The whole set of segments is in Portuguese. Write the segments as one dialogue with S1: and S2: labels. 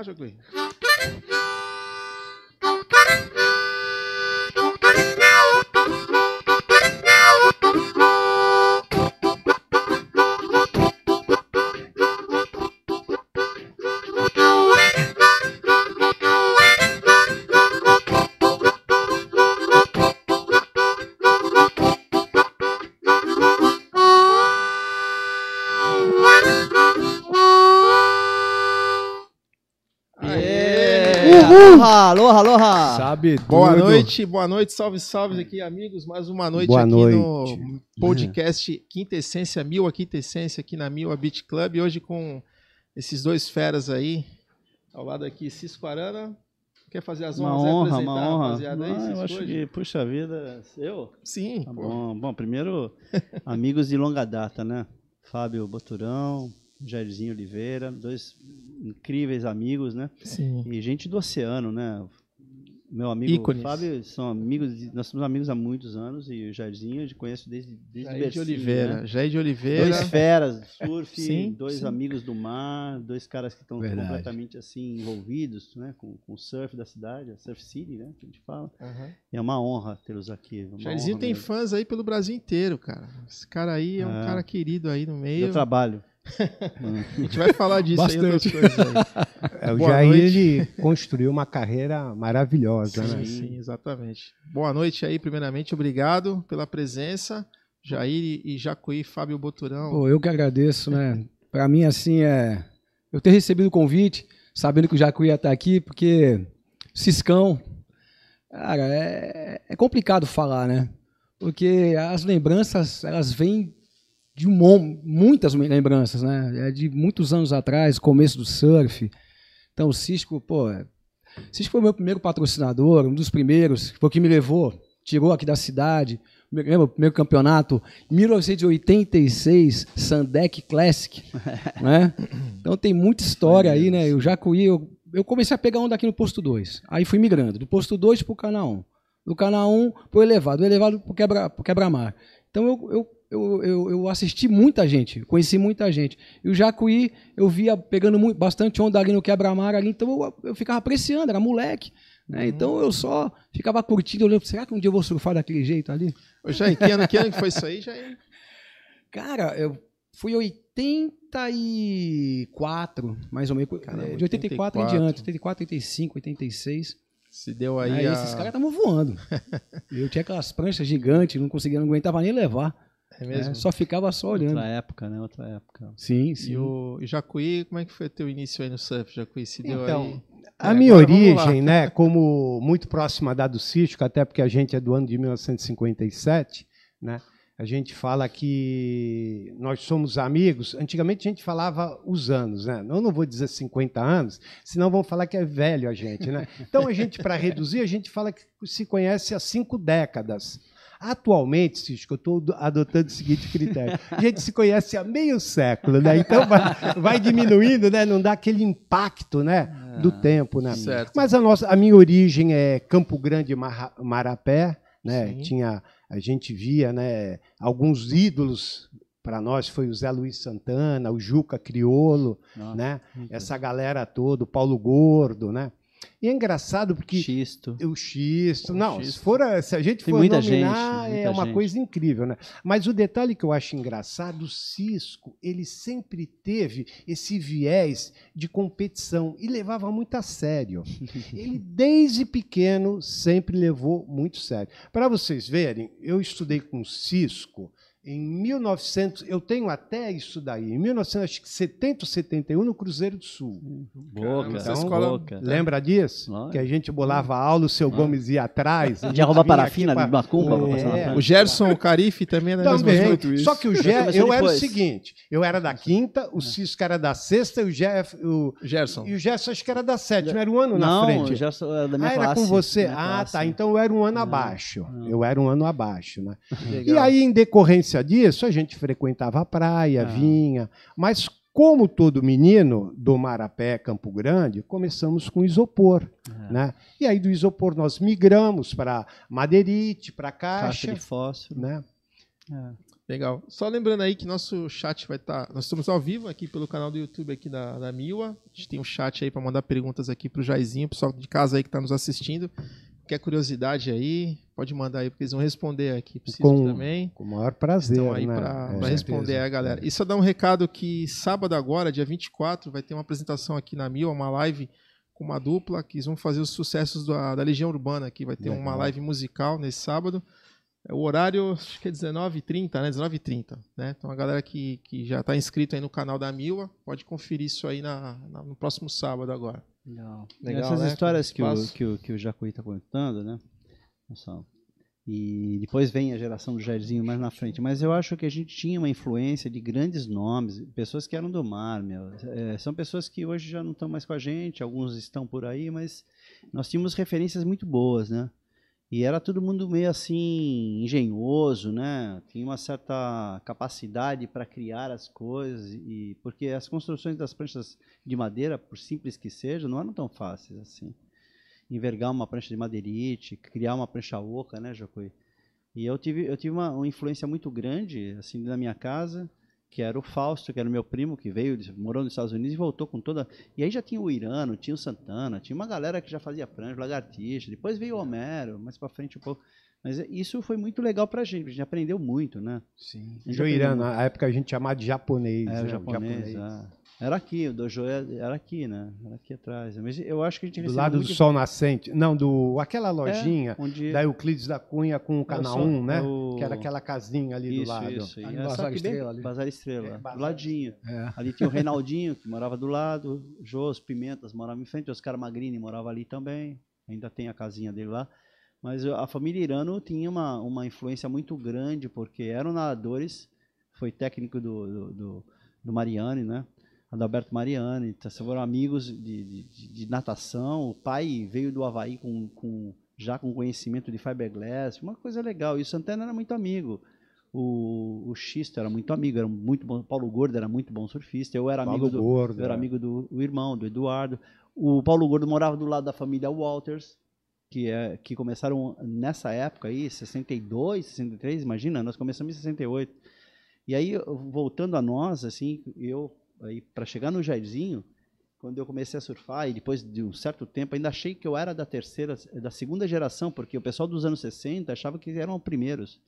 S1: Ah, joguei.
S2: Aloha, aloha, aloha.
S3: Sabe
S1: Boa
S3: tudo.
S1: noite, boa noite, salve, salve aqui, amigos. Mais uma noite
S3: Boa
S1: aqui
S3: noite.
S1: no podcast Quinta Essência, Mil a Quinta Essência, aqui na Mil a Beach Club. Hoje com esses dois feras aí, ao lado aqui, Cisco Arana. Quer fazer as
S2: Uma
S1: honras? é
S2: honra,
S1: apresentar
S2: uma honra.
S1: rapaziada aí,
S2: Não, eu
S1: Cisco,
S2: acho
S1: hoje?
S2: que, puxa vida, eu?
S1: Sim,
S2: Tá bom. Bom, primeiro, amigos de longa data, né? Fábio Boturão, Jairzinho Oliveira, dois incríveis amigos, né?
S1: Sim.
S2: E gente do oceano, né? Meu amigo
S1: Ícones.
S2: Fábio, são amigos, de- nós somos amigos há muitos anos e o Jairzinho eu te conheço desde, desde
S1: Jair de Oliveira.
S2: né?
S1: Jair de Oliveira.
S2: Dois feras do surf,
S1: Sim,
S2: dois
S1: sim.
S2: amigos do mar, dois caras que estão completamente assim envolvidos, né, com, com o surf da cidade, a Surf City, né, que a gente fala. E é uma honra tê-los aqui. uma
S1: Jairzinho tem
S2: mesmo.
S1: fãs aí pelo Brasil inteiro, cara. Esse cara aí é um
S2: É.
S1: cara querido aí no meio.
S2: Eu trabalho.
S1: A gente vai falar disso aí, outras
S3: Bastante.
S1: coisas aí.
S3: É, o
S1: Boa
S3: Jair
S1: noite.
S3: ele construiu uma carreira maravilhosa,
S1: Sim,
S3: né?
S1: sim, exatamente. Boa noite aí, primeiramente, obrigado pela presença. Jair e Jacuí, Fábio Boturão.
S4: Pô, eu que agradeço, né? Pra mim, assim, é. Eu ter recebido o convite, sabendo que o Jacu ia estar aqui, porque Ciscão, cara, é, é complicado falar, né? Porque as lembranças, elas vêm de um muitas lembranças, né? É de muitos anos atrás, começo do surf. Então, o Cisco, pô, é- Cisco foi o meu primeiro patrocinador, um dos primeiros, foi o que me levou, tirou aqui da cidade. Lembra o primeiro campeonato, 1986, Sandec Classic, né? Então tem muita história aí, né? Eu já corri, eu, eu comecei a pegar onda aqui no posto 2. Aí fui migrando, do posto 2 pro canal 1. Do canal 1 pro elevado, do elevado pro quebra pro quebra-mar. Então eu, eu, eu, eu, eu assisti muita gente, conheci muita gente. E o Jacuí, eu via pegando muito, bastante onda ali no quebra-mar ali, então eu, eu ficava apreciando, era moleque. Né? Então eu só ficava curtindo, olhando, será que um dia eu vou surfar daquele jeito ali?
S1: Ô, Jair, que ano, que ano que foi isso aí, Jair?
S4: Cara, eu fui 84, mais ou menos.
S1: Caramba,
S4: é, de 84, em
S1: 84.
S4: diante, 84, 85, 86.
S1: Se deu aí
S4: Aí
S1: a...
S4: esses caras estavam voando. eu tinha aquelas pranchas gigantes, não conseguia, não aguentava nem levar.
S1: É mesmo?
S4: né? Só ficava só olhando.
S2: Outra época, né? Outra época.
S4: Sim, sim.
S1: E o e Jacuí, como é que foi teu início aí no surf, Jacuí? Se deu
S3: Então,
S1: aí...
S3: A
S1: É,
S3: minha origem, né, como muito próxima da do Cístico, até porque a gente é do ano de 1957, né? A gente fala que nós somos amigos. Antigamente a gente falava os anos, né? Eu não vou dizer 50 anos, senão vão falar que é velho a gente, né? Então a gente, para reduzir, a gente fala que se conhece há cinco décadas. Atualmente, Cisco, eu estou adotando o seguinte critério: a gente se conhece há meio século, né? Então vai, vai diminuindo, né? Não dá aquele impacto, né? Do tempo, né?
S1: Certo.
S3: Mas a nossa, a minha origem é Campo Grande, Marapé, né?
S1: Sim.
S3: Tinha, a gente via, né? Alguns ídolos para nós foi o Zé Luiz Santana, o Juca Criolo,
S2: Nossa,
S3: né? Essa galera toda, o Paulo Gordo, né? E é engraçado porque
S2: Xisto.
S3: o Xisto,
S1: O
S3: não,
S1: Xisto.
S3: se, for, a- se a gente
S2: Tem
S3: for
S2: muita
S3: nominar,
S2: gente,
S3: é
S2: muita
S3: uma
S2: gente.
S3: coisa incrível, né? Mas o detalhe que eu acho engraçado, o Cisco, ele sempre teve esse viés de competição e levava muito a sério. Ele, desde pequeno, sempre levou muito sério. Para vocês verem, eu estudei com o Cisco em 1900, eu tenho até isso daí, em 1970 ou 71, no Cruzeiro do Sul.
S2: Boca,
S1: Caramba,
S3: essa
S1: escola-
S2: boca.
S3: Lembra disso? Que a gente bolava aula, o seu Gomes ia atrás. a gente
S2: Já rouba
S3: vinha
S2: parafina de macumba na
S3: É.
S1: O Gerson Carife também era mesmo
S3: Também.
S1: jeito isso.
S3: Só que o
S2: começou
S3: eu era o seguinte: eu era da quinta, o Cisco era da sexta e o Jeff, o,
S1: Gerson.
S3: e o Gerson acho que era da sétima, era um ano na
S2: Não,
S3: frente.
S2: já sou é da minha
S3: ah, era
S2: classe.
S3: com você? Ah,
S2: classe.
S3: tá. Então eu era um ano
S2: Não,
S3: abaixo.
S2: não.
S3: Eu era um ano abaixo, né? E aí, em decorrência disso, a gente frequentava a praia,
S2: Ah.
S3: vinha. Mas, como todo menino do Marapé, Campo Grande, começamos com isopor.
S2: É.
S3: Né? E aí, do isopor, nós migramos para madeirite, para
S2: Caixa
S3: caixa.
S2: de fósforo.
S3: Né?
S2: É.
S1: Legal. Só lembrando aí que nosso chat vai estar. Tá, nós estamos ao vivo aqui pelo canal do YouTube aqui da, da Miwa. A gente tem um chat aí para mandar perguntas aqui pro Jairzinho, pessoal de casa aí que está nos assistindo. Quer curiosidade aí, pode mandar aí, porque eles vão responder aqui. Preciso com, também.
S3: Com o maior prazer. Estão
S1: aí
S3: né?
S1: para é, responder a galera. E só dar um recado que sábado agora, dia 24, vai ter uma apresentação aqui na Mil, uma live com uma dupla, que eles vão fazer os sucessos da, da Legião Urbana aqui. Vai ter Legal. uma live musical nesse sábado. É, o horário, acho que é 19h30, né? 19h30, né? Então a galera que, que já está inscrito aí no canal da Mila pode conferir isso aí na, na no próximo sábado agora.
S2: Legal. Legal essas né? histórias que o, que, o, que o Jacuí está contando, né? E depois vem a geração do Jairzinho mais na frente. Mas eu acho que a gente tinha uma influência de grandes nomes, pessoas que eram do mar, meu. É, são pessoas que hoje já não estão mais com a gente, alguns estão por aí, mas nós tínhamos referências muito boas, né? E era todo mundo meio assim engenhoso, né? Tinha uma certa capacidade para criar as coisas e porque as construções das pranchas de madeira, por simples que sejam, não eram tão fáceis assim. Envergar uma prancha de madeirite, criar uma prancha oca, né, Jocoi? E eu tive eu tive uma, uma influência muito grande assim na minha casa que era o Fausto, que era o meu primo, que veio, morou nos Estados Unidos e voltou com toda. E aí já tinha o Irano, tinha o Santana, tinha uma galera que já fazia prancha, lagartixa, depois veio o Homero, mais para frente um pouco. Mas isso foi muito legal pra gente, a gente aprendeu muito, né?
S3: Sim. O Irano, na época a gente chamava de japonês.
S2: É, né? japonês, japonês. É. Era aqui, o dojo era aqui, né? Era aqui atrás. Mas eu acho que a gente
S3: Do lado do Sol Nascente. Não, do aquela lojinha é, onde... da Euclides da Cunha com o Canal 1, né? O... Que era aquela casinha ali
S2: isso,
S3: do lado.
S2: Isso, isso. Bazar Estrela ali. Bazar Estrela, é, Bazar. do ladinho. É. Ali tinha o Reinaldinho, que morava do lado, Jos Pimentas morava em frente, Oscar Magrini morava ali também. Ainda tem a casinha dele lá. Mas a família Irano tinha uma, uma influência muito grande, porque eram nadadores, foi técnico do, do, do, do Mariani, né? Adalberto Mariani, então, foram amigos de, de, de, natação. O pai veio do Havaí com, com, já com conhecimento de fiberglass, uma coisa legal. E o Santana era muito amigo. O, o Xisto era muito amigo, era muito bom. Paulo Gordo era muito bom surfista. Eu era Paulo amigo do, Gordo, eu era é. amigo do irmão, do Eduardo. O Paulo Gordo morava do lado da família Walters, que é que começaram nessa época aí, 62, 63, imagina, nós começamos em 68. E aí, voltando a nós, assim, eu aí para chegar no Jairzinho, quando eu comecei a surfar e depois de um certo tempo ainda achei que eu era da terceira, da segunda geração, porque o pessoal dos anos 60 achava que eram os primeiros.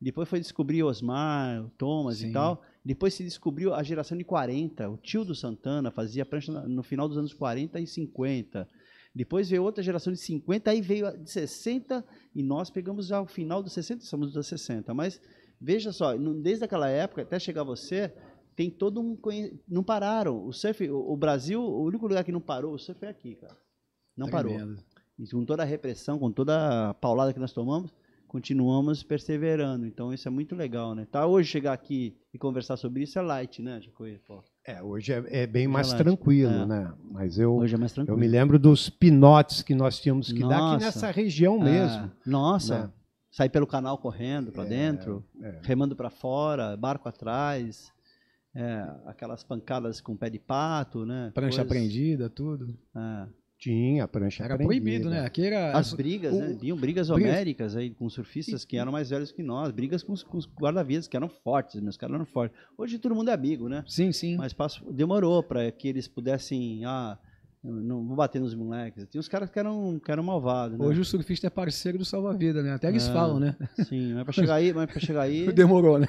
S2: Depois foi descobrir Osmar, o Thomas Sim. e tal. Depois se descobriu a geração de 40. O tio do Santana fazia prancha no final dos anos 40 e 50. Depois veio outra geração de 50, aí veio a de 60 e nós pegamos já o final dos 60, somos dos 60. Mas veja só, desde aquela época até chegar você, tem todo um não pararam. O surf, o, Brasil, o único lugar que não parou, o surf é aqui, cara. Não Tremendo. parou. E com toda a repressão, com toda a paulada que nós tomamos, continuamos perseverando. Então isso é muito legal, né? Tá hoje chegar aqui e conversar sobre isso é light, né, Jacoí?
S3: É, hoje é, é bem mais é tranquilo, é. né? Mas eu,
S2: hoje é mais tranquilo.
S3: eu me lembro dos pinotes que nós tínhamos que Nossa. dar aqui nessa região é. mesmo.
S2: Nossa, né? sair pelo canal correndo para é, dentro, remando para fora, barco atrás. É, aquelas pancadas com pé de pato, né?
S4: Prancha Coisas... prendida, tudo.
S3: É. Tinha prancha
S4: Era proibido, né? Aqui era...
S2: As brigas, o... né? Vinham brigas homéricas aí com surfistas que eram mais velhos que nós, brigas com os, os guarda-vidas que eram fortes, meus caras eram fortes. Hoje todo mundo é amigo, né?
S4: Sim, sim.
S2: Mas passo, demorou para que eles pudessem, ah, não vou bater nos moleques. Tinha uns caras que eram, que eram malvados. Né?
S4: Hoje o surfista é parceiro do salva-vida, né? Até eles é, falam, né?
S2: Sim, mas para chegar aí, mas para chegar aí.
S4: Demorou, né?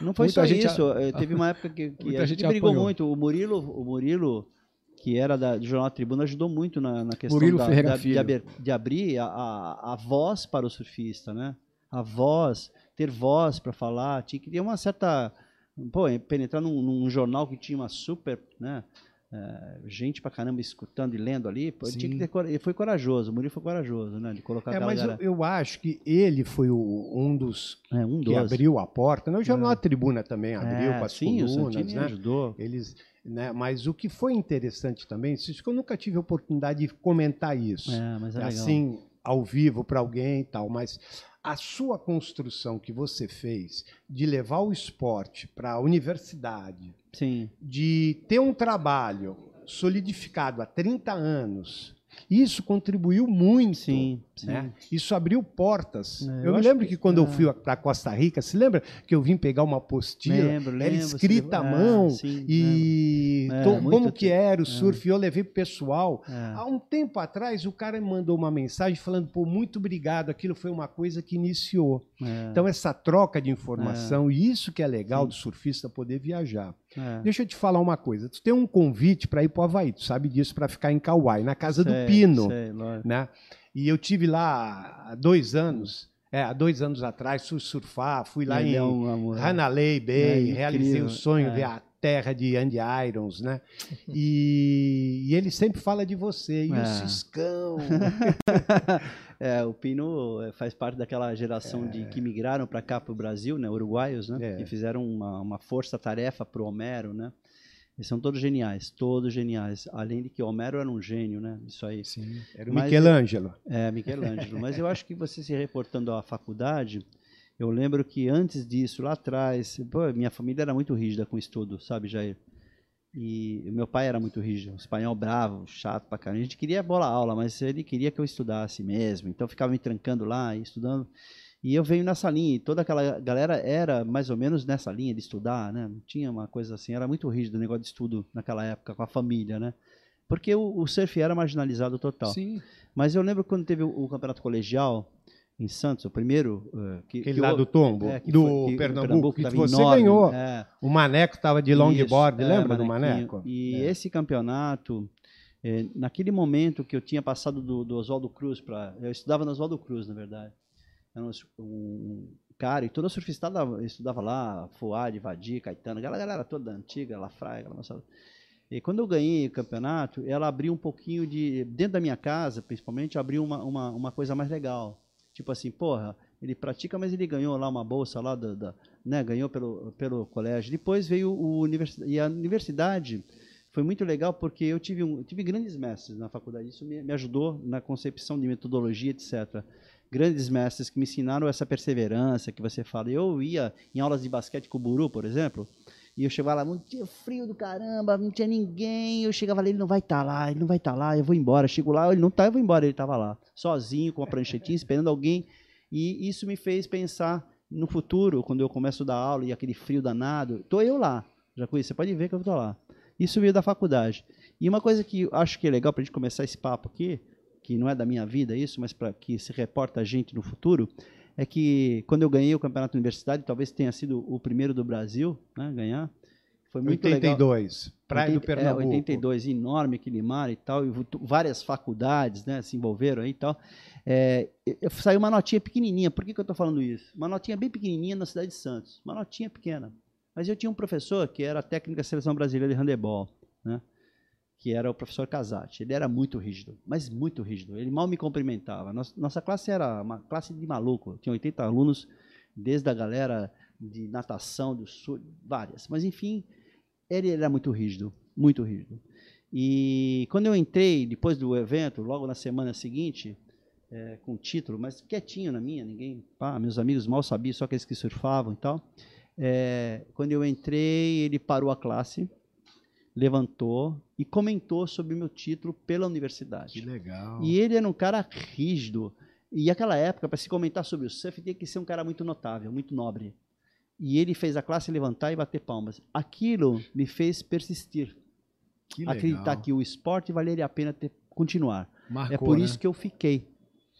S2: Não foi Muita só isso. A... Eh, teve uma época que, que a gente, gente brigou apoiou. muito. O Murilo, o Murilo, que era da, do Jornal Tribuna, ajudou muito na, na questão da, da, de, abrir, de, abrir a, a, a, voz para o surfista, né? A voz, ter voz para falar. Tinha que ter uma certa... Pô, penetrar num, num jornal que tinha uma super... Né? É, gente pra caramba escutando e lendo ali, pô, ele, tinha que ter, ele foi corajoso, o Murilo foi corajoso, né? De colocar
S3: é, mas eu, eu, acho que ele foi o, um dos é, um que abriu a porta. Né? O Jornal é. Tribuna também abriu é, com as sim, colunas, né?
S2: ajudou.
S3: Eles, né? Mas o que foi interessante também, isso que eu nunca tive a oportunidade de comentar isso.
S2: É, mas é
S3: assim, legal. ao vivo para alguém e tal, mas a sua construção que você fez de levar o esporte para a universidade,
S2: Sim.
S3: de ter um trabalho solidificado há 30 anos Isso contribuiu muito.
S2: Sim,
S3: né? Isso abriu portas. É, eu, eu me lembro que, que quando é. eu fui para Costa Rica, se lembra que eu vim pegar uma apostila? Lembro, lembro, era escrita à mão. Sim, e é, como que era o é. surf? eu levei pro pessoal. É. Há um tempo atrás, o cara me mandou uma mensagem falando, pô, muito obrigado. Aquilo foi uma coisa que iniciou. Então, essa troca de informação, e isso que é legal do surfista poder viajar. Deixa eu te falar uma coisa. Tu tem um convite para ir para o Havaí, tu sabe disso, para ficar em Kauai, na casa sei, do Pino. Sei, né? E eu tive lá há dois anos. É, há dois anos atrás, fui surfar, fui lá Ele em é Hanalei Bay, é realizei o sonho, é. ver a terra de Andy Irons, né? E, e, ele sempre fala de você, e o é. Ciscão.
S2: é, o Pino é, faz parte daquela geração de que migraram para cá, para o Brasil, né? Uruguaios, né? E fizeram uma, uma força-tarefa para o Homero, né? Eles são todos geniais, todos geniais. Além de que Homero era um gênio, né? Isso aí.
S3: Sim, era o Mas, Michelangelo.
S2: É, Michelangelo. Mas eu acho que você se reportando à faculdade, eu lembro que antes disso, lá atrás, pô, minha família era muito rígida com estudo, sabe, Jair? E meu pai era muito rígido, espanhol bravo, chato pra caramba. A gente queria bola aula, mas ele queria que eu estudasse mesmo. Então ficava me trancando lá e estudando. E eu venho nessa linha, e toda aquela galera era mais ou menos nessa linha de estudar, né? Não tinha uma coisa assim, era muito rígido o negócio de estudo naquela época, com a família, né? Porque o, o surf era marginalizado total.
S3: Sim.
S2: Mas eu lembro quando teve o, o campeonato colegial, em Santos, o primeiro. Uh,
S3: que, Aquele que lá do tombo, é, do foi, que, Pernambuco, que, você enorme, ganhou. É, o Maneco estava de longboard, isso, lembra é, do Maneco?
S2: E é. esse campeonato, eh, naquele momento que eu tinha passado do, do Oswaldo Cruz para. Eu estudava no Oswaldo Cruz, na verdade era um, cara, e toda a surfistada estudava lá, Fuad, Vadir, Caetano, aquela galera toda antiga, Lafraia, aquela moçada. E quando eu ganhei o campeonato, ela abriu um pouquinho de. Dentro da minha casa, principalmente, abriu uma, uma, uma coisa mais legal. Tipo assim, porra, ele pratica, mas ele ganhou lá uma bolsa lá, da, da né, ganhou pelo, pelo colégio. Depois veio o universidade. E a universidade foi muito legal porque eu tive, um, tive grandes mestres na faculdade. Isso me, me ajudou na concepção de metodologia, etc grandes mestres que me ensinaram essa perseverança que você fala. Eu ia em aulas de basquete com o Buru, por exemplo, e eu chegava lá, não tinha frio do caramba, não tinha ninguém. Eu chegava lá, ele não vai estar tá lá, ele não vai estar tá lá, eu vou embora. Chego lá, ele não está, eu vou embora. Ele estava lá, sozinho, com a pranchetinha, esperando alguém. E isso me fez pensar no futuro, quando eu começo a dar aula e aquele frio danado. Estou eu lá, já conheço, você pode ver que eu estou lá. Isso veio da faculdade. E uma coisa que eu acho que é legal para a gente começar esse papo aqui, que não é da minha vida isso, mas para que se reporta a gente no futuro, é que quando eu ganhei o campeonato universitário, talvez tenha sido o primeiro do Brasil, né, ganhar. Foi muito
S3: 82, legal. Praia 80, do Pernambuco.
S2: É, 82, enorme aquele mar e tal, e várias faculdades, né, se envolveram aí e tal. É, saiu uma notinha pequenininha. Por que, que eu estou falando isso? Uma notinha bem pequenininha na cidade de Santos, uma notinha pequena. Mas eu tinha um professor que era técnico da seleção brasileira de handebol, né? Que era o professor Casati. Ele era muito rígido, mas muito rígido. Ele mal me cumprimentava. Nossa, nossa classe era uma classe de maluco. Tinha 80 alunos, desde a galera de natação, do sul, várias. Mas, enfim, ele era muito rígido, muito rígido. E quando eu entrei, depois do evento, logo na semana seguinte, é, com título, mas quietinho na minha, ninguém, pá, meus amigos mal sabiam, só aqueles que surfavam e tal. É, quando eu entrei, ele parou a classe, levantou e comentou sobre o meu título pela universidade.
S3: Que legal.
S2: E ele era um cara rígido. E aquela época, para se comentar sobre o surf, tinha que ser um cara muito notável, muito nobre. E ele fez a classe levantar e bater palmas. Aquilo me fez persistir. Que acreditar que o esporte valeria a pena ter, continuar. Marcou, é por né? isso que eu fiquei.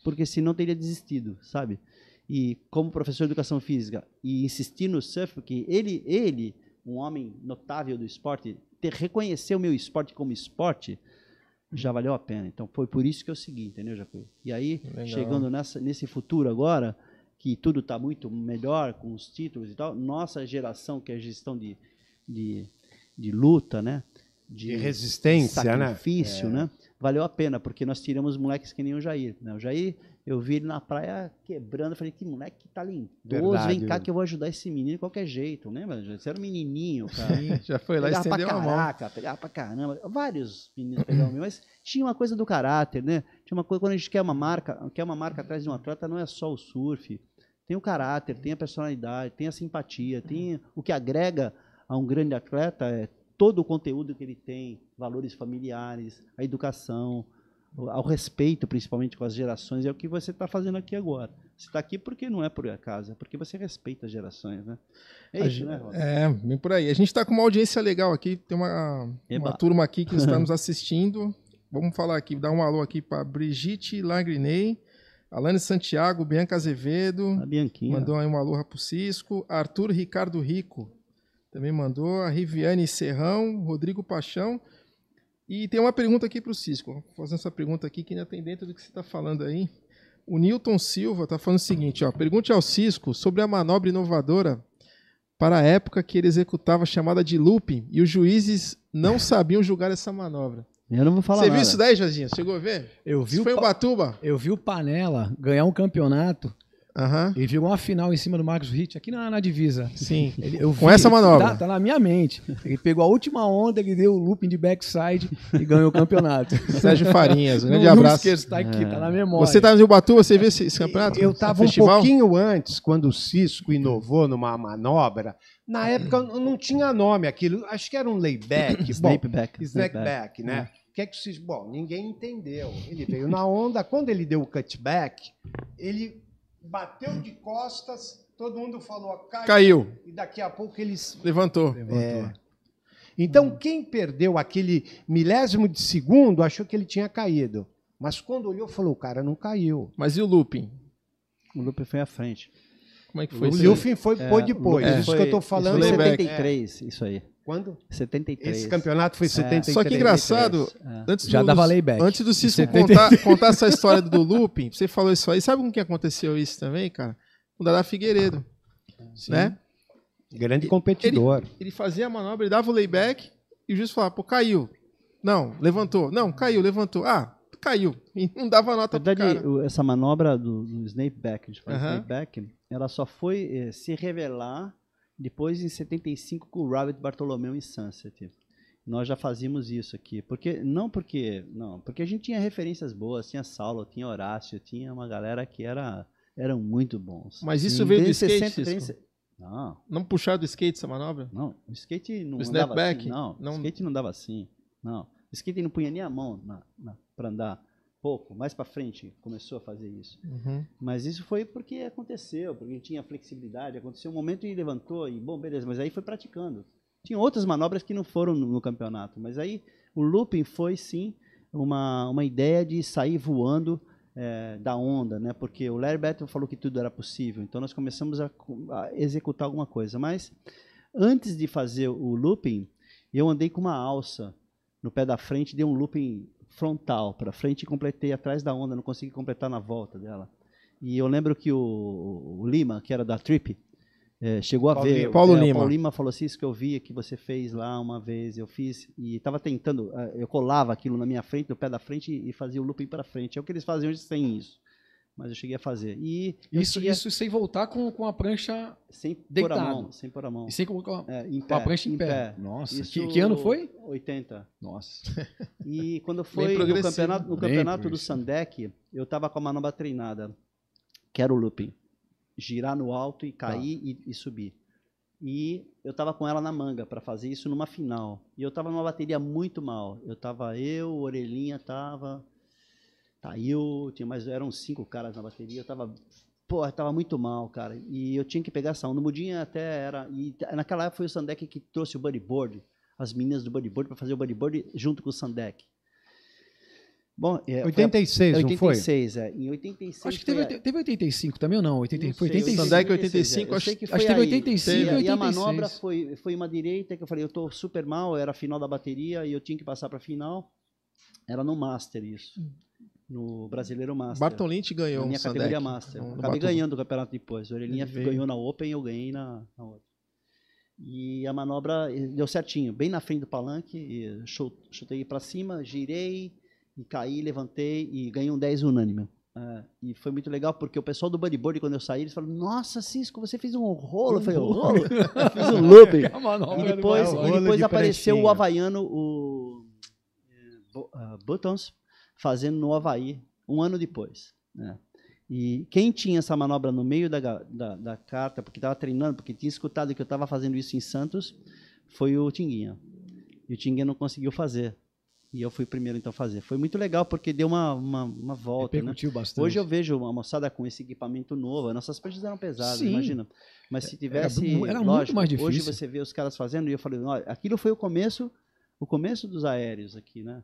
S2: Porque senão teria desistido, sabe? E como professor de educação física e insistir no surf, porque ele, ele, um homem notável do esporte, ter, reconhecer o meu esporte como esporte, já valeu a pena. Então foi por isso que eu segui, entendeu, Jacuí? E aí, Legal. chegando nessa, nesse futuro agora, que tudo está muito melhor com os títulos e tal, nossa geração, que é a gestão de, de, de luta, né?
S3: De, de resistência,
S2: né? sacrifício, né? Né? Valeu a pena, porque nós tiramos moleques que nem o Jair. Né? O Jair eu vi ele na praia quebrando, falei, que moleque talentoso, vem cá né? que eu vou ajudar esse menino de qualquer jeito, lembra? Você era um menininho, cara. Sim,
S3: já foi lá pegava e estendeu caraca, a
S2: mão. Pegava pra caramba. Vários meninos pegavam mim, mas tinha uma coisa do caráter, né? Tinha uma coisa, quando a gente quer uma marca, quer uma marca atrás de um atleta, não é só o surf. Tem o caráter, tem a personalidade, tem a simpatia, tem o que agrega a um grande atleta é todo o conteúdo que ele tem, valores familiares, a educação, ao respeito, principalmente com as gerações, é o que você está fazendo aqui agora. Você está aqui porque não é por acaso, é porque você respeita as gerações, né?
S1: É isso, né, Rosa? É, bem por aí. A gente está com uma audiência legal aqui, tem uma, uma turma aqui que está nos assistindo. Vamos falar aqui, dar um alô aqui para Brigitte Lagrinei, Alane Santiago, Bianca Azevedo.
S2: A Bianquinha.
S1: Mandou aí um alô para o Cisco. Arthur Ricardo Rico também mandou. A Riviane Serrão, Rodrigo Paixão. E tem uma pergunta aqui para o Cisco. Vou fazer essa pergunta aqui que ainda tem dentro do que você está falando aí. O Newton Silva está falando o seguinte: ó, pergunte ao Cisco sobre a manobra inovadora para a época que ele executava a chamada de looping e os juízes não sabiam julgar essa manobra.
S2: Eu não vou falar
S1: Você
S2: nada.
S1: viu isso daí, Josinho? Chegou a ver?
S4: Eu vi
S1: isso
S4: o
S1: foi o Batuba?
S4: Eu vi o Panela ganhar um campeonato
S1: Uhum.
S4: Ele jogou uma final em cima do Marcos Ritt, aqui na, na divisa.
S1: Sim.
S4: Ele, eu
S1: Com essa manobra.
S4: Tá, tá, na minha mente. Ele pegou a última onda, ele deu o looping de backside e ganhou o campeonato.
S1: Sérgio Farinhas, um grande
S4: não,
S1: abraço.
S4: Não esqueço, tá aqui, é. tá na memória.
S1: Você tá no Ubatuba, você viu esse, esse campeonato?
S3: Eu estava um pouquinho antes, quando o Cisco inovou numa manobra. Na época não tinha nome aquilo, acho que era um layback.
S2: Snakeback.
S3: Snakeback, né? É. Que é que o Cisco... Bom, ninguém entendeu. Ele veio na onda, quando ele deu o cutback, ele bateu de costas, todo mundo falou caiu.
S1: caiu.
S3: E daqui a pouco eles.
S1: Levantou.
S3: Levantou. É. Então, hum. quem perdeu aquele milésimo de segundo achou que ele tinha caído. Mas quando olhou, falou: o cara não caiu.
S1: Mas e o looping?
S2: O looping foi à frente.
S1: Como é que foi?
S3: O looping foi é, depois. É, isso foi, que eu estou falando.
S2: Isso foi 73, é. isso aí.
S3: Quando?
S2: 73.
S3: Esse campeonato foi 73.
S1: É. Só que engraçado, é. antes
S4: já
S1: dos,
S4: dava layback.
S1: Antes do Cisco contar, contar essa história do looping, você falou isso aí. Sabe com que aconteceu isso também, cara? Com o Dada Figueiredo. Sim. Né?
S3: Grande competidor.
S1: Ele, ele, fazia a manobra, ele dava o layback e o juiz falava, pô, caiu. Não, levantou. Não, caiu, levantou. Ah, caiu. E não dava nota
S2: Na verdade,
S1: pro cara.
S2: essa manobra do, do snakeback, de fazer uh -huh. snakeback, ela só foi eh, se revelar depois, em 75, com o Robert Bartolomeu em Sunset. Nós já fazíamos isso aqui. porque Não porque. Não, porque a gente tinha referências boas, tinha Saulo, tinha Horácio, tinha uma galera que era, eram muito bons.
S1: Mas isso veio do skate?
S2: 60, 30, não.
S1: Não puxar do skate essa manobra?
S2: Não, o skate não
S1: o
S2: andava
S1: back,
S2: assim. Não, não, o skate não dava assim. Não. O skate não punha nem a mão na, na, para andar pouco, mais para frente começou a fazer isso.
S1: Uhum.
S2: Mas isso foi porque aconteceu, porque tinha flexibilidade, aconteceu um momento e levantou e bom, beleza, mas aí foi praticando. Tinha outras manobras que não foram no, no campeonato, mas aí o looping foi sim uma, uma ideia de sair voando é, da onda, né? Porque o Larry Battle falou que tudo era possível, então nós começamos a, a executar alguma coisa. Mas antes de fazer o looping, eu andei com uma alça no pé da frente, dei um looping frontal para frente e completei atrás da onda, não consegui completar na volta dela. E eu lembro que o, o Lima, que era da Trip, é, chegou a
S1: Paulo
S2: ver.
S1: Lima. Paulo
S2: é,
S1: Lima.
S2: Paulo Lima falou assim: Isso que eu vi que você fez lá uma vez, eu fiz, e estava tentando, é, eu colava aquilo na minha frente, no pé da frente, e fazia o looping para frente. É o que eles fazem hoje sem isso. Mas eu cheguei a fazer. E
S4: isso,
S2: cheguei...
S4: isso sem voltar com, com a prancha
S2: sem
S4: deitado.
S2: pôr a mão. Sem pôr a mão.
S4: E sem colocar
S2: é, em
S4: com
S2: pé,
S4: a prancha em,
S2: em
S4: pé.
S2: pé.
S4: Nossa,
S2: isso...
S4: que, que, ano foi?
S2: 80.
S4: Nossa.
S2: E quando foi no campeonato, no campeonato do Sandec, eu estava com a manobra treinada, que era o looping. Girar no alto e cair tá. e, e subir. E eu estava com ela na manga para fazer isso numa final. E eu estava numa bateria muito mal. Eu estava eu, Orelhinha tava, Tail, tinha mais, eram cinco caras na bateria. Eu tava, pô, tava muito mal, cara. E eu tinha que pegar essa onda. O Mudinha até era, e naquela época foi o Sandek que trouxe o bodyboard, as meninas do bodyboard para fazer o bodyboard junto com o Sandek. Bom, é,
S3: 86,
S2: foi,
S3: não
S2: 86,
S3: foi?
S2: é. Em 86
S4: Acho que teve,
S2: a...
S4: teve 85 também ou não? 80, não foi 85.
S1: Sandec 85,
S2: é.
S1: acho,
S2: que,
S4: acho que teve 85
S2: e,
S4: e 86.
S2: E a manobra foi, foi uma direita que eu falei, eu tô super mal, era a final da bateria e eu tinha que passar para final. Era no Master isso. No Brasileiro Master.
S1: Bartolini ganhou
S2: na minha
S1: um
S2: categoria Master.
S1: No
S2: Acabei ganhando o campeonato depois. O Orelhinha ganhou na Open e eu ganhei na, na outra. E a manobra deu certinho, bem na frente do palanque, chutei para cima, girei, e caí, levantei e ganhei um 10 unânime. Uh, e foi muito legal porque o pessoal do bodyboard, quando eu saí, eles falaram: Nossa, Cisco, você fez um rolo. Eu falei: um rolo? fiz um looping. e depois, e depois apareceu o Havaiano, o uh, Buttons, fazendo no Havaí, um ano depois. Né? E quem tinha essa manobra no meio da, da, da carta, porque estava treinando, porque tinha escutado que eu estava fazendo isso em Santos, foi o Tinguinha. E o Tinguinha não conseguiu fazer. E eu fui o primeiro então a fazer. Foi muito legal porque deu uma, uma, uma volta. Né?
S4: bastante.
S2: Hoje eu vejo uma moçada com esse equipamento novo. Nossas pranchas eram pesadas, Sim. imagina. Mas se tivesse.
S4: Era, era lógico, muito mais difícil.
S2: Hoje você vê os caras fazendo e eu falei, olha, aquilo foi o começo, o começo dos aéreos aqui, né?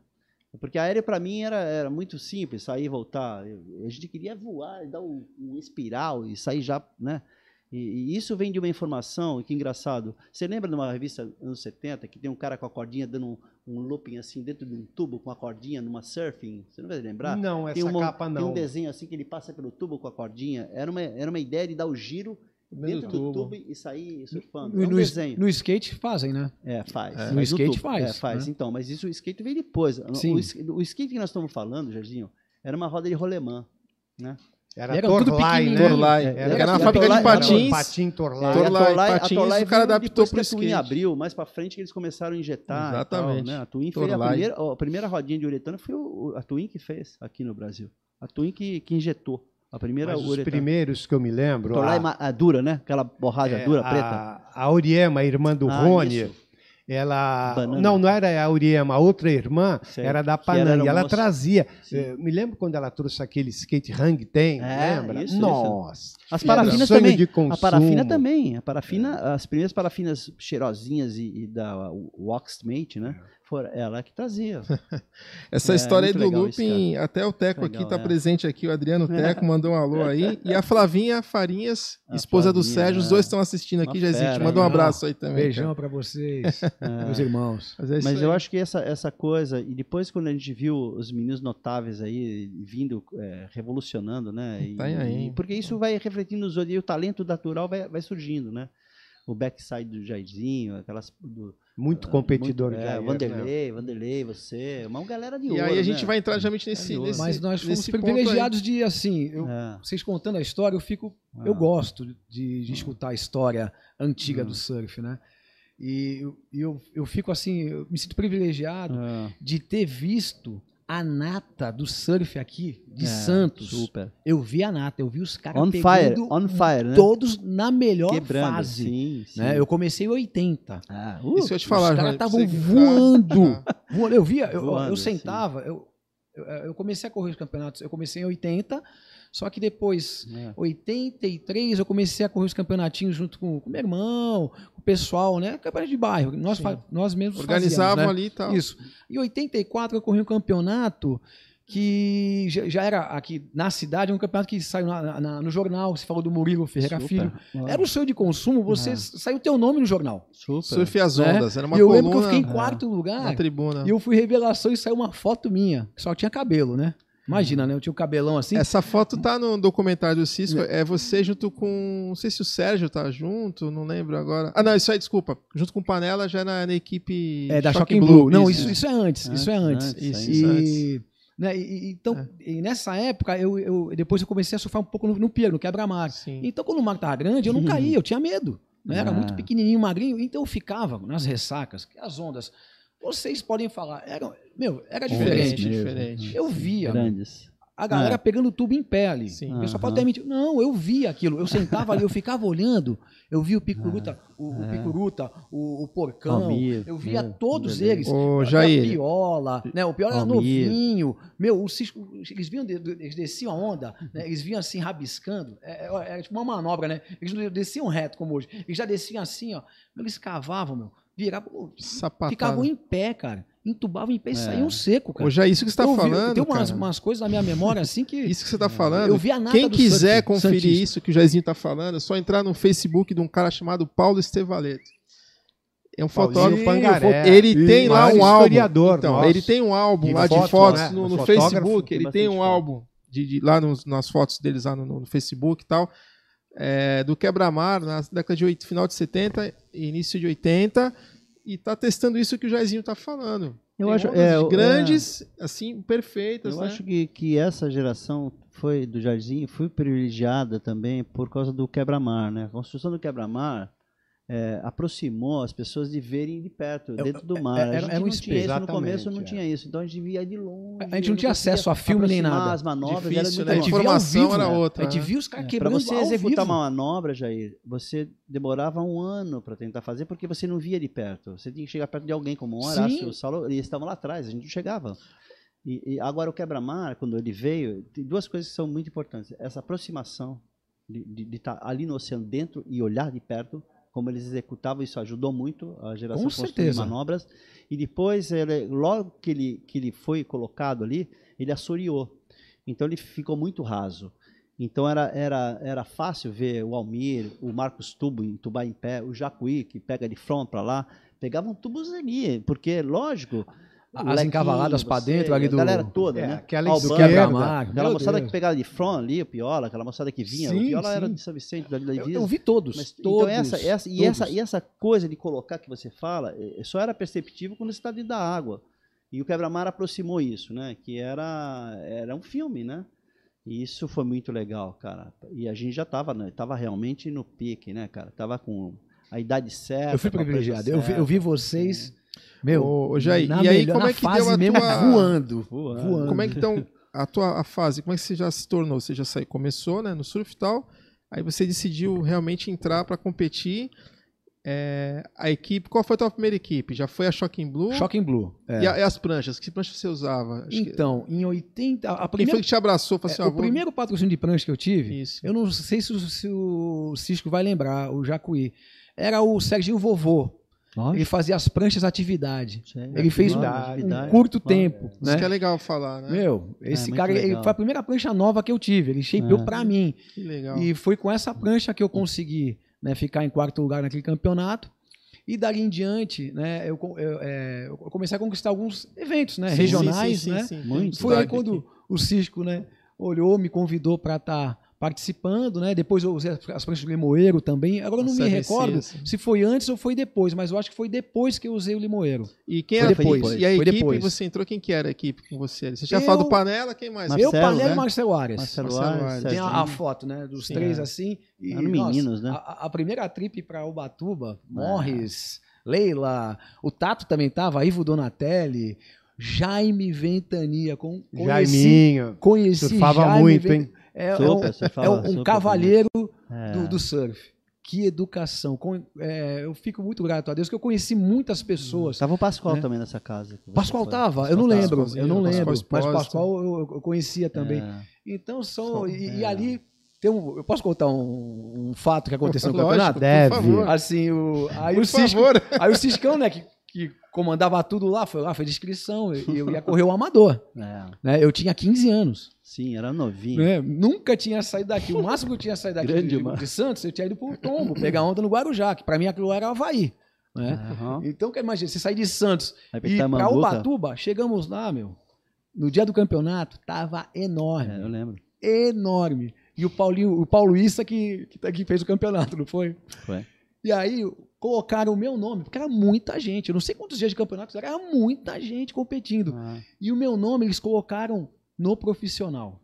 S2: Porque aéreo para mim era, era muito simples, sair e voltar. Eu, a gente queria voar, dar um, um espiral e sair já, né? E, e, isso vem de uma informação, que engraçado. Você lembra de uma revista anos 70 que tem um cara com a cordinha dando um, um looping assim dentro de um tubo com a cordinha numa surfing? Você não vai lembrar?
S3: Não, essa
S2: uma,
S3: capa não.
S2: Tem um desenho assim que ele passa pelo tubo com a cordinha. Era uma, era uma ideia de dar o giro dentro do tubo e sair surfando.
S4: No,
S2: é um
S4: no,
S2: desenho.
S4: no skate fazem, né?
S2: É, faz.
S4: É. No skate faz.
S2: É, faz.
S4: Né?
S2: Então, mas isso o skate veio depois.
S4: Sim.
S2: O, o skate que nós estamos falando, Jardim, era uma roda de rolemã, né?
S3: Era
S4: Era
S3: Torlai, né?
S1: Torlai.
S2: É,
S1: Era,
S2: era
S1: uma fábrica de patins.
S3: Patim Torlai.
S1: Torlai.
S2: Torlai,
S1: patins,
S2: a Torlai
S1: o cara adaptou
S2: depois
S1: pro
S2: que a Twin
S1: skate.
S2: abriu, mais pra frente que eles começaram a injetar.
S1: Exatamente.
S2: tal, né? A Twin fez a primeira, a primeira rodinha de uretano foi o- a Twin que fez aqui no Brasil. A Twin que, que injetou a primeira
S3: Mas os primeiros que eu me lembro, a,
S2: a dura, né? Aquela borracha
S3: é,
S2: dura,
S3: a-
S2: preta.
S3: A Auriema, a irmã do
S2: Ah,
S3: Rony,
S2: isso.
S3: ela...
S2: Banana.
S3: Não, não era a Auriema, a outra irmã
S2: Sei.
S3: era da Panang. Ela
S2: aeromoça.
S3: trazia...
S2: Sim.
S3: eh, me lembro quando ela trouxe aquele skate Hang Ten,
S2: É,
S3: lembra?
S2: isso, isso.
S3: Nossa.
S2: As
S3: Era
S2: parafinas também. A parafina também. A parafina, as primeiras parafinas cheirosinhas e, e da Waxmate, né? Foi ela que trazia.
S1: Essa
S2: É,
S1: história aí do looping, até o Teco
S2: Legal,
S1: aqui tá
S2: é.
S1: presente aqui, o Adriano Teco mandou um alô aí. E a Flavinha Farinhas,
S2: A
S1: esposa do
S2: Flavinha,
S1: Sérgio, os
S2: é.
S1: dois estão assistindo aqui,
S2: Uma
S1: Jairzinho. Te
S2: fera,
S1: mandou um
S2: né?
S1: abraço aí também.
S4: Beijão pra vocês, meus irmãos.
S1: Mas, é
S2: Mas eu acho que essa, essa coisa, e depois quando a gente viu os meninos notáveis aí vindo, é, revolucionando, né? E,
S1: Tá aí.
S2: e- porque isso vai refletindo nos olhos, e o talento natural vai, vai surgindo, né? O backside do Jairzinho, aquelas. Do,
S3: Muito competidor
S2: muito,
S3: de
S2: é, Vanderlei, Vanderlei, você, uma galera de
S1: E
S2: ouro.
S1: aí a gente
S2: né?
S1: vai entrar justamente nesse.
S2: É
S1: nesse
S4: Mas nós fomos privilegiados de, assim, eu-
S2: É.
S4: vocês contando a história, eu fico,
S2: Ah.
S4: eu gosto de, de escutar a história antiga
S2: Hum.
S4: do surf, né? E eu, eu, eu fico assim, eu me sinto privilegiado de ter visto a nata do surf aqui de
S2: é,
S4: Santos.
S2: Super.
S4: Eu vi a nata, eu vi os caras
S2: On fire, on fire, né?
S4: todos na melhor
S2: Quebrando.
S4: fase.
S2: Sim, sim.
S4: Né? Eu comecei em 80.
S2: Ah, uh,
S1: Isso eu te falar,
S4: os caras estavam
S1: tá-
S4: voando. voando. Eu via, eu,
S2: Voando,
S4: eu sentava, eu, eu comecei a correr os campeonatos, eu comecei em 80, só que depois,
S2: é.
S4: 83, eu comecei a correr os campeonatinhos junto com o meu irmão, com o pessoal, né? Campeonato de bairro. Nós, nós mesmos
S1: Organizavam
S4: fazíamos, né?
S1: ali e tal.
S4: Isso. Em 84 eu corri um campeonato que já, já era aqui na cidade, um campeonato que saiu na- na- no jornal, você falou do Murilo Ferreira
S2: Super.
S4: Filho.
S2: Ó,
S4: Era o sonho de consumo, você
S2: Ah.
S4: saiu teu nome no jornal.
S2: super.
S1: Surf às
S4: né?
S1: ondas. Era uma
S4: e eu
S1: coluna
S4: lembro que eu fiquei em
S2: É.
S4: quarto lugar
S1: na tribuna.
S4: e eu fui revelação e saiu uma foto minha, que só tinha cabelo, né? Imagina, né? Eu tinha um cabelão assim.
S1: Essa foto tá no documentário do Cisco. É você junto com. Não sei se o Sérgio tá junto, não lembro agora. Ah, não, isso aí, desculpa. Junto com o Panela já na, na equipe.
S4: É, da
S1: Shocking
S4: Shocking Blue. Não, isso, isso é antes.
S2: Antes,
S4: isso é antes.
S2: antes,
S1: Isso, isso antes.
S4: E, né, e- então,
S1: É.
S4: e nessa época, eu, eu- depois eu comecei a surfar um pouco no, no pier, no quebra-mar. Então, quando o mar tava grande, eu não caía, eu tinha medo. Né? Era
S2: Ah.
S4: muito pequenininho, magrinho. Então, eu ficava nas ressacas, que as ondas. Vocês podem falar, era, meu, era
S1: Diferente,
S4: diferente.
S1: diferente.
S4: Eu via.
S2: Grandes.
S4: A galera
S2: É.
S4: pegando tubo em pé ali.
S1: Sim.
S4: O pessoal
S2: Aham.
S4: pode até mentir. Não, eu via aquilo. Eu sentava ali, eu ficava olhando. Eu via o Picuruta, o, o
S2: É.
S4: Picuruta, o, o Porcão.
S2: Almir,
S4: eu via
S2: meu,
S4: todos
S2: Vanderlei.
S4: eles. Via
S1: Jair.
S4: Piola, né? O Piola era novinho. Meu, o Cisco, eles vinham, eles desciam a onda, né? Eles vinham assim, rabiscando. É, é- era tipo uma manobra, né? Eles não desciam reto como hoje. Eles já desciam assim, ó. Eles cavavam, meu. Viravam,
S1: Sapatada.
S4: ficavam em pé, cara. Entubavam em pé e
S2: É.
S4: saíam seco, cara.
S1: Hoje é isso que você tá
S4: Eu vi-
S1: falando.
S4: Tem umas,
S1: cara.
S4: umas coisas na minha memória assim que.
S1: Isso que você tá falando.
S4: Eu vi a nata
S1: Quem
S4: do
S1: quiser
S4: surf
S1: conferir
S4: santista.
S1: isso que o Jairzinho tá falando, é só entrar no Facebook de um cara chamado Paulo Estevaleto. É um
S3: Paulinho
S1: fotógrafo.
S3: Pangaré.
S1: Ele tem lá um álbum. Então,
S3: nosso.
S1: ele tem um álbum
S3: De
S1: lá de
S3: foto,
S1: fotos
S3: né?
S1: no, no Facebook. Ele tem um
S2: foto.
S1: álbum de, de- lá nos, nas fotos deles lá no, no Facebook e tal. é, do quebra-mar na década de 8, final de 70 e início de 80 e tá testando isso que o Jairzinho tá falando.
S2: Eu
S1: Tem
S2: acho- é,
S1: grandes, assim, perfeitas,
S2: Eu
S1: né?
S2: acho que, que essa geração foi do Jardim foi privilegiada também por causa do quebra-mar, né? A construção do quebra-mar é, aproximou as pessoas de verem de perto, é, dentro do é, mar. Era, era um não tinha isso no começo, não é. tinha isso. Então a gente via de longe.
S4: A gente não tinha acesso a filme nem nada.
S2: As manobras
S1: Difícil, era né? A informação era né? outra.
S4: A gente via os caras quebrando
S2: Para você executar uma manobra, Jair, você demorava um ano para tentar fazer porque você não via de perto. Você tinha que chegar perto de alguém, como o Horácio, o Saulo, eles estavam lá atrás, a gente não chegava. E, e agora o quebra-mar, quando ele veio, tem duas coisas que são muito importantes. Essa aproximação de estar tá ali no oceano dentro e olhar de perto como eles executavam, isso ajudou muito a geração
S4: de
S2: manobras. E depois, ele, logo que ele, que ele foi colocado ali, ele assoreou. Então ele ficou muito raso. Então era, era, era fácil ver o Almir, o Marcos Tubo entubar em pé, o Jacuí, que pega de front para lá, pegavam tubos ali, porque, lógico,
S4: as encavaladas para dentro ali do.
S2: A galera toda, é, né?
S4: Aquela do quebra-mar.
S2: Aquela moçada Deus. que pegava de front ali, o Piola, aquela moçada que vinha. Sim, o Piola sim. era de São Vicente, da
S4: Ilha eu, eu vi todos. Mas, todos então,
S2: essa, essa, todos. E, essa, e essa coisa de colocar que você fala, é, só era perceptível quando você está dentro da água. E o quebra-mar aproximou isso, né? Que era, era um filme, né? E isso foi muito legal, cara. E a gente já estava né? tava realmente no pique, né, cara? Tava com a idade certa.
S4: Eu fui privilegiado. Eu vi, eu vi vocês. É meu,
S1: Ô, Jair, e aí como é que deu a
S4: mesmo
S1: tua...
S4: voando,
S1: voando. Como é que então a tua a fase, como é que você já se tornou? Você já saiu, começou, né, no surf e tal, aí você decidiu realmente entrar para competir. É, a equipe, qual foi a tua primeira equipe? Já foi a Shocking Blue?
S4: Shocking Blue.
S1: É. E, a, e, as pranchas? Que pranchas você usava?
S4: Acho então, que... em 80. A
S1: primeira, Quem foi que te abraçou? Assim,
S4: é, o primeiro patrocínio de prancha que eu tive, Isso. eu não sei se, se o Cisco vai lembrar, o Jacuí. Era o Serginho Vovô. Nossa. Ele fazia as pranchas atividade. ele fez um, um curto tempo. Isso
S1: né? que é legal falar, né?
S4: Meu, é, esse é, cara ele, foi a primeira prancha nova que eu tive. Ele shapeou é. para mim.
S1: Que legal.
S4: E foi com essa prancha que eu consegui né, ficar em quarto lugar naquele campeonato. E dali em diante, né, eu, eu, é, eu comecei a conquistar alguns eventos né, sim, regionais. Sim, sim, né? Foi aí quando o Cisco né, olhou, me convidou para estar. Tá participando, né? Depois eu usei as pranchas do limoeiro também. Agora eu não me recordo assim. se foi antes ou foi depois, mas eu acho que foi depois que eu usei o limoeiro.
S1: E quem foi era depois? E a foi equipe depois. você entrou, quem que era a equipe com você? Você tinha eu, falado do Panela, quem mais?
S4: Marcelo, eu, Panela né? e Marcelo Arias.
S2: Marcelo, Marcelo Arias.
S4: Tem a, a, foto, né? Dos Sim, três é. assim.
S2: E, nossa, meninos, né?
S4: A, a, primeira trip para Ubatuba, é. Morris, Leila, o Tato também tava, Ivo Donatelli, Jaime Ventania. Com,
S3: conheci, Jaiminho.
S4: Conheci
S3: Surfava
S4: Jaime
S3: muito, hein?
S4: É, super, é, um, é um, um cavalheiro do, do, surf. Que educação. É, eu fico muito grato a Deus, que eu conheci muitas pessoas.
S2: Tava o Pascoal né? também nessa casa.
S4: Pascoal tava, eu não lembro, eu não lembro. Mas Pascoal eu, eu conhecia também. É. Então, são. E, e, ali tem um, eu posso contar um, um fato que aconteceu no campeonato?
S3: Deve.
S4: Assim, o, aí, o Cisco, aí o Ciscão, né, que, que comandava tudo lá, foi lá, foi de inscrição, e eu ia correr o amador. É. Né? Eu tinha 15 anos.
S2: Sim, era novinho.
S4: Né? Nunca tinha saído daqui. O máximo que eu tinha saído daqui de, de, Santos, eu tinha ido pro Tombo, pegar onda no Guarujá, que pra mim aquilo era Havaí. Né? Uhum. Então, imagina, você sair de Santos e pra Ubatuba, chegamos lá, meu. No dia do campeonato, tava enorme. É,
S2: eu lembro.
S4: Enorme. E o Paulinho, o Paulo Issa que, que, que fez o campeonato, não foi?
S2: Foi.
S4: E aí, colocaram o meu nome, porque era muita gente. Eu não sei quantos dias de campeonato era, muita gente competindo. Ah. E o meu nome eles colocaram no profissional.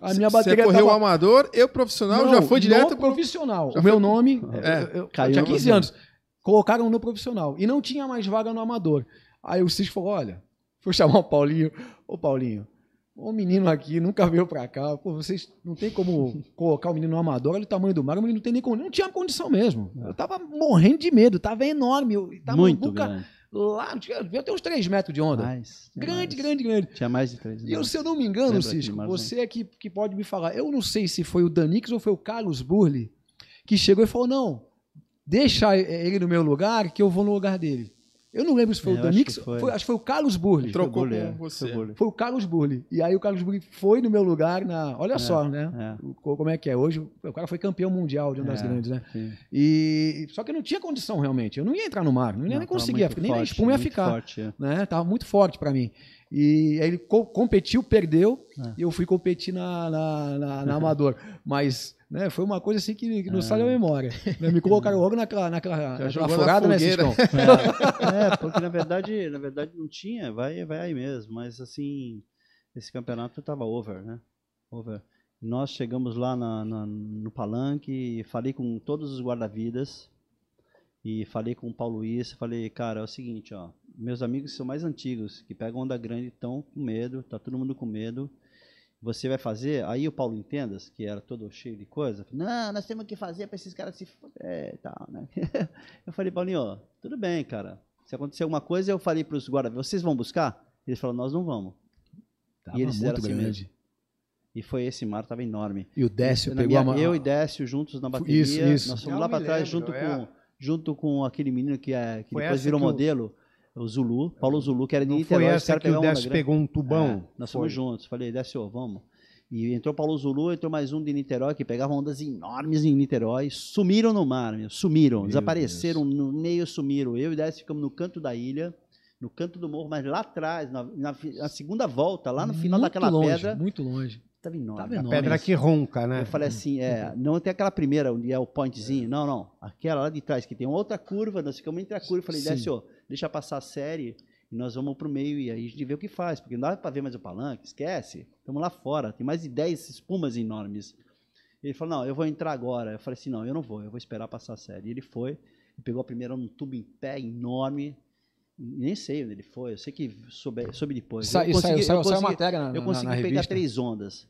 S1: A minha bateria Você correu tava... amador, eu profissional, não, já foi direto
S4: no profissional. Já o meu nome, é, eu, eu tinha 15 anos. Colocaram no profissional e não tinha mais vaga no amador. Aí o Cis falou: "Olha, vou chamar o Paulinho. Ô Paulinho, o menino aqui nunca veio pra cá. Pô, vocês não tem como colocar o menino no amador, olha o tamanho do mar, o menino não tem nem condição. Não tinha condição mesmo. Eu tava morrendo de medo, tava enorme. Eu tava
S2: Muito grande.
S4: Lá, devia ter uns 3 metros de onda. Mais, grande, mais. grande, grande.
S2: Tinha mais de 3
S4: E eu, se eu não me engano, Cisco, você é que, que pode me falar. Eu não sei se foi o Danix ou foi o Carlos Burli que chegou e falou: não, deixa ele no meu lugar que eu vou no lugar dele. Eu não lembro se foi é, o Danix, acho, foi. acho que foi o Carlos Burli.
S1: Trocou com você.
S4: Foi o Carlos Burli. E aí o Carlos Burli foi no meu lugar na. Olha é, só, né? É. Como é que é? Hoje o cara foi campeão mundial de uma das é, grandes, né? Sim. E só que eu não tinha condição realmente. Eu não ia entrar no mar, não ia não, nem conseguir, nem a espuma ia ficar. Forte, é. né? Tava muito forte para mim. E aí ele co competiu, perdeu, e eu fui competir na, na, na, na Amador. Mas né? Foi uma coisa assim que, que não é. sai da memória. Né? Me colocaram logo naquela, naquela, naquela afogada, né, Ciscão?
S2: É. é, porque na verdade, na verdade não tinha, vai, vai aí mesmo. Mas assim, esse campeonato estava over, né? Over. Nós chegamos lá na, na, no palanque, falei com todos os guarda-vidas E falei com o Paulo Luiz, falei, cara, é o seguinte, ó, meus amigos são mais antigos, que pegam onda grande, estão com medo, tá todo mundo com medo. Você vai fazer? Aí o Paulo Entendas, que era todo cheio de coisa, falou, não, nós temos que fazer para esses caras se foder e tal, né? eu falei, Paulinho, ó, tudo bem, cara. Se acontecer alguma coisa, eu falei para os guardas, vocês vão buscar? Eles falaram, nós não vamos.
S4: Tava e eles muito assim grande. Mesmo.
S2: E foi esse mar, tava enorme.
S4: E o Décio pegou
S2: minha, a Eu e Décio juntos na bateria. Isso, isso. Nós fomos lá para trás junto é. com junto com aquele menino que, é, que depois virou modelo, o Zulu, Paulo Zulu, que era de Niterói.
S3: Foi essa que o Décio pegou um tubão? É,
S2: nós fomos juntos. Falei, Décio, vamos. E entrou Paulo Zulu, entrou mais um de Niterói, que pegava ondas enormes em Niterói. Sumiram no mar, meu, sumiram. Meu desapareceram Deus. no meio, sumiram. Eu e Décio ficamos no canto da ilha no canto do morro, mas lá atrás, na, na, na segunda volta, lá no final
S4: muito
S2: daquela
S4: longe,
S2: pedra.
S4: Muito longe.
S2: Tava enorme. Tava
S3: enorme. A pedra que ronca, né?
S2: Eu falei assim, é, não tem aquela primeira, onde é o pointzinho. Não, não. Aquela lá de trás, que tem outra curva, nós ficamos entre a curva. Eu falei, desce, ó, deixa passar a série e nós vamos pro meio e aí a gente vê o que faz. Porque não dá para ver mais o palanque, esquece. Estamos lá fora, tem mais de 10 espumas enormes. Ele falou, não, eu vou entrar agora. Eu falei assim, não, eu não vou, eu vou esperar passar a série. E ele foi, pegou a primeira num tubo em pé enorme, nem sei onde ele foi, eu sei que soube, soube depois.
S4: Sa, eu consegui, saiu, eu consegui, matéria na,
S2: eu consegui
S4: na,
S2: na
S4: pegar
S2: três ondas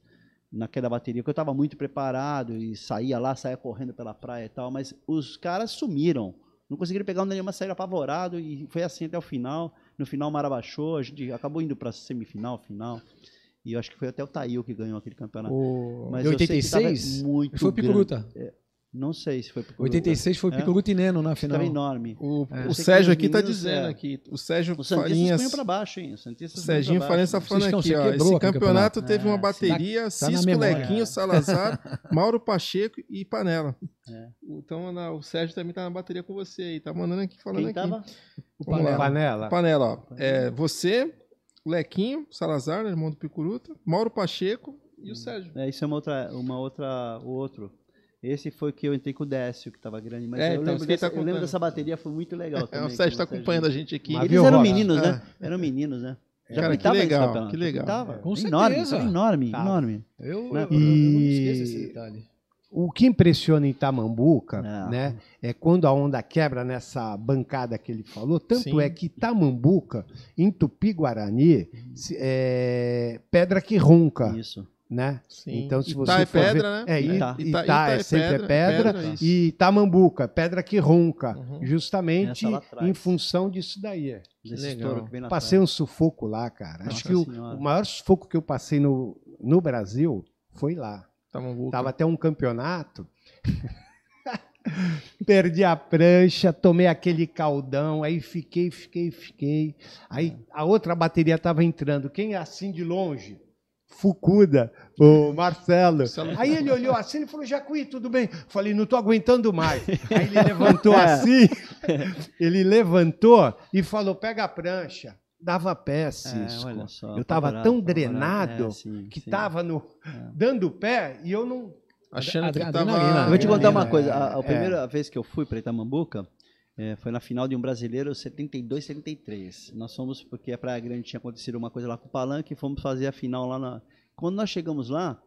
S2: naquela bateria, porque eu estava muito preparado e saía lá, saía correndo pela praia e tal, mas os caras sumiram. Não conseguiram pegar nenhuma, saíram apavorado e foi assim até o final. No final, o Mar abaixou, a gente acabou indo para semifinal, final. E eu acho que foi até o Tail que ganhou aquele campeonato.
S4: O... Mas 86? muito foi o Picuruta. É,
S2: não sei se foi
S4: Piccolo. 86 foi Piccolo é? Neno na final.
S2: Estava enorme.
S1: O, é. o Sérgio aqui está dizendo é. aqui. O Sérgio
S2: o
S1: Farinhas.
S2: para baixo, hein? O,
S1: o Serginho Farinhas está falando aqui, ó. Esse campeonato teve uma bateria, tá, Cisco, tá Lequinho, Salazar, Mauro Pacheco e Panela. É. Então o Sérgio também está na bateria com você aí. Tá mandando aqui, falando Quem aqui. Tava?
S3: O Panela. Panela.
S1: Panela, ó. É, você, Lequinho, Salazar, irmão do Picuruta, Mauro Pacheco e o Sérgio.
S2: É, isso é uma outra, uma outra, o outro. Esse foi que eu entrei com o Décio, que estava grande. Mas
S1: é,
S2: eu,
S1: então,
S2: lembro dessa, tá eu, lembro dessa, bateria, foi muito legal também.
S1: É, o Sérgio está acompanhando a gente aqui.
S2: Eles eram meninos, né? É. Eram meninos, né?
S1: Já Cara, que legal, que legal.
S2: Tava. Com enorme, certeza. enorme, tá. enorme.
S3: Eu, né? eu, eu, eu, não esqueço esse detalhe. O que impressiona em Tamambuca, é. né, é quando a onda quebra nessa bancada que ele falou. Tanto Sim. é que Tamambuca, em Tupi-Guarani, é pedra que ronca.
S2: Isso
S3: né?
S1: Sim.
S3: Então,
S1: se Itá você é pedra, ver,
S3: né? É, Itá, Itá, Itá é, é sempre pedra, pedra, pedra e Tamambuca, pedra que ronca, uhum. justamente em função disso daí.
S2: Legal.
S3: Passei um sufoco lá, cara. Nossa Acho que o, o, maior sufoco que eu passei no, no Brasil foi lá. Tamambuca. Tava até um campeonato. Perdi a prancha, tomei aquele caldão, aí fiquei, fiquei, fiquei. Aí a outra bateria estava entrando. Quem é assim de longe? Fucuda, o Marcelo. Aí ele olhou assim e falou: Jacuí, tudo bem? Falei, não estou aguentando mais. Aí ele levantou é. assim, ele levantou e falou: pega a prancha. Dava pé, é, Cisco. É, só, eu estava tão drenado é, sim, que estava é. dando pé e eu não.
S1: Achando que tava...
S2: Eu vou te contar uma coisa. A, a primeira vez que eu fui para Itamambuca, é, foi na final de um brasileiro 72, 73. Nós fomos, porque a Praia Grande tinha acontecido uma coisa lá com o Palanque, fomos fazer a final lá na. Quando nós chegamos lá,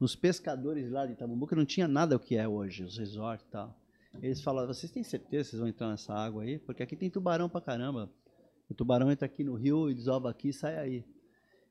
S2: os pescadores lá de Itabambuca não tinha nada o que é hoje, os resorts e tal. Eles falaram: vocês têm certeza que vocês vão entrar nessa água aí? Porque aqui tem tubarão pra caramba. O tubarão entra aqui no rio e desova aqui e sai aí.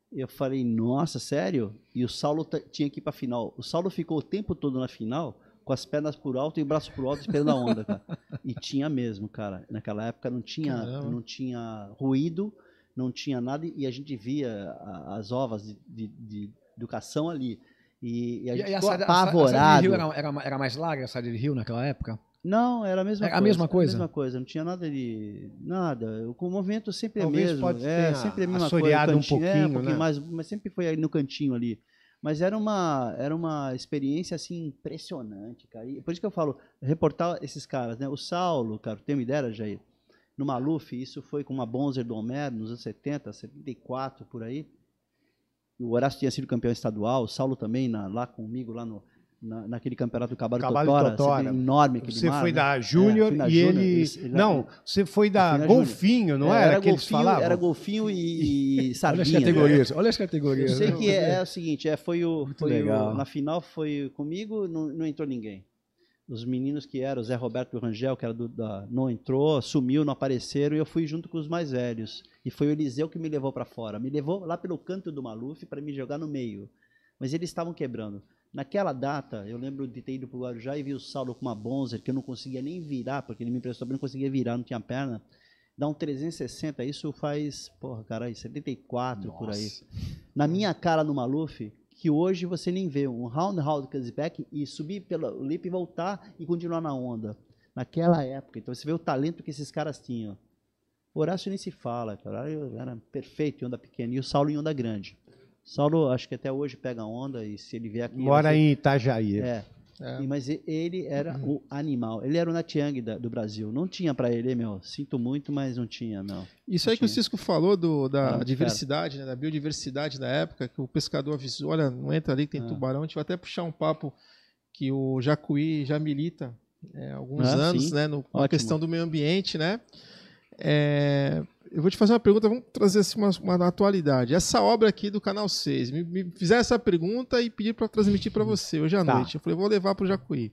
S2: Eu falei, nossa, sério? E o Saulo tinha que ir pra final. O Saulo ficou o tempo todo na final com as pernas por alto e o braço por alto esperando a onda, cara. E tinha mesmo, cara. Naquela época não tinha, não tinha ruído, não tinha nada e a gente via as ovas de, de, de educação ali. E, e a gente e ficou a apavorado. A, a
S4: de Rio era, era, era, mais larga a saída de Rio naquela época?
S2: Não, era a mesma
S4: era
S2: coisa.
S4: A mesma coisa?
S2: A mesma coisa, não tinha nada de. Nada. O movimento sempre Talvez é mesmo. Pode é, sempre a mesma coisa. Cantinho, um pouquinho, é, um pouquinho né? mais, mas sempre foi aí no cantinho ali. Mas era uma, era uma experiência assim impressionante, cara. E por isso que eu falo, reportar esses caras, né? O Saulo, cara, tem uma ideia, Jair? No Maluf, isso foi com uma Bonzer do Homero nos anos 70, 74 por aí. O Horácio tinha sido campeão estadual, o Saulo também na, lá comigo, lá no, na, naquele campeonato do Caballo, Caballo Totora, Totora. enorme aquele
S3: Você
S2: mar,
S3: foi
S2: né?
S3: da Júnior é, e ele... ele... Não, você foi da Golfinho, não é, era, era que golfinho, eles falavam?
S2: Era Golfinho e Sardinha.
S4: olha as categorias, olha as categorias.
S2: Eu sei que é, é o seguinte, é, foi, o, foi o, na final foi comigo, não, não entrou ninguém. os meninos que eram, o Zé Roberto Rangel, que era do, da, não entrou, sumiu, não apareceram, e eu fui junto com os mais velhos. E foi o Eliseu que me levou para fora. Me levou lá pelo canto do Maluf para me jogar no meio. Mas eles estavam quebrando. Naquela data, eu lembro de ter ido para o Guarujá e vi o Saulo com uma Bonzer, que eu não conseguia nem virar, porque ele me emprestou, mas não conseguia virar, não tinha perna. Dá um 360, isso faz, porra, caralho, 74 Nossa. por aí. Na minha cara no Maluf, que hoje você nem vê um round round back e subir pelo lip e voltar e continuar na onda. Naquela época, então você vê o talento que esses caras tinham. O Horácio nem se fala, cara. Era perfeito em onda pequena e o Saulo em onda grande. Saulo, acho que até hoje pega onda e se ele vier aqui.
S3: Mora em Itajaí.
S2: É. É. Mas ele era uhum. o animal. Ele era o Natiang do Brasil. Não tinha para ele, meu. Sinto muito, mas não tinha, meu.
S1: Isso
S2: não
S1: aí tinha. que o Cisco falou do, da ah, diversidade, né, da biodiversidade da época, que o pescador avisou, olha, não entra ali que tem ah. tubarão. A gente vai até puxar um papo que o Jacuí já milita é, alguns ah, anos, sim. né, no, na questão do meio ambiente, né? É, eu vou te fazer uma pergunta, vamos trazer assim, uma, uma atualidade. Essa obra aqui do Canal 6, me, me fizeram essa pergunta e pediram para transmitir para você hoje à tá. noite. Eu falei, vou levar para o Jacuí.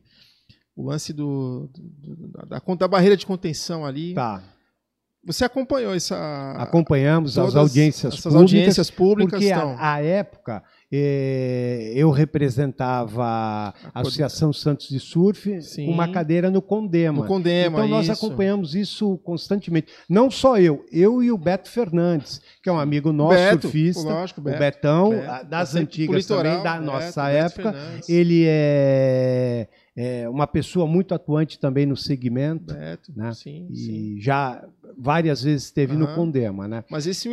S1: O lance do, do da, da, barreira de contenção ali.
S3: Tá.
S1: Você acompanhou essa.
S3: Acompanhamos as audiências públicas. audiências públicas. Porque estão... a, a época eu representava a Associação Santos de Surf Sim. uma cadeira no Condema.
S1: No Condema,
S3: Então nós
S1: isso.
S3: acompanhamos isso constantemente. Não só eu, eu e o Beto Fernandes, que é um amigo nosso, Beto, surfista, lógico, Beto, o Betão, Beto, das antigas também, da nossa época. Ele é é uma pessoa muito atuante também no segmento. Beto, né? sim, e sim. já várias vezes esteve uhum. no Condema, né?
S1: Mas esse,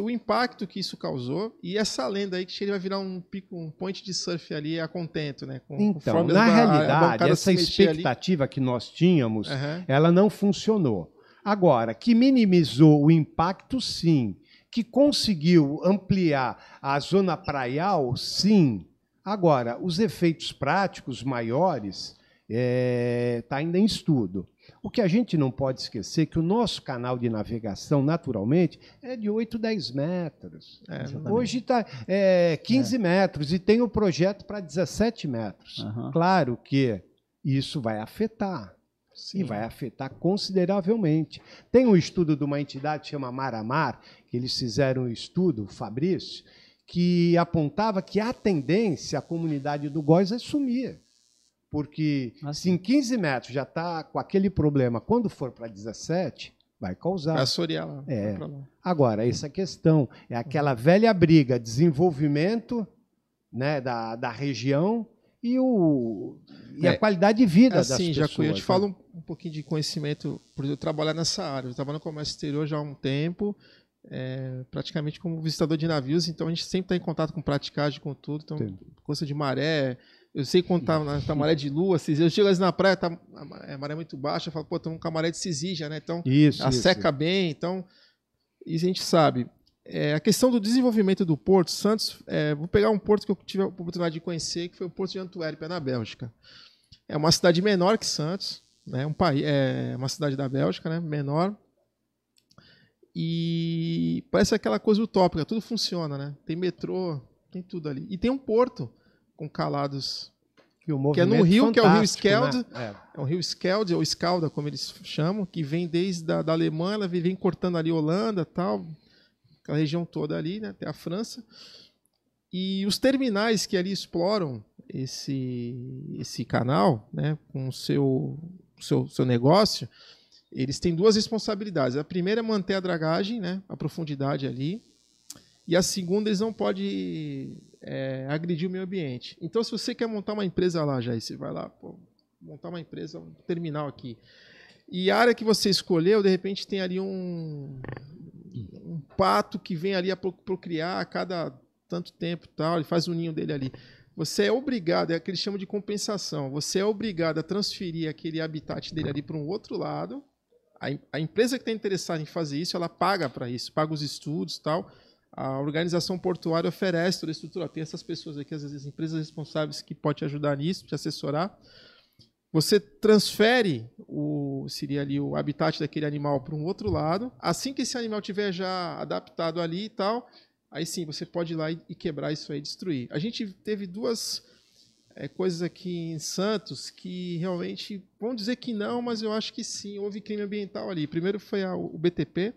S1: o impacto que isso causou e essa lenda aí que ele vai virar um pico, um point de surf ali a contento, né?
S3: Com, então, na realidade, essa expectativa ali... que nós tínhamos, uhum. ela não funcionou. Agora, que minimizou o impacto, sim. Que conseguiu ampliar a zona praial, sim. Agora, os efeitos práticos maiores está é, tá ainda em estudo. O que a gente não pode esquecer é que o nosso canal de navegação, naturalmente, é de 8, 10 metros. É, Hoje está é, 15 é. metros e tem o projeto para 17 metros. Uhum. Claro que isso vai afetar. Sim. E vai afetar consideravelmente. Tem um estudo de uma entidade que chama Maramar, que eles fizeram um estudo, o Fabrício, que apontava que a tendência, a comunidade do Góis é sumir. Porque assim. se em 15 metros já está com aquele problema, quando for para 17, vai causar. Vai
S1: assorear
S3: É. Agora, essa questão é aquela velha briga, desenvolvimento né, da, da região e, o, e é, a qualidade de vida assim, das pessoas.
S1: Já, eu te né? falo um, um pouquinho de conhecimento, por eu trabalhar nessa área. Eu estava no comércio exterior já há um tempo, é, praticamente como visitador de navios, então a gente sempre está em contato com praticagem, com tudo. Então, Sim. coisa de maré, eu sei contar na tá maré de lua, eu chego assim na praia, tá, a maré é muito baixa, eu falo, pô, estamos com a maré de cisija, né? Então, isso, a isso. seca bem, então, isso a gente sabe. É, a questão do desenvolvimento do porto, Santos, é, vou pegar um porto que eu tive a oportunidade de conhecer, que foi o porto de Antuérpia, na Bélgica. É uma cidade menor que Santos, né? Um país, é uma cidade da Bélgica, né? Menor, e parece aquela coisa utópica, tudo funciona, né? Tem metrô, tem tudo ali. E tem um porto com calados que, que é no rio, que é o rio Skeld, né? é. é. o rio Skeld, ou Scalda, como eles chamam, que vem desde a da Alemanha, ela vem cortando ali Holanda, tal, aquela região toda ali, né, até a França. E os terminais que ali exploram esse esse canal, né, com o seu seu, seu negócio, eles têm duas responsabilidades. A primeira é manter a dragagem, né, a profundidade ali. E a segunda, eles não podem é, agredir o meio ambiente. Então, se você quer montar uma empresa lá, já você vai lá, pô, montar uma empresa, um terminal aqui. E a área que você escolheu, de repente, tem ali um, um pato que vem ali a procriar a cada tanto tempo tal, ele faz o ninho dele ali. Você é obrigado, é o que eles chamam de compensação, você é obrigado a transferir aquele habitat dele ali para um outro lado, a, a empresa que está interessada em fazer isso, ela paga para isso, paga os estudos tal. A organização portuária oferece toda a estrutura. Tem essas pessoas aqui, às vezes, empresas responsáveis que podem te ajudar nisso, te assessorar. Você transfere o seria ali o habitat daquele animal para um outro lado. Assim que esse animal tiver já adaptado ali e tal, aí sim você pode ir lá e, quebrar isso aí, destruir. A gente teve duas é, coisas aqui em Santos que realmente vão dizer que não, mas eu acho que sim, houve crime ambiental ali. Primeiro foi a, o BTP,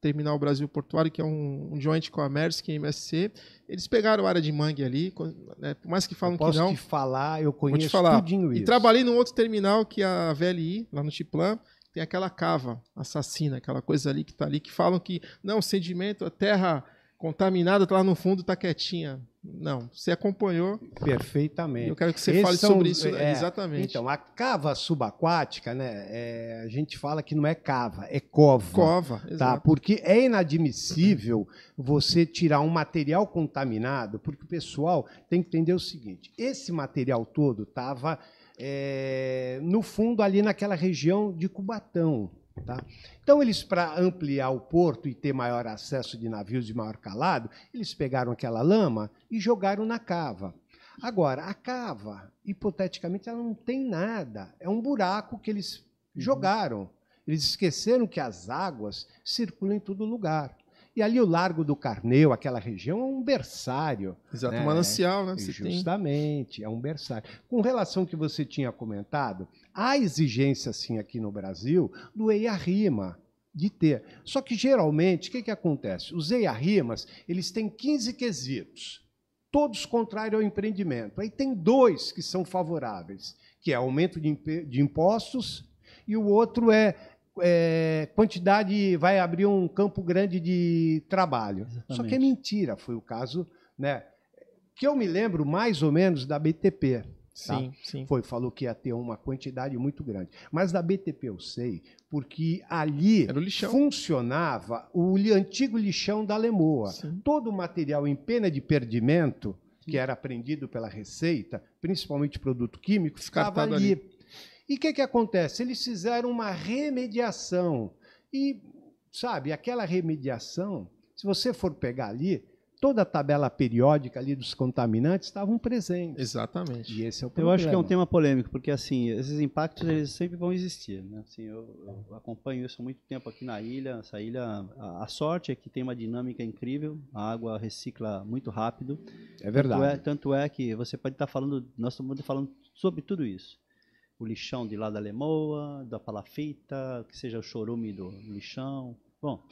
S1: Terminal Brasil Portuário, que é um, um joint com a Maersk e a MSC. Eles pegaram a área de mangue ali, né, por mais que falam que não.
S3: Posso te falar, eu conheço
S1: falar.
S3: tudinho isso.
S1: E trabalhei num outro terminal, que é a VLI, lá no Chiplan, tem aquela cava assassina, aquela coisa ali que está ali, que falam que, não, sedimento, a terra contaminada tá lá no fundo, está quietinha. Não, você acompanhou.
S3: Perfeitamente.
S1: Eu quero que você Esses fale são, sobre isso. É, exatamente.
S3: Então, a cava subaquática, né? É, a gente fala que não é cava, é cova.
S1: Cova,
S3: tá? exato. Porque é inadmissível você tirar um material contaminado, porque o pessoal tem que entender o seguinte: esse material todo estava é, no fundo ali naquela região de Cubatão. Tá? Então, eles, para ampliar o porto e ter maior acesso de navios de maior calado, eles pegaram aquela lama e jogaram na cava. Agora, a cava, hipoteticamente, ela não tem nada. É um buraco que eles uhum. jogaram. Eles esqueceram que as águas circulam em todo lugar. E ali o Largo do Carneu, aquela região, é um berçário.
S1: Exato, né? manancial, né?
S3: Você Justamente, tem. é um berçário. Com relação ao que você tinha comentado, há exigência, sim, aqui no Brasil, do EIA-RIMA, de ter. Só que, geralmente, o que, que acontece? Os EIA-RIMAs, eles têm 15 quesitos, todos contrários ao empreendimento. Aí tem dois que são favoráveis, que é aumento de impostos, e o outro é é, quantidade vai abrir um campo grande de trabalho. Exatamente. Só que é mentira, foi o caso, né? Que eu me lembro mais ou menos da BTP. Tá?
S1: Sim, sim.
S3: Foi, falou que ia ter uma quantidade muito grande. Mas da BTP eu sei, porque ali funcionava o antigo lixão da Lemoa. Sim. Todo o material em pena de perdimento, que era apreendido pela Receita, principalmente produto químico, ficava ali. ali. E o que, que acontece? Eles fizeram uma remediação. E, sabe, aquela remediação, se você for pegar ali, toda a tabela periódica ali dos contaminantes estavam presentes.
S1: Exatamente.
S2: E esse é o problema. Eu acho que é um tema polêmico, porque assim, esses impactos eles sempre vão existir. Né? Assim, eu, eu, acompanho isso há muito tempo aqui na ilha. Essa ilha, a, a, sorte é que tem uma dinâmica incrível, a água recicla muito rápido.
S3: É verdade.
S2: Tanto é, tanto é que você pode estar falando, nós estamos falando sobre tudo isso o lixão de lá da Lemoa, da Palafita, que seja o chorume do lixão. Bom,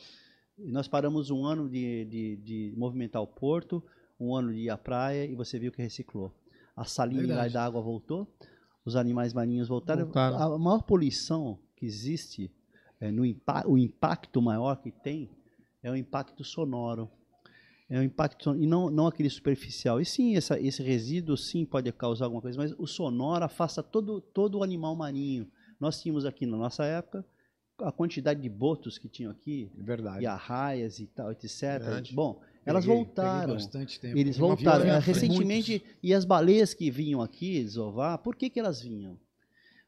S2: nós paramos um ano de, de, de movimentar o porto, um ano de ir à praia e você viu que reciclou. A salinidade da água voltou, os animais marinhos voltaram. voltaram. A maior poluição que existe, é, no impa o impacto maior que tem, é o impacto sonoro é um impacto e não, não aquele superficial. E sim, essa, esse resíduo sim pode causar alguma coisa, mas o sonoro afasta todo, todo o animal marinho. Nós tínhamos aqui na nossa época a quantidade de botos que tinham aqui,
S3: verdade.
S2: e arraias e tal, etc. Verdade. Bom, elas peguei, voltaram.
S3: Peguei.
S2: Eles voltaram. É, recentemente, muitos. e as baleias que vinham aqui desovar, por que, que elas vinham?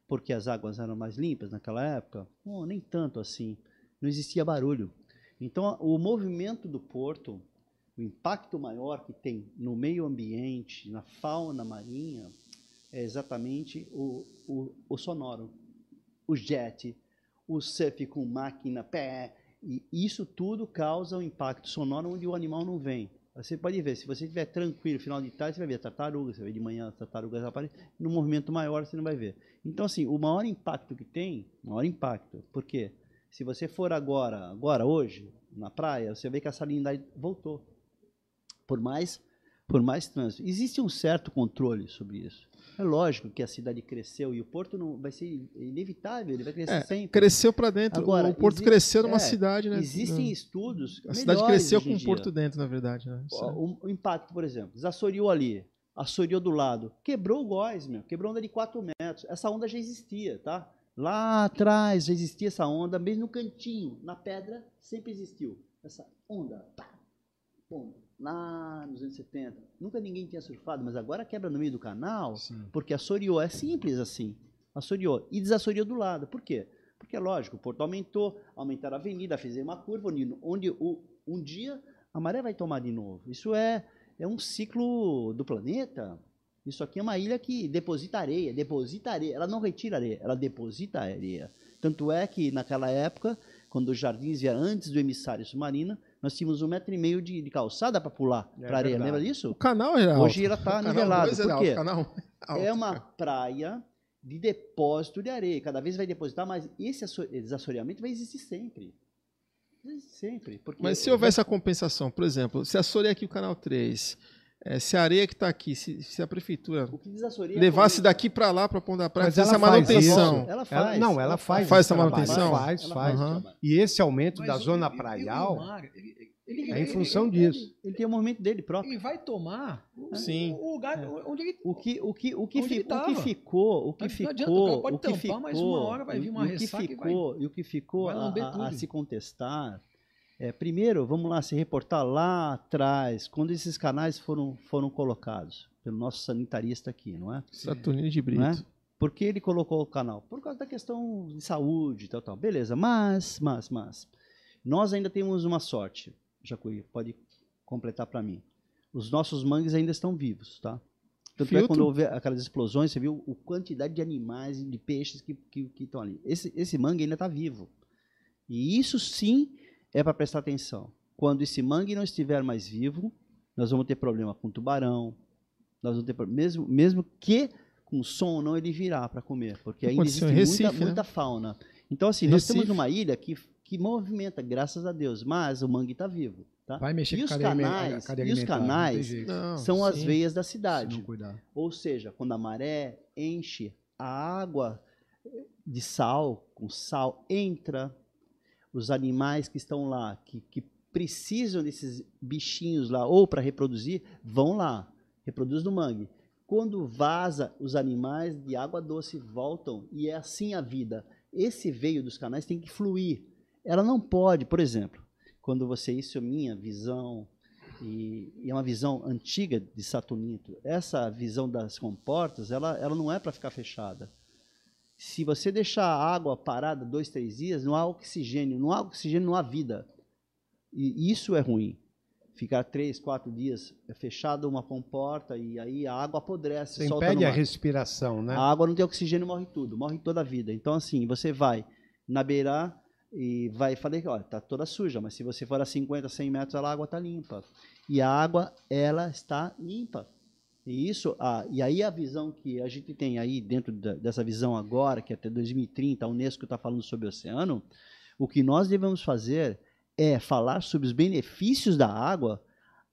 S2: Porque as águas eram mais limpas naquela época? Bom, nem tanto assim. Não existia barulho. Então, o movimento do porto o impacto maior que tem no meio ambiente, na fauna marinha, é exatamente o, o, o sonoro, o jet, o surf com máquina, pé, e isso tudo causa um impacto sonoro onde o animal não vem. Você pode ver, se você estiver tranquilo, final de tarde, você vai ver tartarugas, você vai ver de manhã as tartarugas aparecem, no movimento maior você não vai ver. Então, assim, o maior impacto que tem, maior impacto, por quê? Se você for agora, agora, hoje, na praia, você vê que a salinidade voltou por mais por mais trânsito. Existe um certo controle sobre isso. É lógico que a cidade cresceu e o porto não vai ser inevitável, ele vai crescer é, sempre.
S1: Cresceu para dentro. Agora, o porto existe, cresceu numa é, cidade, né?
S2: Existem estudos.
S1: A cidade cresceu com o porto dentro, na verdade. Né?
S2: O, o, impacto, por exemplo, desassoreou ali, assoreou do lado, quebrou o góis, meu, quebrou onda de 4 metros. Essa onda já existia, tá? Lá atrás já existia essa onda, mesmo no cantinho, na pedra, sempre existiu. Essa onda, pá, onda lá nos anos 70. Nunca ninguém tinha surfado, mas agora quebra no meio do canal, Sim. porque assoreou. É simples assim. Assoreou. E desassoreou do lado. Por quê? Porque é lógico, o porto aumentou, aumentaram a avenida, fizeram uma curva onde, onde o, um dia a maré vai tomar de novo. Isso é, é um ciclo do planeta. Isso aqui é uma ilha que deposita areia, deposita areia. Ela não retira areia, ela deposita areia. Tanto é que naquela época, quando os jardins vieram antes do emissário submarino, nós tínhamos um metro e meio de, de calçada para pular é, para areia. Lembra disso?
S1: O canal era
S2: alto. Hoje ela está nivelado.
S1: Por
S2: quê?
S1: É canal
S2: alto, é uma praia de depósito de areia. Cada vez vai depositar, mas esse desassoreamento vai existir sempre. Sempre.
S1: Mas se houver essa compensação, por exemplo, se assorear aqui o canal 3, é, se a areia que está aqui, se, se, a prefeitura levasse daqui para lá para pôr da praia,
S3: mas ela manutenção.
S2: Ela, ela faz.
S3: Ela, não, ela faz.
S1: Faz essa manutenção?
S3: Faz, faz. Uhum. E esse aumento mas da zona praial ele, é em função ele, disso.
S2: Ele, ele, tem o movimento dele próprio.
S4: Ele vai tomar
S1: Sim.
S4: o, lugar é. onde ele
S2: o que o que o que, fi, o que ficou, o que ficou, o que ficou,
S4: mais uma hora vai vir uma
S2: o que ficou, e o que ficou a, a, a se contestar é, primeiro, vamos lá se reportar lá atrás, quando esses canais foram, foram colocados pelo nosso sanitarista aqui, não é?
S1: Saturnino de Brito. É?
S2: Por que ele colocou o canal? Por causa da questão de saúde e tal, tal. Beleza, mas, mas, mas, nós ainda temos uma sorte, Jacuí, pode completar para mim. Os nossos mangues ainda estão vivos, tá? Tanto Filtro. é quando houve aquelas explosões, você viu a quantidade de animais e de peixes que, que, que estão ali. Esse, esse mangue ainda está vivo. E isso sim é para prestar atenção. Quando esse mangue não estiver mais vivo, nós vamos ter problema com tubarão, nós vamos ter mesmo mesmo que com som ou não ele virá para comer, porque ainda existe Recife, muita, né? muita, fauna. Então assim, nós temos uma ilha que que movimenta, graças a Deus, mas o mangue está vivo. Tá?
S4: Vai mexer
S2: e
S4: com
S2: os canais, e os canais
S1: não,
S2: são sim. as veias da cidade. Ou seja, quando a maré enche, a água de sal, com sal, entra os animais que estão lá, que, que precisam desses bichinhos lá, ou para reproduzir, vão lá, reproduz no mangue. Quando vaza, os animais de água doce voltam, e é assim a vida. Esse veio dos canais tem que fluir. Ela não pode, por exemplo, quando você, isso é minha visão, e, e, é uma visão antiga de Saturnito, essa visão das comportas, ela, ela não é para ficar fechada se você deixar a água parada dois, três dias, não há oxigênio. Não há oxigênio, não há vida. E isso é ruim. Ficar três, quatro dias fechado uma comporta e aí a água apodrece.
S3: Você impede a respiração, né?
S2: A água não tem oxigênio, morre tudo, morre toda a vida. Então, assim, você vai na beira e vai falar que, olha, está toda suja, mas se você for a 50, 100 metros, a água está limpa. E a água, ela está limpa. E isso, ah, e aí a visão que a gente tem aí dentro da, dessa visão agora, que até 2030 a Unesco está falando sobre o oceano, o que nós devemos fazer é falar sobre os benefícios da água,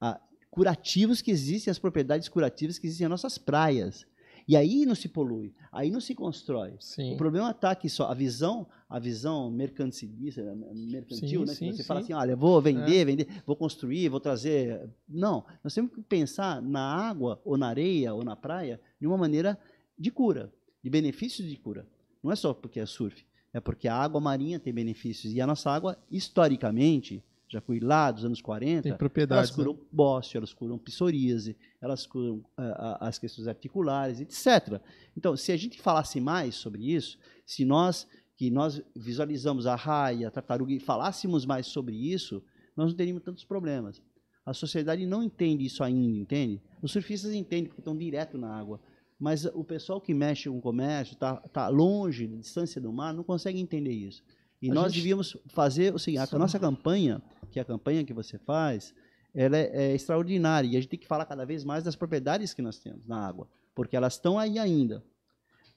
S2: ah, curativos que existem, as propriedades curativas que existem nas nossas praias. E aí não se polui, aí não se constrói.
S1: Sim.
S2: O problema está aqui só a visão, a visão mercantilista, mercantil, sim, né? Sim, que você fala assim, olha, vou vender, é. vender, vou construir, vou trazer. Não, nós temos que pensar na água ou na areia ou na praia de uma maneira de cura, de benefícios de cura. Não é só porque é surf, é porque a água marinha tem benefícios e a nossa água historicamente já fui lá dos anos 40,
S1: Tem propriedades,
S2: elas curam né? bócio, elas curam psoríase, elas curam uh, as questões articulares, etc. Então, se a gente falasse mais sobre isso, se nós que nós visualizamos a raia, a tartaruga e falássemos mais sobre isso, nós não teríamos tantos problemas. A sociedade não entende isso ainda, entende? Os surfistas entendem porque estão direto na água. Mas o pessoal que mexe com o comércio, está tá longe, distância do mar, não consegue entender isso. E a nós gente... devíamos fazer o seguinte, a nossa campanha que a campanha que você faz, ela é, é, extraordinária e a gente tem que falar cada vez mais das propriedades que nós temos na água, porque elas estão aí ainda.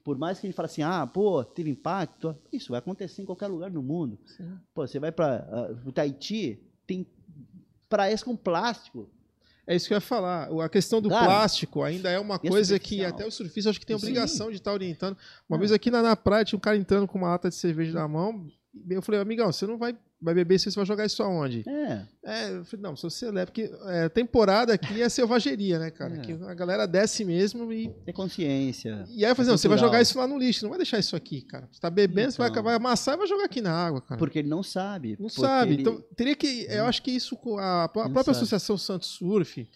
S2: Por mais que a gente fale assim, ah, pô, teve impacto, isso vai acontecer em qualquer lugar no mundo. Sim. Pô, você vai para uh, o Tahiti, tem praias com plástico.
S1: É isso que eu ia falar. A questão do Cara, plástico ainda é uma coisa que até o surfista acho que tem obrigação Sim. de estar orientando. Uma é. vez aqui na, na praia tinha um cara entrando com uma lata de cerveja na mão. Eu falei, amigão, você não vai vai beber isso, você vai jogar isso aonde?
S2: É.
S1: É, eu falei, não, se você leva, porque é, temporada aqui é selvageria, né, cara? É. Que a galera desce mesmo e.
S2: Tem consciência.
S1: E aí eu falei, não, você vai jogar isso lá no lixo, não vai deixar isso aqui, cara. Você tá bebendo, então, você vai, então. vai amassar e vai jogar aqui na água, cara.
S2: Porque ele não sabe.
S1: Não sabe. Ele... Então, teria que. Eu acho que isso, a, a própria sabe. Associação Santos Surf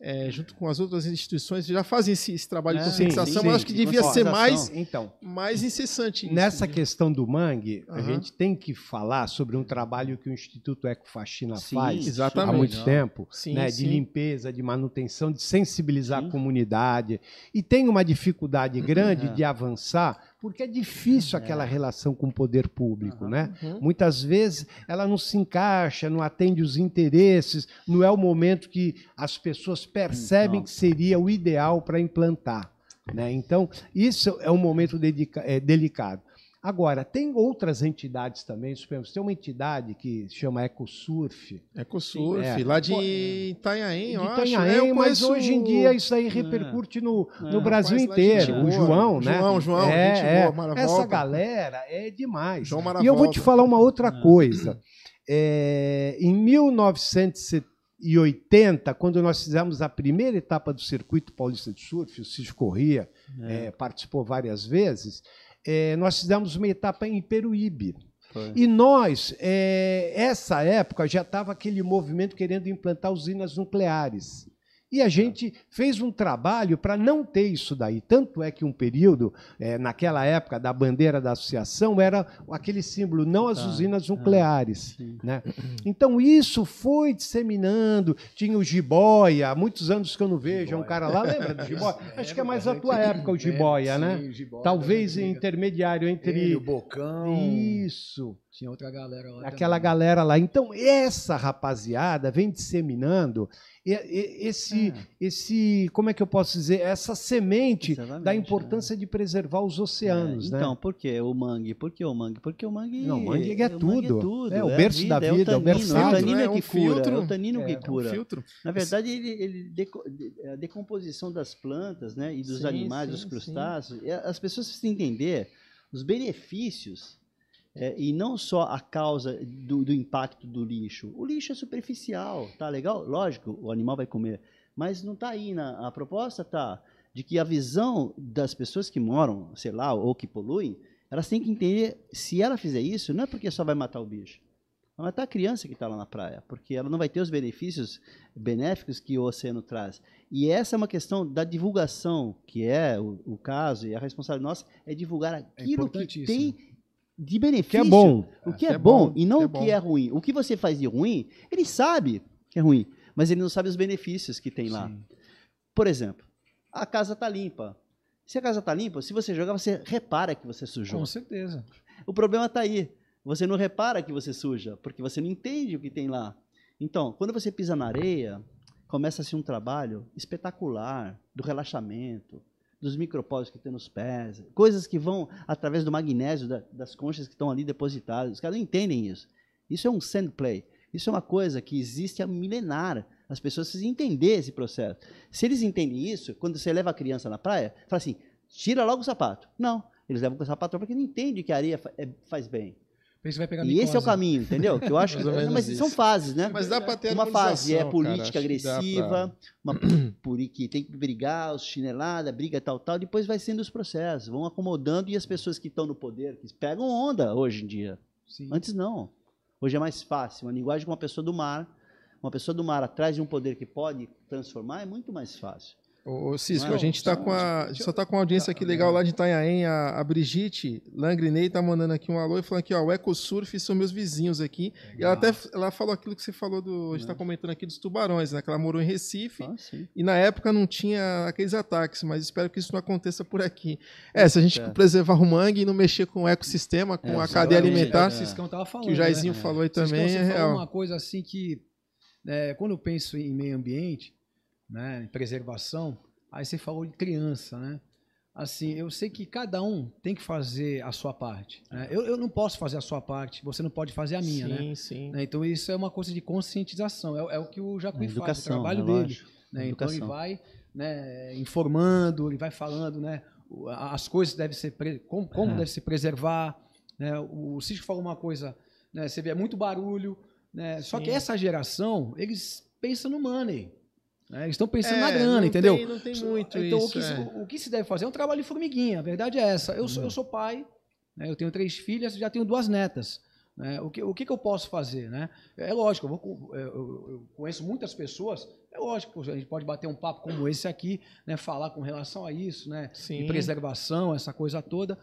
S1: é, junto com as outras instituições, já fazem esse, esse trabalho é, de conscientização, sim, mas acho que devia ser mais, então, mais incessante.
S3: Nessa isso, questão do mangue, uhum. a gente tem que falar sobre um trabalho que o Instituto Ecofaxina sim, faz exatamente. há muito Não. tempo, sim, né, de limpeza, de manutenção, de sensibilizar a comunidade. E tem uma dificuldade grande é. de avançar porque é difícil é. aquela relação com o poder público, uhum. né? Uhum. Muitas vezes ela não se encaixa, não atende os interesses, não é o momento que as pessoas percebem que seria o ideal para implantar. Né? Então, isso é um momento é, delicado. Agora, tem outras entidades também, supremos. Tem uma entidade que se chama Ecosurf.
S1: Ecosurf, é. lá de Itanhaém, eu
S3: de Itanhaém, mas hoje em dia isso aí repercute no, é. no Brasil inteiro. O João, né?
S1: João, João,
S3: é, é. Boa, Essa galera é demais. João e eu vou te falar uma outra é. coisa. É, em 1980, quando nós fizemos a primeira etapa do Circuito Paulista de Surf, o Cid Corrêa é. participou várias vezes, é, nós fizemos uma etapa em Peruíbe. Foi. E nós, é, essa época, já estava aquele movimento querendo implantar usinas nucleares. E a gente fez um trabalho para não ter isso daí. Tanto é que um período, é, naquela época da bandeira da associação, era aquele símbolo, não as usinas nucleares. né? Então isso foi disseminando. Tinha o Jiboia, há muitos anos que eu não vejo, é um cara lá, lembra do Jiboia? Acho que é mais a tua época o Jiboia, né? Talvez intermediário entre.
S4: o Bocão.
S3: Isso.
S4: Tinha outra galera lá.
S3: Aquela também. galera lá. Então, essa rapaziada vem disseminando esse, é. esse, como é que eu posso dizer, essa semente Exatamente, da importância é. de preservar os oceanos,
S2: é, então, né? por que o mangue? Por que o mangue? Porque o mangue,
S3: não, o mangue é,
S2: é
S3: tudo.
S2: Mangue é, tudo,
S3: é o berço da vida, é o, berço
S2: é
S3: o
S2: tanino
S3: é
S2: que cura, é o tanino que cura.
S1: Filtro.
S2: Na verdade, ele, ele deco, a decomposição das plantas, né, e dos sim, animais, sim, dos crustáceos, sim. as pessoas precisam entender os benefícios é, e não só a causa do, do, impacto do lixo. O lixo é superficial, tá legal? Lógico, o animal vai comer, mas não está aí na a proposta tá de que a visão das pessoas que moram, sei lá, ou que poluem, elas têm que entender se ela fizer isso, não é porque só vai matar o bicho, vai matar a criança que está lá na praia, porque ela não vai ter os benefícios benéficos que o oceano traz. E essa é uma questão da divulgação, que é o, o caso e a responsabilidade nossa é divulgar é aquilo é que tem de benefício.
S3: Que é bom.
S2: O que é, é bom, bom, e não que é o que é ruim. O que você faz de ruim, ele sabe que é ruim, mas ele não sabe os benefícios que tem Sim. lá. Por exemplo, a casa está limpa. Se a casa está limpa, se você jogar, você repara que você sujou.
S4: Com certeza.
S2: O problema está aí. Você não repara que você suja, porque você não entende o que tem lá. Então, quando você pisa na areia, começa-se um trabalho espetacular do relaxamento, dos micropólitos que tem nos pés, coisas que vão através do magnésio da, das conchas que estão ali depositadas. Os caras não entendem isso. Isso é um sand play. Isso é uma coisa que existe há milenar. As pessoas precisam entender esse processo. Se eles entendem isso, quando você leva a criança na praia, fala assim: tira logo o sapato. Não, eles levam o sapato porque não entendem que a areia é, faz bem e esse é o caminho, entendeu? Que eu acho que, mas isso. são fases, né?
S1: Mas dá para ter
S2: uma fase é política cara, agressiva, pra... uma que tem que brigar, os chinelada, briga tal tal, depois vai sendo os processos, vão acomodando e as pessoas que estão no poder, que pegam onda hoje em dia. Sim. Antes não. Hoje é mais fácil, uma linguagem com uma pessoa do mar, uma pessoa do mar atrás de um poder que pode transformar é muito mais fácil.
S1: Ô, Cisco, a gente está com a, gente só está com uma audiência aqui legal lá de Itanhaém. A, a Brigitte Langrinei está mandando aqui um alô e falando aqui, ó, o Ecosurf são meus vizinhos aqui. Legal. E ela até ela falou aquilo que você falou do. A gente está comentando aqui dos tubarões, né? Que ela morou em Recife ah, e na época não tinha aqueles ataques, mas espero que isso não aconteça por aqui. É, se a gente é. preservar o mangue e não mexer com o ecossistema, com é, a cadeia alimentar, é.
S4: falando,
S1: que o Jairzinho né? falou aí também. Ciscão,
S4: é real. uma coisa assim que, né, quando eu penso em meio ambiente né, preservação, aí você falou de criança, né? Assim, eu sei que cada um tem que fazer a sua parte. Né? Eu, eu não posso fazer a sua parte, você não pode fazer a minha,
S1: sim,
S4: né?
S1: Sim, sim.
S4: Né? Então isso é uma coisa de conscientização, é, é o que o Jacuí faz, o trabalho né? dele. Né? Então ele vai né, informando, ele vai falando, né? As coisas devem ser como, como é. deve se preservar. Né? O Cisco falou uma coisa, né? Você vê é muito barulho, né? Só que essa geração eles pensam no money. Né? Eles estão pensando é, na grana,
S1: não
S4: entendeu?
S1: Tem, não tem muito
S4: então,
S1: isso.
S4: O que, é. se, o que, se, deve fazer é um trabalho de formiguinha. A verdade é essa. Eu sou, eu sou pai, né? eu tenho três filhas, já tenho duas netas. Né? O, que, o que, que, eu posso fazer? Né? É lógico, eu, vou, eu, eu, conheço muitas pessoas. É lógico, a gente pode bater um papo como esse aqui, né? falar com relação a isso, né? Sim. de preservação, essa coisa toda.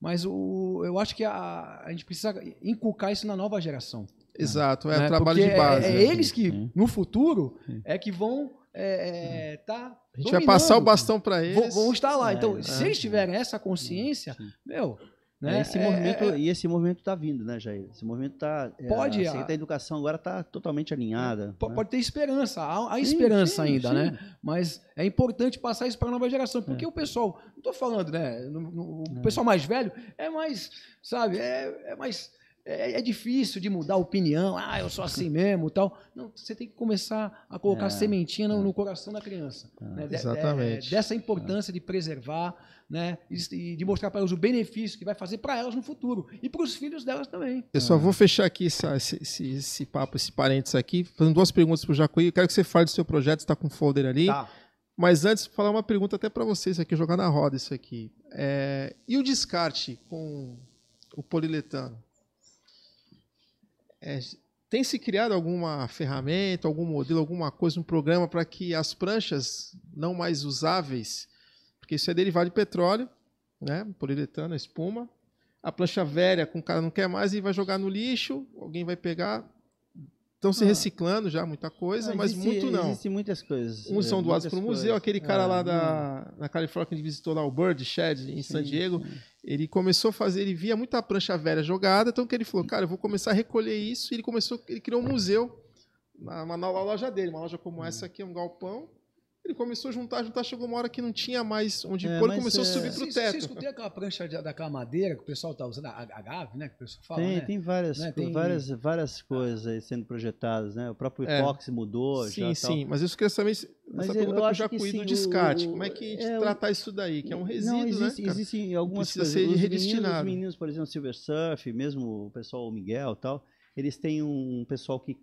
S4: Mas o, eu acho que a, a gente precisa inculcar isso na nova geração.
S1: Exato, é né? trabalho Porque de base.
S4: É, é eles que, no futuro, é que vão é, tá
S1: a gente vai passar o bastão para eles.
S4: Vão, vão, estar lá. Então, é, se eles tiverem essa consciência, meu, né?
S2: Esse é, movimento, é, e esse movimento está vindo, né, Jair? Esse movimento está.
S4: É, pode.
S2: A, a Educação agora está totalmente alinhada.
S4: Pode, né? pode ter esperança, há, há sim, esperança sim, ainda, sim. né? Mas é importante passar isso para a nova geração, porque é. o pessoal, não estou falando, né? No, no, o pessoal mais velho é mais, sabe, é, é mais. É, é, difícil de mudar a opinião, ah, eu sou assim mesmo tal. Não, você tem que começar a colocar é, sementinha no, no, coração da criança. Né?
S1: Exatamente.
S4: dessa importância de preservar né? E de mostrar para elas o benefício que vai fazer para elas no futuro e para os filhos delas também.
S1: Eu só vou fechar aqui esse, esse, esse papo, esse parênteses aqui, fazendo duas perguntas para o Jacuí. Eu quero que você fale do seu projeto, está com o folder ali. Tá. Mas antes, falar uma pergunta até para vocês aqui, jogar na roda isso aqui. É, e o descarte com o poliletano? É, tem se criado alguma ferramenta, algum modelo, alguma coisa, um programa para que as pranchas não mais usáveis porque isso é derivado de petróleo, né? poliuretano, espuma. A plancha velha, com o cara não quer mais e vai jogar no lixo, alguém vai pegar. Estão se ah. reciclando já muita coisa, mas muito não.
S2: Existem muitas coisas.
S1: Uns são doados para o museu. Aquele cara lá da, na Califórnia que a gente visitou lá, o Bird Shed, em sim, San Diego, sim. ele começou a fazer, ele via muita prancha velha jogada, então que ele falou, cara, eu vou começar a recolher isso. E ele começou, ele criou um museu na, na loja dele, uma loja como essa aqui, um galpão. Ele começou a juntar, juntar, chegou uma hora que não tinha mais onde é, pôr, ele começou é... a subir para o teto. Você
S4: escutei aquela prancha daquela madeira que o pessoal está usando, a, a gave, né? Que o pessoal fala,
S2: tem,
S4: né?
S2: tem várias, né? tem várias, várias coisas aí sendo projetadas, né? O próprio é. epóxi mudou.
S1: Sim, sim, tal. mas isso queria saber essa mas pergunta eu, eu já cuido do descarte. O, Como é que a gente é, tratar isso daí? Que é um resíduo, não,
S2: existe,
S1: né?
S2: Cara? Existem algumas Precisa coisas. ser redestinado. Os meninos, por exemplo, Silver Surf, mesmo o pessoal Miguel e tal, eles têm um pessoal que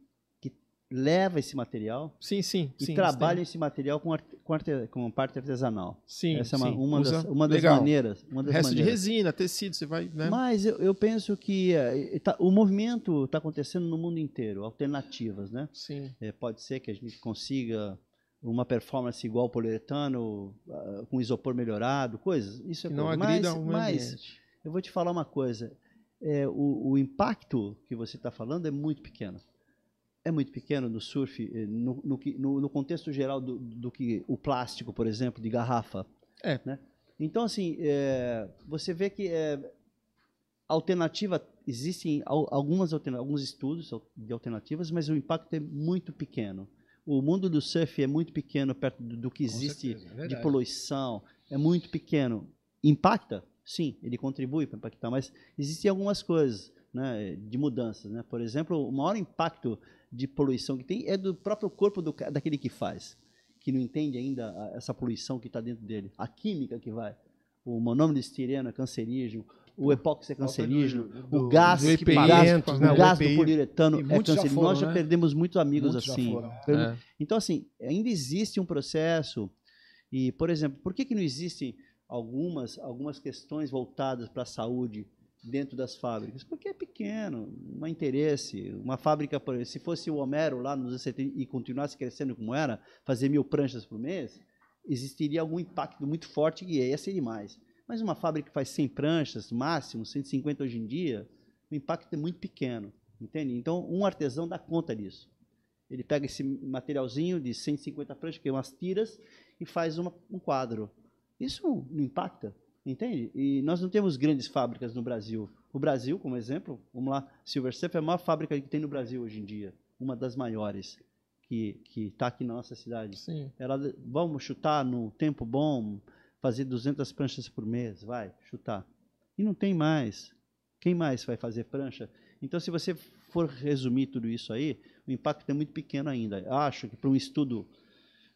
S2: leva esse material
S1: sim, sim,
S2: e
S1: sim,
S2: trabalha esse material com, arte, com, arte, com parte artesanal.
S1: Sim,
S2: Essa
S1: é
S2: uma, uma das, uma das maneiras. Uma das
S1: Resto
S2: maneiras.
S1: de resina, tecido, você vai. Né?
S2: Mas eu, eu penso que uh, tá, o movimento está acontecendo no mundo inteiro, alternativas, né?
S1: Sim.
S2: É, pode ser que a gente consiga uma performance igual ao poliuretano, uh, com isopor melhorado, coisas. Isso é
S1: não
S2: coisa.
S1: agrida mas, mas
S2: eu vou te falar uma coisa. É, o, o impacto que você está falando é muito pequeno é muito pequeno no surf, eh, no, no, no contexto geral do, do, que o plástico, por exemplo, de garrafa.
S1: É.
S2: Né? Então, assim, é, você vê que é, alternativa, existem algumas alguns estudos de alternativas, mas o impacto é muito pequeno. O mundo do surf é muito pequeno perto do, do que existe certeza, é de poluição, é muito pequeno. Impacta? Sim, ele contribui para impactar, mas existem algumas coisas né, de mudanças. Né? Por exemplo, o maior impacto de poluição que tem é do próprio corpo do, daquele que faz, que não entende ainda essa poluição que está dentro dele. A química que vai. O monômero de estireno é cancerígeno, o epóxi é cancerígeno, do, o gás, do EPI, gás, né, o gás do poliuretano é cancerígeno. Foram, Nós já né? perdemos muitos amigos muitos assim. É. Então, assim, ainda existe um processo. E, por exemplo, por que, que não existem algumas, algumas questões voltadas para a saúde dentro das fábricas? Porque é pequeno, não há interesse. Uma fábrica, se fosse o Homero lá nos 70 e continuasse crescendo como era, fazer mil pranchas por mês, existiria algum impacto muito forte e ia ser demais. Mas uma fábrica que faz 100 pranchas, máximo, 150 hoje em dia, o impacto é muito pequeno, entende? Então, um artesão dá conta disso. Ele pega esse materialzinho de 150 pranchas, que é umas tiras, e faz uma, um quadro. Isso não impacta. Entende? E nós não temos grandes fábricas no Brasil. O Brasil, como exemplo, vamos lá, Silver Surf é a maior fábrica que tem no Brasil hoje em dia, uma das maiores que que está aqui na nossa cidade.
S1: Sim.
S2: Ela, vamos chutar no tempo bom, fazer 200 pranchas por mês, vai, chutar. E não tem mais. Quem mais vai fazer prancha? Então, se você for resumir tudo isso aí, o impacto é muito pequeno ainda. Acho que para um estudo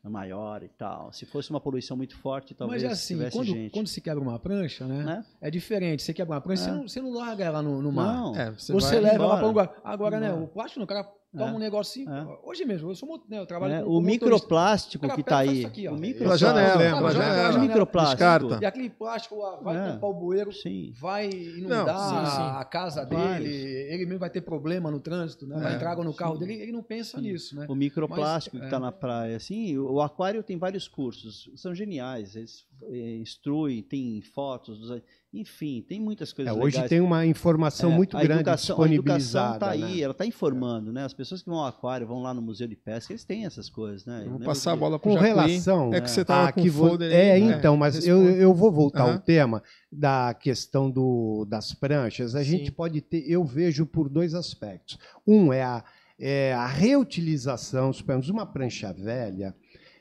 S2: maior e tal. Se fosse uma poluição muito forte, talvez
S4: Mas assim, quando,
S2: gente.
S4: quando se quebra uma prancha, né? É, é diferente. Você quebra uma prancha, é. você, não, você não larga ela no, no mar.
S2: Não.
S4: É, você, você leva embora. ela para um lugar. Agora, né? O plástico, o cara Toma é. um negocinho. É. Hoje mesmo, eu sou né, eu trabalho
S2: é. com, O microplástico que está aí.
S1: Aqui,
S2: o
S1: microplástico. Pela janela, pela janela.
S2: Microplástico. Descarta.
S4: E aquele plástico vai é. tampar o bueiro, sim. vai inundar não, sim, sim. a casa dele, ele mesmo vai ter problema no trânsito, né? vai é. entrar água no carro sim. dele, ele não pensa nisso. Né?
S2: O microplástico Mas, que está é. na praia. Assim, o aquário tem vários cursos, são geniais. Eles eh, instruem, tem fotos. Enfim, tem muitas coisas
S3: é, Hoje
S2: legais.
S3: tem uma informação é, muito grande educação, disponibilizada.
S2: A educação está
S3: né?
S2: aí, ela está informando, né? As pessoas que vão ao aquário, vão lá no museu de pesca, eles têm essas coisas, né?
S1: Eu vou passar a bola para
S3: com relação
S1: é que você estava com
S3: folder É, aí, então, mas eu, eu vou voltar ao tema da questão do, das pranchas. A Sim. gente pode ter, eu vejo por dois aspectos. Um é a, é a reutilização, suponhamos, uma prancha velha,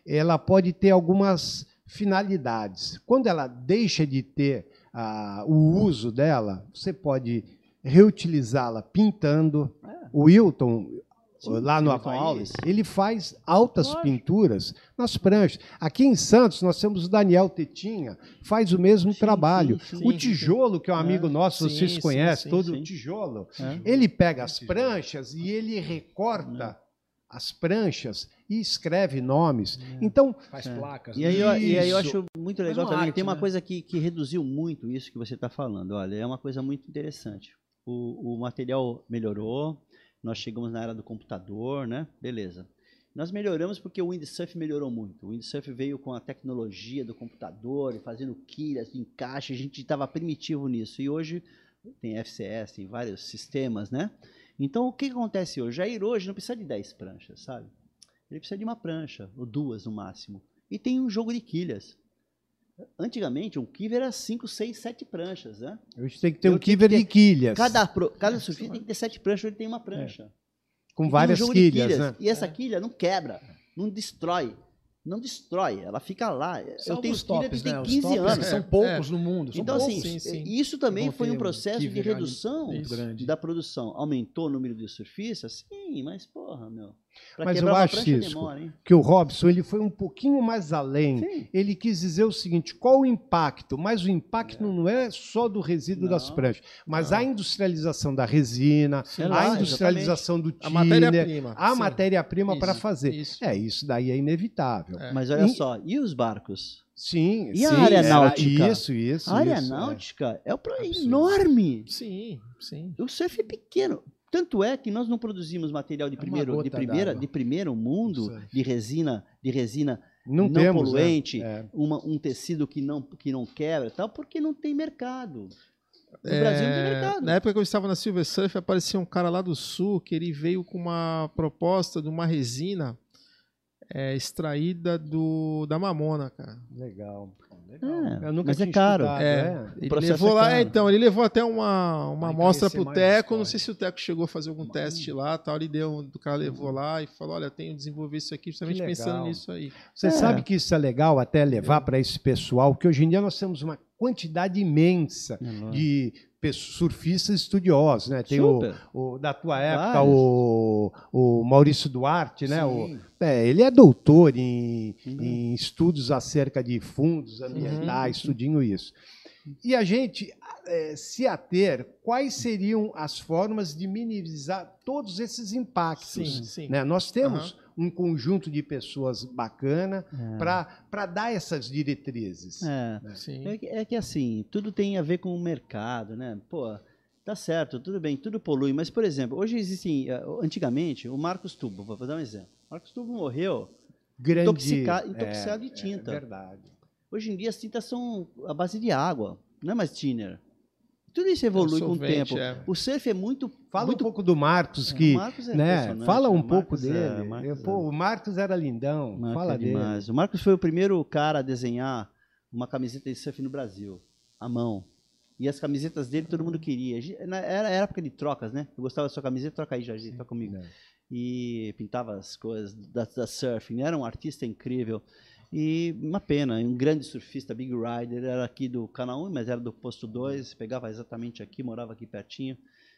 S3: ela pode ter algumas finalidades. Quando ela deixa de ter a, o uso dela, você pode reutilizá-la pintando. É. O Wilton, Sim, lá no Alves. ele faz altas Lógico. pinturas nas pranchas. Aqui em Santos, nós temos o Daniel Tetinha, faz o mesmo sim, trabalho. Sim, o tijolo, que é um amigo é. nosso, vocês conhecem, todo o tijolo, é. ele pega as pranchas e ele recorta é as pranchas e escreve nomes. É. Então
S4: faz é. placas.
S2: E aí, eu, e aí, eu, acho muito legal também. Arte, tem uma né? coisa que, que reduziu muito isso que você está falando. Olha, é uma coisa muito interessante. O, o material melhorou. Nós chegamos na era do computador, né? Beleza. Nós melhoramos porque o Windsurf melhorou muito. O Windsurf veio com a tecnologia do computador, fazendo quilhas, encaixe. A gente estava primitivo nisso. E hoje tem FCS, tem vários sistemas, né? Então, o que acontece hoje? Jair hoje não precisa de 10 pranchas, sabe? Ele precisa de uma prancha, ou duas no máximo. E tem um jogo de quilhas. Antigamente, um kiver era 5, 6, 7 pranchas, né?
S3: Hoje tem que ter Eu um kiver de quilhas.
S2: Cada, cada surfista tem que ter 7 pranchas, ele tem uma prancha. É.
S3: Com várias um quilhas, quilhas, né?
S2: E essa é. quilha não quebra, não destrói não destrói, ela fica lá.
S4: São eu tenho filha que tem 15 né? anos. São poucos é. no mundo.
S2: então, assim, sim, sim. isso também foi um processo de redução da produção. Aumentou o número de surfistas? Sim, mas porra, meu.
S3: Mas eu acho isso, que o Robson ele foi um pouquinho mais além. Sim. Ele quis dizer o seguinte: qual o impacto? Mas o impacto é. não é só do resíduo não, das pranchas, mas não. a industrialização da resina, Sim, a industrialização do tiner, a matéria-prima, a matéria-prima para fazer. Isso. É isso daí é inevitável.
S2: É. Mas olha e, só, e os barcos?
S3: Sim,
S2: e
S3: sim,
S2: a área náutica?
S3: Isso, isso.
S2: A área
S3: isso,
S2: náutica é, é, é enorme.
S1: Sim, sim.
S2: O surf é pequeno. Tanto é que nós não produzimos material de, é primeiro, de, primeira, de primeiro mundo, de resina, de resina não, não temos, né? poluente, é. uma, um tecido que não, que não quebra, tal, porque não tem mercado. No é, Brasil não tem mercado.
S1: Na época que eu estava na Silver Surf, aparecia um cara lá do sul que ele veio com uma proposta de uma resina é, extraída do, da mamona, cara.
S3: Legal.
S2: É, eu nunca mas é caro.
S1: É. é. Ele levou é lá, é, então, ele levou até uma, uma amostra pro Teco. Não sei se o Teco chegou a fazer algum teste lá, tal. Ele deu, o cara levou lá e falou: olha, tenho desenvolver isso aqui, justamente pensando nisso aí.
S3: Você é. sabe que isso é legal até levar para esse pessoal, que hoje em dia nós temos uma quantidade imensa de surfistas estudiosos, né? Tem o, o, da tua época o, o Maurício Duarte, né? O, é, ele é doutor em, em, estudos acerca de fundos ambientais, uhum. tudinho isso. E a gente é, se ater quais seriam as formas de minimizar todos esses impactos. Sim, sim. Né? Nós temos uhum. Um conjunto de pessoas bacana é. para dar essas diretrizes.
S2: É. Né? É, que, é que assim, tudo tem a ver com o mercado, né? Pô, tá certo, tudo bem, tudo polui, mas, por exemplo, hoje existem, eh, antigamente, o Marcos Tubo, vou dar um exemplo. Marcos Tubo morreu
S3: Grande,
S2: intoxicado, intoxicado de tinta.
S3: É verdade.
S2: Hoje em dia as tintas são a base de água, não é mais thinner. Tudo isso evolui é com o tempo. É. O surf é muito.
S3: Fala
S2: muito...
S3: um pouco do Marcos, é, que. Marcos é né, fala um né? pouco é- dele. Marcos Pô, o Marcos era lindão. Marcos fala dele.
S2: O Marcos foi o primeiro cara a desenhar uma camiseta de surf no Brasil, à mão. E as camisetas dele todo mundo queria. Era época de trocas, né? Eu gostava da sua camiseta, troca aí, Jorge, troca comigo. E pintava as coisas da, da surfing. Era um artista incrível. E uma pena, um grande surfista, Big Rider, era aqui do Canal 1, mas era do posto 2, pegava exatamente aqui, morava aqui pertinho,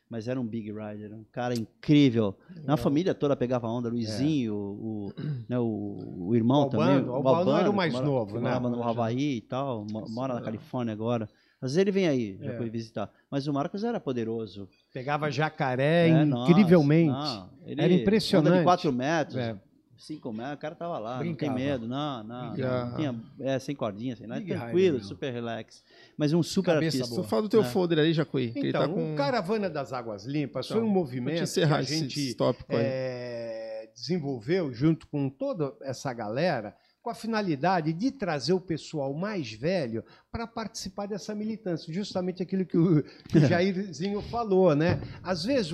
S2: mas era um Big Rider, um cara incrível. Na família toda pegava onda, Luizinho, é. o, o, né, o, o, irmão o também.
S3: o Albano era o mais mora, novo, né?
S2: Morava no Havaí e tal, mora na Califórnia agora. Às vezes ele vem aí, já é. foi visitar. Mas o Marcos era poderoso.
S3: Pegava jacaré é, incrivelmente. Nossa, não, ele, era impressionante. Onda
S2: de 4 metros. É. 5 metros, o cara tava lá, Brincava. não tem medo, não, não. não tinha, é, sem cordinha, sem nada, tranquilo, super relax. Mas um super Cabeça artista.
S1: Boa. Tu fala do teu é. folder aí, Jacuí.
S3: Então, tá com... o Caravana das Águas Limpas então, foi um movimento que a gente é, desenvolveu junto com toda essa galera com a finalidade de trazer o pessoal mais velho para participar dessa militância. Justamente aquilo que o, que o Jairzinho falou, né? Às vezes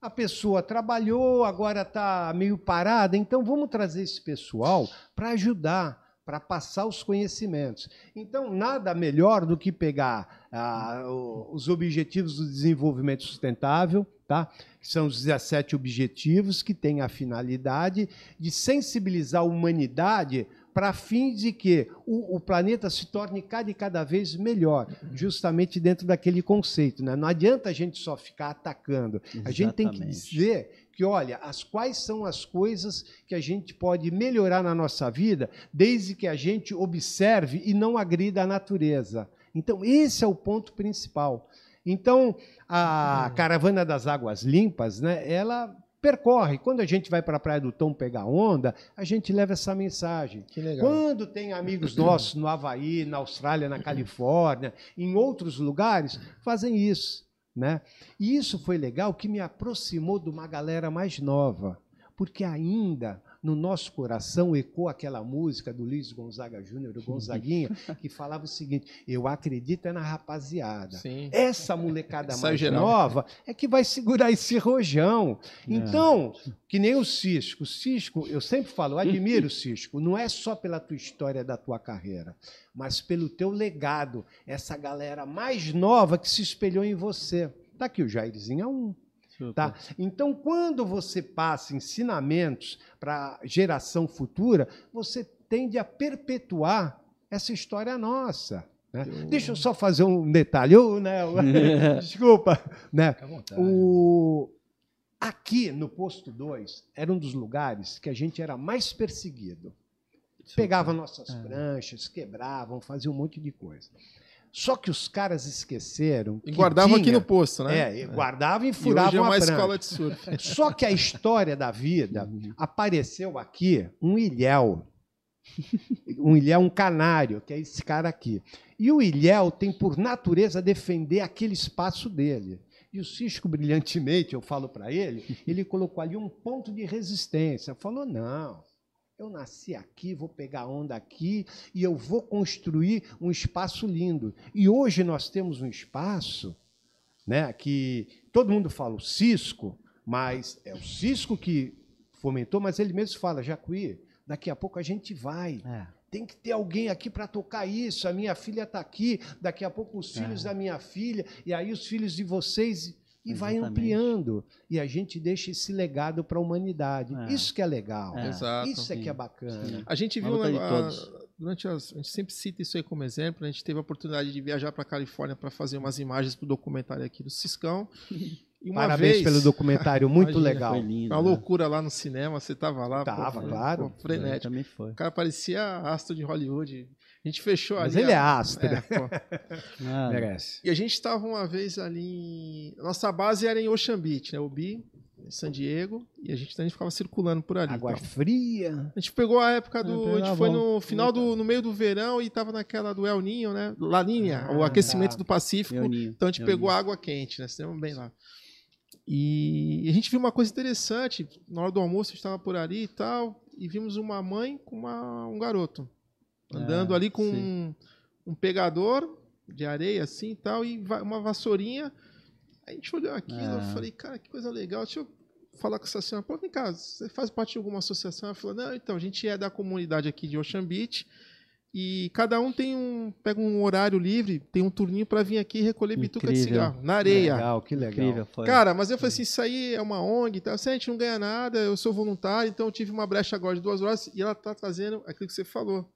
S3: a pessoa trabalhou, agora está meio parada, então vamos trazer esse pessoal para ajudar, para passar os conhecimentos. Então, nada melhor do que pegar ah, os objetivos do desenvolvimento sustentável, tá? são os 17 objetivos que têm a finalidade de sensibilizar a humanidade para fins de que o, o, planeta se torne cada e cada vez melhor, justamente dentro daquele conceito. Né? Não adianta a gente só ficar atacando. Exatamente. A gente tem que dizer que, olha, as quais são as coisas que a gente pode melhorar na nossa vida, desde que a gente observe e não agrida a natureza. Então, esse é o ponto principal. Então, a Caravana das Águas Limpas, né, ela percorre. Quando a gente vai para a Praia do Tom pegar onda, a gente leva essa mensagem. Quando tem amigos nossos no Havaí, na Austrália, na Califórnia, em outros lugares, fazem isso. Né? E isso foi legal que me aproximou de uma galera mais nova, porque ainda no nosso coração ecoa aquela música do Luiz Gonzaga Júnior, o Gonzaguinha, que falava o seguinte: Eu acredito é na rapaziada. Sim. Essa molecada Essa mais nova é que vai segurar esse rojão. É. Então, que nem o Cisco. O Cisco, eu sempre falo, admiro o Cisco, não é só pela tua história da tua carreira, mas pelo teu legado. Essa galera mais nova que se espelhou em você. Tá aqui o Jairzinho é um. Tá? Então, quando você passa ensinamentos para a geração futura, você tende a perpetuar essa história nossa. Né? Eu... Deixa eu só fazer um detalhe. Eu, né, desculpa. Né? O... Aqui no posto 2 era um dos lugares que a gente era mais perseguido. Pegava nossas é. pranchas, quebravam, faziam um monte de coisa. Só que os caras esqueceram.
S1: E guardavam tinha, aqui no posto, né?
S3: É, guardavam e furavam e hoje é
S1: uma
S3: a
S1: escola de surf.
S3: Só que a história da vida uhum. apareceu aqui um ilhéu. Um ilhéu, um canário, que é esse cara aqui. E o ilhéu tem por natureza defender aquele espaço dele. E o Cisco, brilhantemente, eu falo para ele, ele colocou ali um ponto de resistência. Falou: não, eu nasci aqui, vou pegar onda aqui e eu vou construir um espaço lindo. E hoje nós temos um espaço né, que todo mundo fala o Cisco, mas é o Cisco que fomentou, mas ele mesmo fala, Jacuí, daqui a pouco a gente vai. É. Tem que ter alguém aqui para tocar isso. A minha filha está aqui, daqui a pouco os filhos é. da minha filha, e aí os filhos de vocês e Exatamente. vai ampliando. E a gente deixa esse legado para a humanidade. É. Isso que é legal. É. Exato. Isso é que é bacana. Sim.
S1: A gente viu a, durante as, a gente sempre cita isso aí como exemplo. A gente teve a oportunidade de viajar para a Califórnia para fazer umas imagens para o documentário aqui do Ciscão.
S3: Parabéns vez, pelo documentário, muito imagina, legal. Foi
S1: lindo, uma né? loucura lá no cinema, você tava lá.
S3: Tava, pô, claro.
S1: Pô, frenético. também foi. O cara parecia astro de Hollywood. A gente fechou
S3: Mas
S1: ali.
S3: ele é astro. É,
S1: ah, Merece. E a gente estava uma vez ali. Em... Nossa base era em Ocean Beach, né? O Bi, em San Diego. E a gente também ficava circulando por ali.
S3: Água então. fria.
S1: A gente pegou a época do. a gente foi no final do. no meio do verão e tava naquela do El Ninho, né? Laninha, ah, o aquecimento tá. do Pacífico. Então a gente pegou Ninho. água quente, né? Estivemos bem lá. E a gente viu uma coisa interessante. Na hora do almoço, a gente estava por ali e tal. E vimos uma mãe com uma, um garoto andando é, ali com um, um, pegador de areia assim e tal, e uma vassourinha. A gente olhou aquilo, é. eu falei, cara, que coisa legal. Deixa eu falar com essa senhora. Pô, vem cá, você faz parte de alguma associação? Ela falou, não, então, a gente é da comunidade aqui de Ocean Beach. E cada um tem um pega um horário livre, tem um turninho para vir aqui recolher Incrível. bituca de cigarro na areia.
S3: Legal, que legal. Incrível,
S1: Cara, mas eu falei assim, isso aí é uma ONG, tá? Assim, a gente não ganha nada, eu sou voluntário, então eu tive uma brecha agora de duas horas e ela tá trazendo aquilo que você falou.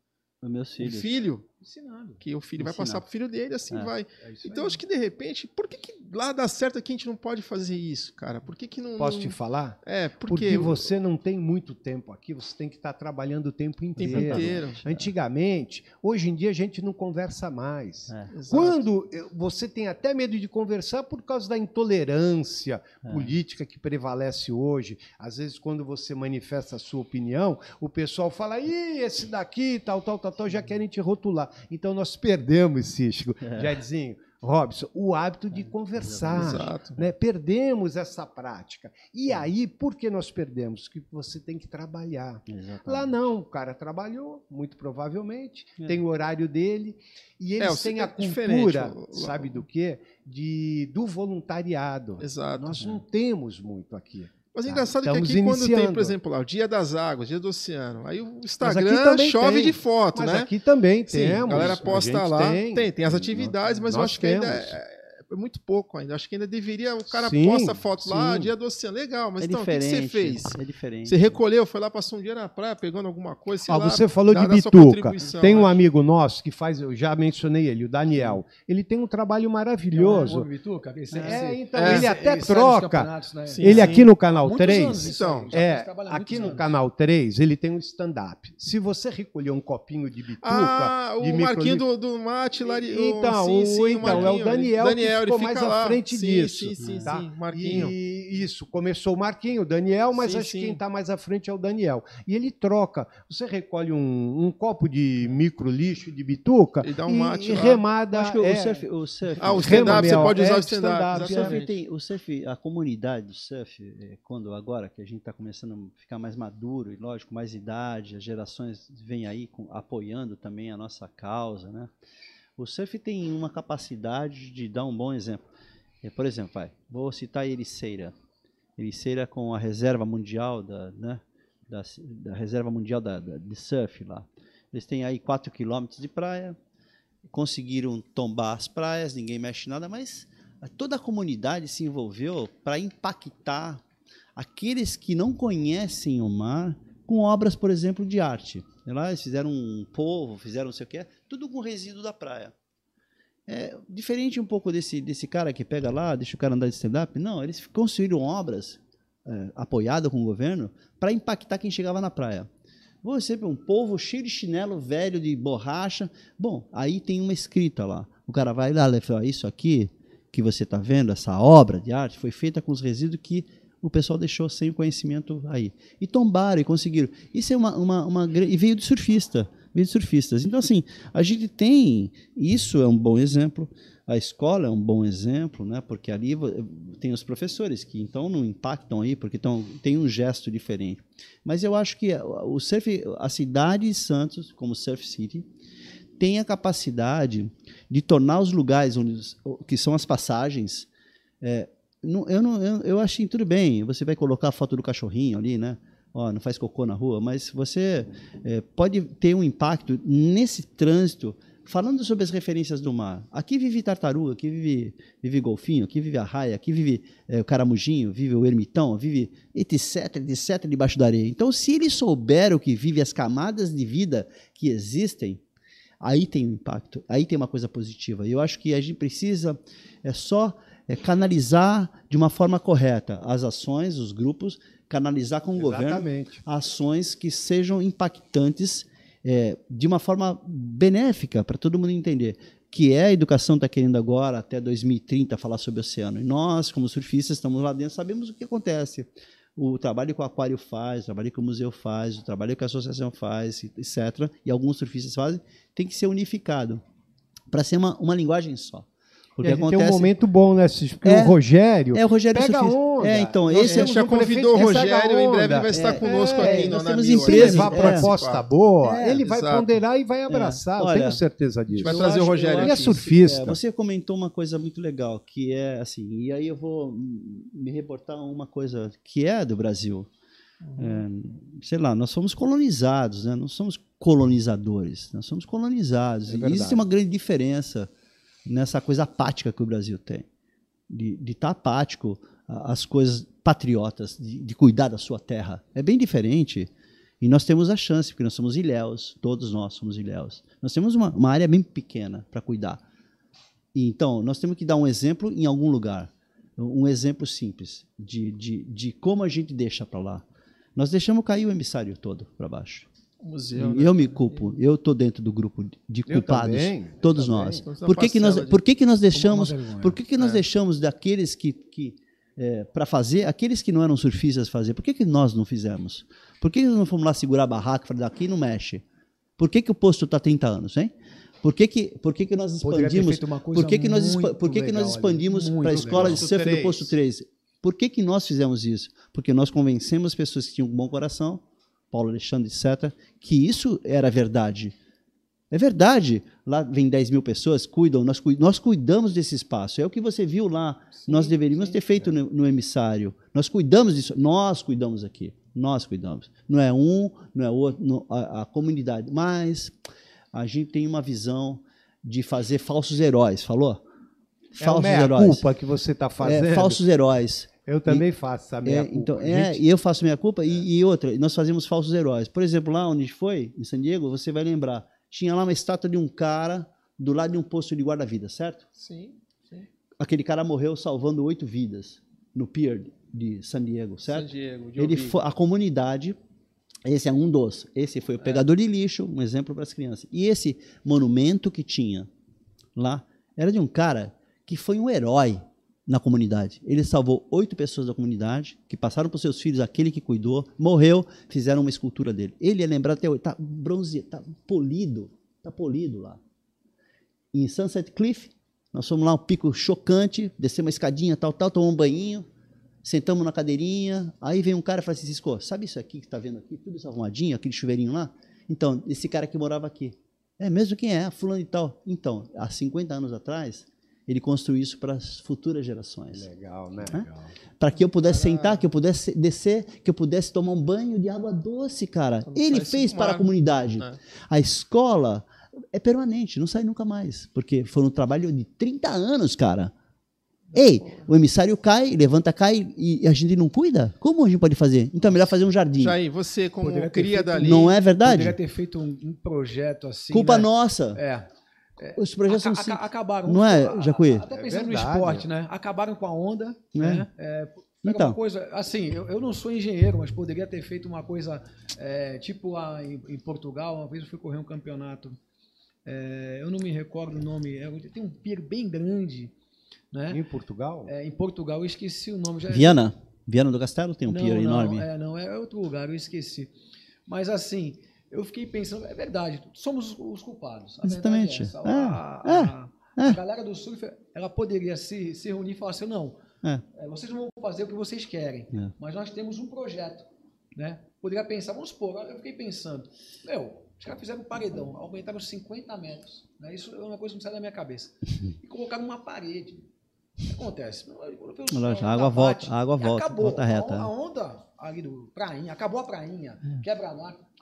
S2: Os meus filhos.
S1: O filho ensinando. Que o filho Ensinar. vai passar pro filho dele, assim é. vai. É então, aí. acho que de repente, por que, que lá dá certo aqui a gente não pode fazer isso, cara? Por que, que não.
S3: Posso
S1: não...
S3: te falar?
S1: É, porque,
S3: porque eu... você não tem muito tempo aqui, você tem que estar tá trabalhando o tempo inteiro. Tempo inteiro. Antigamente, hoje em dia a gente não conversa mais. É. Quando você tem até medo de conversar por causa da intolerância é. política que prevalece hoje. Às vezes, quando você manifesta a sua opinião, o pessoal fala, ih, esse daqui, tal, tal, tal, tal, já querem te rotular. Então nós perdemos, Cisco. É. Jairzinho, Robson, o hábito de é, conversar. Exato. Né? Perdemos essa prática. E aí, por que nós perdemos? Que você tem que trabalhar. Exatamente. Lá não, o cara trabalhou, muito provavelmente, é. tem o horário dele, e eles é, têm a é cultura, sabe do quê? De, do voluntariado.
S1: Exato.
S3: Nós não temos muito aqui.
S1: Mas é engraçado Estamos que aqui, quando tem, por exemplo, lá, o Dia das Águas, Dia do Oceano, aí o Instagram chove tem. de foto,
S3: mas
S1: né?
S3: aqui também temos. Sim, a
S1: galera posta a lá. Tem, tem, tem, as atividades, mas eu acho temos. que ainda é, é muito pouco ainda. Acho que ainda deveria. O cara sim, posta foto lá, dia do oceano. Legal, mas é então, o que, você fez?
S2: É diferente.
S1: Você recolheu, foi lá, passou um dia na praia pegando alguma coisa.
S3: Ah,
S1: lá,
S3: você falou de bituca. Tem um amigo nosso que faz, eu já mencionei ele, o Daniel. Ele tem um trabalho maravilhoso.
S4: É, bituca,
S3: é, então, é, ele até ele troca. Né? Ele aqui no canal 3. Então, é, aqui no canal 3, ele tem um stand-up. Se você recolher um copinho de bituca. Ah,
S1: o Marquinho do, do Mate lá.
S3: Então, então é o Daniel. Daniel ficou mais à frente
S1: sim,
S3: disso.
S1: Sim, sim, tá? sim, Marquinho.
S3: E isso, começou o Marquinho, o Daniel, mas sim, acho que quem está mais à frente é o Daniel. E ele troca. Você recolhe um, um copo de micro lixo de bituca
S1: e, dá um mate
S3: e, remada.
S2: Acho que é... o surf, o surf.
S1: Ah, o stand-up, você pode usar é, o stand-up.
S2: Stand tem, o surf, a comunidade do surf, é, quando agora que a gente está começando a ficar mais maduro e, lógico, mais idade, as gerações vêm aí com, apoiando também a nossa causa, né? O surf tem uma capacidade de dar um bom exemplo. É, por exemplo, vai, vou citar Ericeira. Ericeira com a reserva mundial da, né, da, da reserva mundial da, da, de surf lá. Eles têm aí 4 quilômetros de praia, conseguiram tombar as praias, ninguém mexe nada, mas toda a comunidade se envolveu para impactar aqueles que não conhecem o mar com obras, por exemplo, de arte. Lá eles fizeram um povo, fizeram não sei o que, tudo com resíduo da praia. É diferente um pouco desse, desse cara que pega lá, deixa o cara andar de stand-up. Não, eles construíram obras é, apoiadas com o governo para impactar quem chegava na praia. Você um povo cheio de chinelo velho, de borracha. Bom, aí tem uma escrita lá. O cara vai lá e fala, isso aqui que você está vendo, essa obra de arte, foi feita com os resíduos que o pessoal deixou sem o conhecimento aí. E tombaram e conseguiram. Isso é uma, uma, uma e veio de surfista, veio de surfistas. Então assim, a gente tem isso é um bom exemplo. A escola é um bom exemplo, né? Porque ali tem os professores que então não impactam aí, porque então tem um gesto diferente. Mas eu acho que o surf, a cidade de Santos, como Surf City, tem a capacidade de tornar os lugares onde que são as passagens é, não, eu, não, eu, eu achei tudo bem. Você vai colocar a foto do cachorrinho ali, né? Ó, não faz cocô na rua, mas você é, pode ter um impacto nesse trânsito. Falando sobre as referências do mar, aqui vive tartaruga, aqui vive, vive golfinho, aqui vive a raia, aqui vive é, o caramujinho, vive o ermitão, vive etc, etc debaixo da areia. Então, se eles souberam que vive as camadas de vida que existem, aí tem um impacto, aí tem uma coisa positiva. E eu acho que a gente precisa é só é canalizar de uma forma correta as ações, os grupos, canalizar com o Exatamente. governo ações que sejam impactantes é, de uma forma benéfica para todo mundo entender que é a educação está querendo agora até 2030 falar sobre o oceano. E nós, como surfistas, estamos lá dentro, sabemos o que acontece. O trabalho que o aquário faz, o trabalho que o museu faz, o trabalho que a associação faz, etc. E alguns surfistas fazem, tem que ser unificado para ser uma, uma linguagem só.
S3: Porque e acontece... tem um momento bom, né? Porque é, o Rogério.
S2: É, o Rogério
S3: pega
S2: Sofista.
S3: onda.
S2: É, então, esse
S1: a gente já convidou o Rogério, em breve ele vai estar é, conosco
S3: é,
S1: aqui
S3: nós temos empresas. levar proposta boa, é, ele vai exato. ponderar e vai abraçar. Olha, eu tenho certeza disso.
S1: A gente vai trazer o Rogério.
S3: Ele é surfista.
S2: você comentou uma coisa muito legal, que é assim, e aí eu vou me reportar uma coisa que é do Brasil. Uhum. É, sei lá, nós somos colonizados, né? Não somos colonizadores, nós somos colonizados. É e existe uma grande diferença nessa coisa apática que o Brasil tem. De estar tá apático às coisas patriotas, de, de, cuidar da sua terra. É bem diferente. E nós temos a chance, porque nós somos ilhéus, todos nós somos ilhéus. Nós temos uma, uma área bem pequena para cuidar. E, então, nós temos que dar um exemplo em algum lugar. Um exemplo simples de, de, de como a gente deixa para lá. Nós deixamos cair o emissário todo para baixo museu. Né? Eu me culpo. Eu estou dentro do grupo de culpados. Também, todos nós. Por que, que nós, por que, que nós deixamos? Por que, que nós é. deixamos daqueles que, que é, para fazer, aqueles que não eram surfistas fazer? Por que, que nós não fizemos? Por que nós não fomos lá segurar a barraca e falar daqui não mexe? Por que, que o posto está 30 anos, hein? Por que, que, por que, que nós expandimos? Por que, que nós, por que, que nós expandimos para a escola legal. de surf do posto 3? Por que, que nós fizemos isso? Porque nós convencemos pessoas que tinham um bom coração, Paulo Alexandre, etc., que isso era verdade. É verdade. Lá vem 10 mil pessoas, cuidam, nós, nós cuidamos desse espaço. É o que você viu lá. Sim, nós deveríamos sim, ter feito é. no, no, emissário. Nós cuidamos disso. Nós cuidamos aqui. Nós cuidamos. Não é um, não é outro, não, a, a comunidade. Mas a gente tem uma visão de fazer falsos heróis, falou?
S3: Falsos é heróis. culpa que você está fazendo.
S2: É, falsos heróis.
S3: Eu também e, faço a minha
S2: é,
S3: culpa.
S2: Então, é, gente... e eu faço minha culpa, e, e, outra, nós fazemos falsos heróis. Por exemplo, lá onde a gente foi, em San Diego, você vai lembrar, tinha lá uma estátua de um cara do lado de um posto de guarda-vida, certo?
S1: Sim, sim.
S2: Aquele cara morreu salvando oito vidas no pier de San Diego, certo? San Diego, de Ele foi, a comunidade, esse é um dos, esse foi o é. pegador de lixo, um exemplo para as crianças. E esse monumento que tinha lá era de um cara que foi um herói na comunidade. Ele salvou oito pessoas da comunidade, que passaram para os seus filhos, aquele que cuidou, morreu, fizeram uma escultura dele. Ele é lembrado até hoje, está bronze, está polido, está polido lá. Em Sunset Cliff, nós fomos lá, um pico chocante, descemos uma escadinha, tal, tal, tomamos um banhinho, sentamos na cadeirinha, aí vem um cara e fala assim, Cisco, sabe isso aqui que está vendo aqui, tudo isso arrumadinho, aquele chuveirinho lá? Então, esse cara que morava aqui. É mesmo quem é? Fulano e tal. Então, há 50 anos atrás, ele construiu isso para as futuras gerações.
S3: Legal, né?
S2: Para que eu pudesse sentar, que eu pudesse descer, que eu pudesse tomar um banho de água doce, cara. ele fez para a comunidade. É. A escola é permanente, não sai nunca mais. Porque foi um trabalho de 30 anos, cara. Ei, o emissário cai, levanta, cai e a gente não cuida? Como a gente pode fazer? Então é melhor fazer um jardim.
S1: Jair, você como cria dali...
S2: Não é verdade?
S4: Poderia ter feito um, um projeto assim,
S2: Culpa né? nossa.
S4: É.
S2: É, Os projetos
S4: aca,
S2: são
S4: acabaram.
S2: Não é, Jacuí?
S4: Até pensando é no esporte, né? Acabaram com a onda, é. né? É, então. Uma coisa, assim, eu, eu, não sou engenheiro, mas poderia ter feito uma coisa é, tipo lá em, em, Portugal. Uma vez eu fui correr um campeonato, é, eu não me recordo o nome, é, tem um pier bem grande, né?
S3: Em Portugal?
S4: É, em Portugal, eu esqueci o nome. Já,
S2: Viana? Viana do Castelo tem um
S4: não,
S2: pier
S4: não,
S2: enorme?
S4: É, não, é outro lugar, eu esqueci. Mas assim, eu fiquei pensando, é verdade, somos os culpados.
S2: A Exatamente. É
S4: essa. É, a, é, a, galera do surf, ela poderia se, se reunir e falar assim, não, é. é vocês vão fazer o que vocês querem, é. mas nós temos um projeto. Né? Poderia pensar, vamos supor, eu fiquei pensando, meu, os caras fizeram um paredão, aumentaram 50 metros. Né? Isso é uma coisa que não sai da minha cabeça. E colocaram uma parede. O que acontece?
S2: a água volta, a água volta,
S4: acabou.
S2: volta reta.
S4: A onda ali do prainha, acabou a prainha,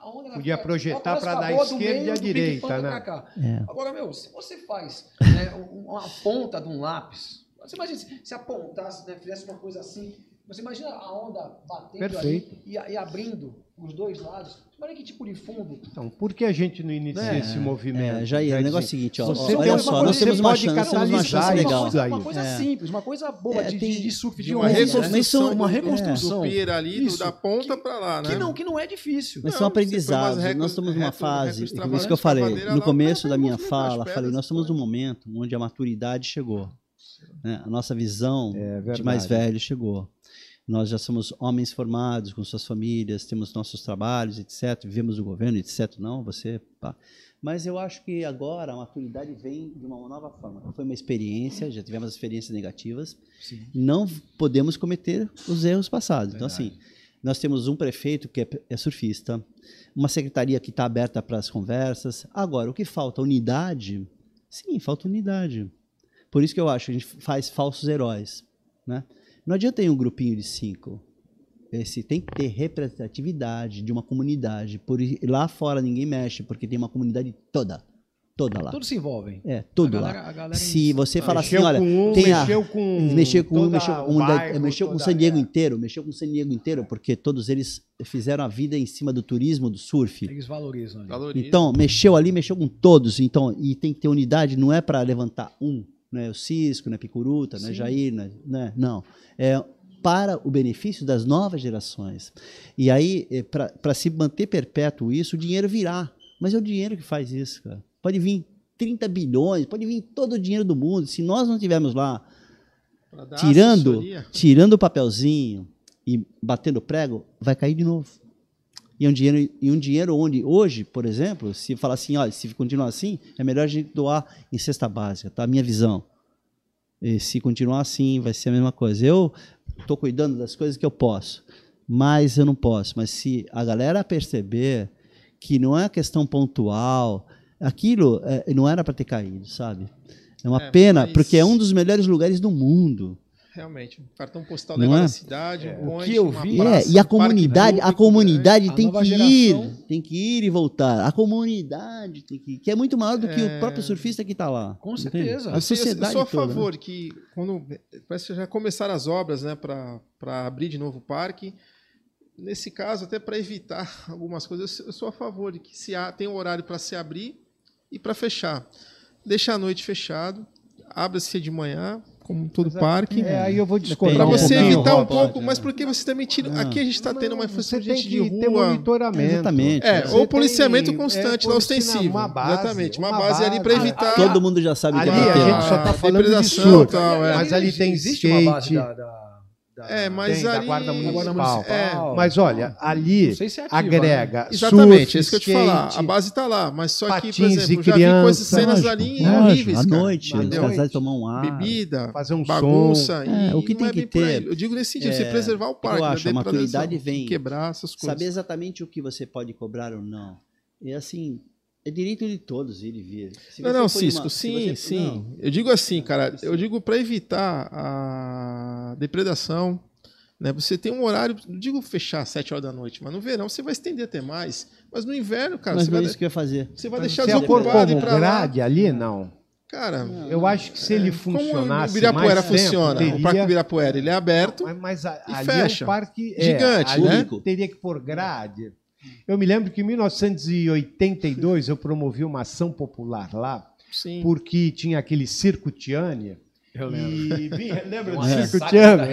S4: quebra-mar.
S3: Podia projetar para dar esquerda e a direita, né?
S4: É. Agora, meu, se você faz né, uma ponta de um lápis, você imagina se, se apontasse, né, fizesse uma coisa assim, você imagina a onda batendo
S3: Perfeito.
S4: ali e, e abrindo os dois lados. Olha que tipo de fundo.
S3: Então, por que a gente não inicia é, esse movimento?
S2: É, Jair, o negócio é o seguinte, ó, você olha só, nós temos uma chance, nós temos uma chance legal.
S4: Uma coisa, uma coisa é. simples, uma coisa boa é, de,
S1: tem,
S4: de surf, de,
S1: de uma onda, reconstrução,
S4: né? uma reconstrução.
S1: Do ali, Isso, da ponta para lá, né?
S4: Que não, que não é difícil.
S2: Mas são aprendizados. Nós estamos numa fase, por isso que eu falei, no começo da minha fala, falei, nós estamos num momento onde a maturidade chegou. Né? A nossa visão é de mais velho chegou. Nós já somos homens formados com suas famílias, temos nossos trabalhos, etc. Vivemos o governo, etc. Não, você. Pá. Mas eu acho que agora a maturidade vem de uma nova forma. Foi uma experiência, já tivemos experiências negativas. Sim. Não podemos cometer os erros passados. Então, assim, nós temos um prefeito que é, é surfista, uma secretaria que está aberta para as conversas. Agora, o que falta? Unidade? Sim, falta unidade. Por isso que eu acho que a gente faz falsos heróis. Né? Não adianta ter um grupinho de cinco. Esse tem que ter representatividade de uma comunidade. Por lá fora ninguém mexe, porque tem uma comunidade toda. Toda lá.
S4: Todos se envolvem.
S2: É, tudo lá. se você falar assim, olha,
S3: um,
S2: tem
S3: mexeu com
S2: mexeu com um, mexeu com, bairro, mexeu com San Diego é. inteiro, mexeu com San Diego inteiro, porque todos eles fizeram a vida em cima do turismo, do surf.
S4: Eles valorizam.
S2: Ali. Então, mexeu ali, mexeu com todos. Então, e tem que ter unidade, não é para levantar um, não é o Cisco, não é Picuruta, não é Jair, não, é, né? não. É para o benefício das novas gerações. E aí, é, para se manter perpétuo isso, o dinheiro virá. Mas é o dinheiro que faz isso, cara. Pode vir 30 bilhões, pode vir todo o dinheiro do mundo. Se nós não tivermos lá tirando, tirando o papelzinho e batendo prego, vai cair de novo. E um dinheiro, e um dinheiro onde, hoje, por exemplo, se falar assim, olha, se continuar assim, é melhor a gente doar em cesta básica, tá? A minha visão. E se continuar assim, vai ser a mesma coisa. Eu estou cuidando das coisas que eu posso, mas eu não posso. Mas se a galera perceber que não é questão pontual, aquilo é, não era para ter caído, sabe? É uma é, pena, mas... porque é um dos melhores lugares do mundo.
S1: Realmente, um cartão postal não é? da cidade, é. um
S2: ponte, o que eu vi, praça, é, e a comunidade, a comunidade né? tem a que geração... ir, tem que ir e voltar. A comunidade tem que, que é muito maior do que o é. próprio surfista que está lá.
S4: Com certeza.
S1: A sociedade eu sou a toda, né? favor né? que quando parece que já começaram as obras, né, para abrir de novo o parque. Nesse caso, até para evitar algumas coisas, eu sou a favor de que se há, tem um horário para se abrir e para fechar. Deixa a noite fechado, abre-se de manhã, como todo mas, é, parque.
S3: É, aí eu vou discordar.
S1: Para você um evitar um pouco, pode, mas porque você também tira. Não, aqui a gente está tendo uma infraestrutura de rua. Ter
S3: monitoramento.
S2: Exatamente.
S1: É, ou policiamento constante, é, ostensivo. Uma base, exatamente. Uma, uma base, base, ali para evitar.
S2: Todo mundo já sabe
S3: ali, que é. A gente só está falando de surf, tal, é. Mas ali tem existe skate. Uma base da, da
S1: é, mas tem, ali... da
S3: Guarda Municipal. É. Mas olha, ali se é ativa, agrega. Né?
S1: Exatamente, surf, é isso que eu te falar. A base está lá, mas só que, por exemplo, já vi coisas cenas ali horríveis.
S2: À noite, os casais tomar um ar.
S1: Bebida, fazer um bagunça.
S2: É, o que tem é que ter.
S1: Eu digo nesse sentido, você preservar o parque. Eu
S2: acho, a maturidade vem.
S1: Quebrar essas coisas.
S2: Saber exatamente o que você pode cobrar ou não. E assim, é direito de todos ir e vir.
S1: Se não, não, Cisco, uma, sim, você, sim. Não. Eu digo assim, cara, eu digo para evitar a depredação, né? Você tem um horário, não digo fechar às 7 horas da noite, mas no verão você vai estender até mais. Mas no inverno, cara,
S2: mas
S1: você
S2: não
S1: vai,
S2: é isso que eu ia fazer.
S1: Você vai deixar desocupado
S3: para grade lá. ali, não.
S1: Cara,
S3: eu acho que se ele funcionasse
S1: como o Ibirapuera
S3: mais
S1: funciona,
S3: tempo, teria...
S1: o Parque Ibirapuera, ele é aberto
S3: mas, mas a,
S1: e fecha.
S3: É um parque
S1: é, gigante, né?
S3: Teria que pôr grade. Eu me lembro que em 1982 eu promovi uma ação popular lá, Sim. porque tinha aquele Circo Tiânia,
S1: eu lembro. E
S3: vinha, lembra do Circo Tiano?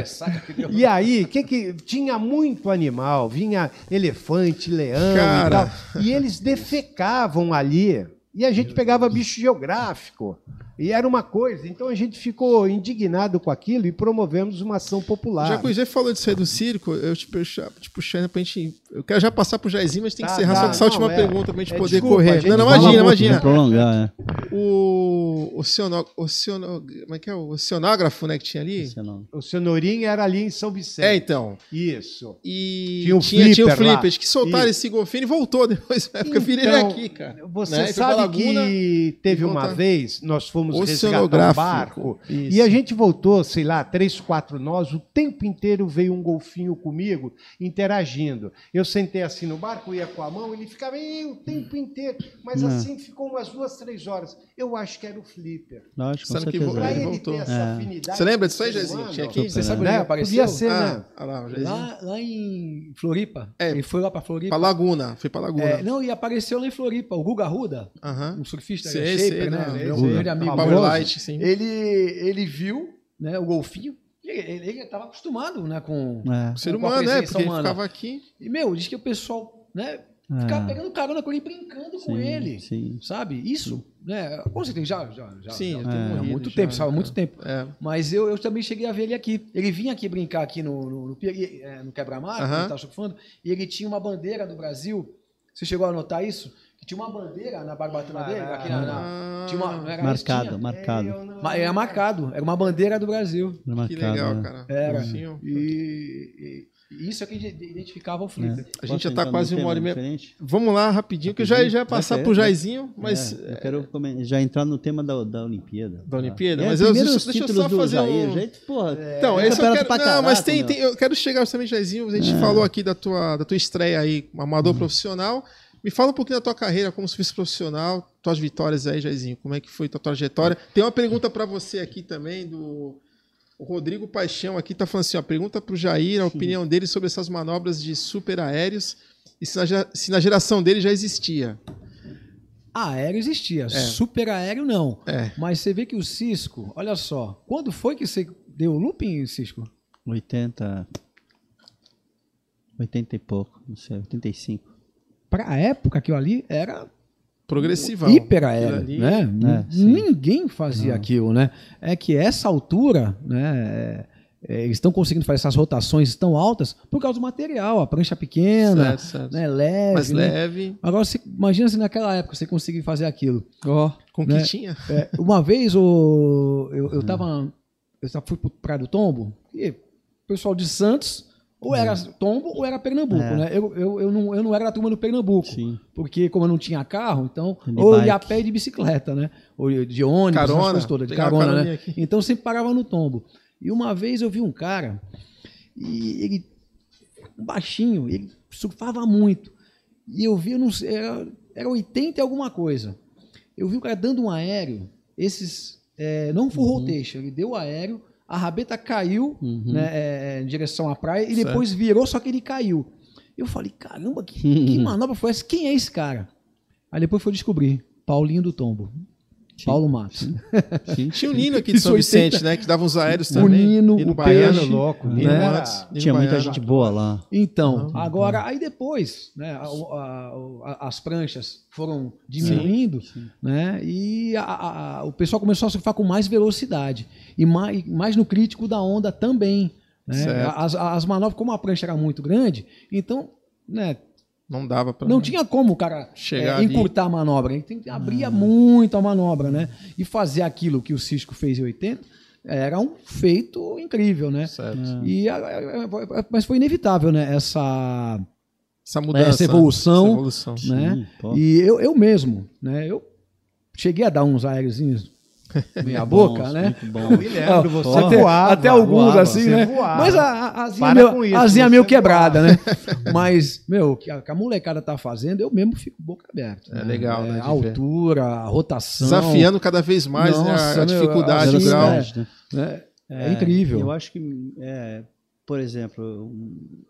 S3: E aí, que que tinha muito animal, vinha elefante, leão Cara. e tal. E eles defecavam ali. E a gente pegava bicho geográfico. E era uma coisa. Então a gente ficou indignado com aquilo e promovemos uma ação popular.
S1: Já que o Zé falou de sair do circo, eu te, te puxando pra gente. Eu quero já passar pro Jairzinho, mas tem que tá, encerrar tá, só com essa não, última é, pergunta pra gente é, poder desculpa, correr. Gente não, não, imagina, imagina.
S2: Prolongar,
S1: é. O, o, o, ciono, como é que é? o oceanógrafo né, que tinha ali?
S3: O Cionorinho era ali em São Vicente.
S1: É, então.
S3: Isso.
S1: E tinha, um tinha, tinha o Flipper, que soltaram esse golfinho e voltou depois. Então, eu virei ele aqui, cara.
S3: Você né? sabe que teve uma vez, nós fomos resgatar um barco. Isso. E a gente voltou, sei lá, três, quatro nós, o tempo inteiro veio um golfinho comigo, interagindo. Eu sentei assim no barco, ia com a mão, ele ficava o tempo inteiro. Mas Não. assim ficou umas duas, três horas. Eu acho que era o Flipper.
S2: Lógico, com
S1: certeza.
S3: Pra ele voltou. ter essa é. afinidade.
S1: Você lembra disso aí, Jairzinho? Tinha aqui?
S4: Você sabe onde ele apareceu? Podia
S3: ser,
S4: ah,
S3: né?
S4: Lá, lá, lá, em Floripa. É, ele foi lá pra Floripa.
S1: Pra Laguna. Foi pra Laguna. É,
S4: não, e apareceu lá em Floripa. O Guga Ruda, uh -huh. um surfista,
S1: sei, shaper, sei, né?
S4: Ele é um grande amigo.
S1: Power Light, sim
S4: ele, ele viu né, o golfinho. Ele estava acostumado né, com
S1: é. o ser humano, né? Porque humana. ele ficava aqui.
S4: E, meu, diz que o pessoal né, é. ficava pegando carona com ele, brincando sim, com ele. Sim. Sabe? Isso, né? Com certeza, já, já, já.
S1: Sim,
S4: já,
S1: é,
S4: há muito já, tempo, sabe? Há muito tempo. É. Mas eu, eu também cheguei a ver ele aqui. Ele vinha aqui brincar aqui no, no, no, é, no quebra-mar, uh -huh. estava surfando, e ele tinha uma bandeira do Brasil. Você chegou a notar isso? Tinha uma bandeira na barbatana dele, aqui na, na tinha uma,
S2: era marcado, tinha, marcado.
S4: É, era marcado, era uma bandeira do Brasil.
S1: Marcado, que legal, né? cara.
S4: Era. E, e, isso é que identificava o Flipper.
S1: É. A gente já está quase uma hora e meia. Diferente? Vamos lá, rapidinho, que eu já, já ia passar para o Jairzinho, mas...
S2: É, eu quero já entrar no tema da, da Olimpíada.
S1: Da Olimpíada? É, mas eu, deixa, deixa eu só fazer Jair, um...
S2: Jair, porra,
S1: então, esse eu quero... Não, caraca, mas tem, tem, eu quero chegar justamente, Jairzinho, a gente é. falou aqui da tua, da tua estreia aí, amador uhum. profissional, me fala um pouquinho da tua carreira como serviço profissional, tuas vitórias aí, Jairzinho. Como é que foi tua trajetória? Tem uma pergunta para você aqui também do o Rodrigo Paixão aqui está falando assim, ó, pergunta para o Jair a opinião dele sobre essas manobras de super aéreos e se na, se na geração dele já existia.
S4: Aéreo existia, é. super aéreo não.
S1: É.
S4: Mas você vê que o Cisco, olha só, quando foi que você deu looping, Cisco?
S2: 80. 80 e pouco, não sei, 85
S4: para a época aquilo ali era
S1: progressivão.
S4: Hiper aéreo, né? É, Ninguém fazia Não. aquilo, né? É que essa altura, né? é, eles estão conseguindo fazer essas rotações tão altas por causa do material, a prancha pequena, certo, certo. Né, leve.
S1: Mais né? leve.
S4: Agora, você, imagina se naquela época você conseguir fazer aquilo.
S1: Oh, com né? que tinha?
S4: É, uma vez o, eu, eu, tava, eu fui para Praia do Tombo, e o pessoal de Santos ou era Tombo ou era Pernambuco, é. né? Eu, eu, eu, não, eu não era da turma do Pernambuco. Sim. Porque, como eu não tinha carro, então. De ou bike. ia a pé de bicicleta, né? Ou de ônibus, carona, essas coisas todas, de carona, né? Aqui. Então sempre parava no tombo. E uma vez eu vi um cara, e ele. Baixinho, ele surfava muito. E eu vi, eu não sei, era, era 80 e alguma coisa. Eu vi o cara dando um aéreo, esses. É, não foi uhum. rotation, ele deu o aéreo a rabeta caiu uhum. né, é, em direção à praia e certo. depois virou, só que ele caiu. Eu falei, caramba, que, que manobra foi essa? Quem é esse cara? Aí depois foi descobrir, Paulinho do Tombo. Paulo Matos.
S1: Tinha o Nino aqui de São Vicente, né? Que dava uns aéreos também. O
S4: Nino, Nino o Baiano,
S2: Peixe, louco. Nino né? Matos, Nino Tinha Baiano. muita gente boa lá.
S4: Então, ah, agora, aí depois, né? A, a, a, as pranchas foram diminuindo, sim, sim. né? E o pessoal começou a surfar com mais velocidade. E mais, mais no crítico da onda também. Né? As, as manobras, como a prancha era muito grande, então né,
S1: não dava para.
S4: Não tinha como o cara Chegar é, encurtar a manobra. Ele tem, abria hum. muito a manobra, né? E fazer aquilo que o Cisco fez em 80 era um feito incrível, né? Certo. E, mas foi inevitável, né? Essa,
S1: essa mudança,
S4: essa evolução, essa evolução. né? Sim, e eu, eu mesmo, né? Eu cheguei a dar uns aéreozinhos Meia boca, bons, né? Muito bom. me lembro, você até, voava, até alguns voava, assim, né? Voava. Mas a, a asinha, meu, isso, asinha meio quebrada, né? Mas, meu, o que a, que a molecada tá fazendo, eu mesmo fico boca aberta.
S1: É né? legal, é,
S4: né? A altura, a rotação.
S1: Desafiando cada vez mais Nossa, né? a, a dificuldade, o grau.
S4: Né? É, é, incrível.
S2: Eu acho que, é, por exemplo,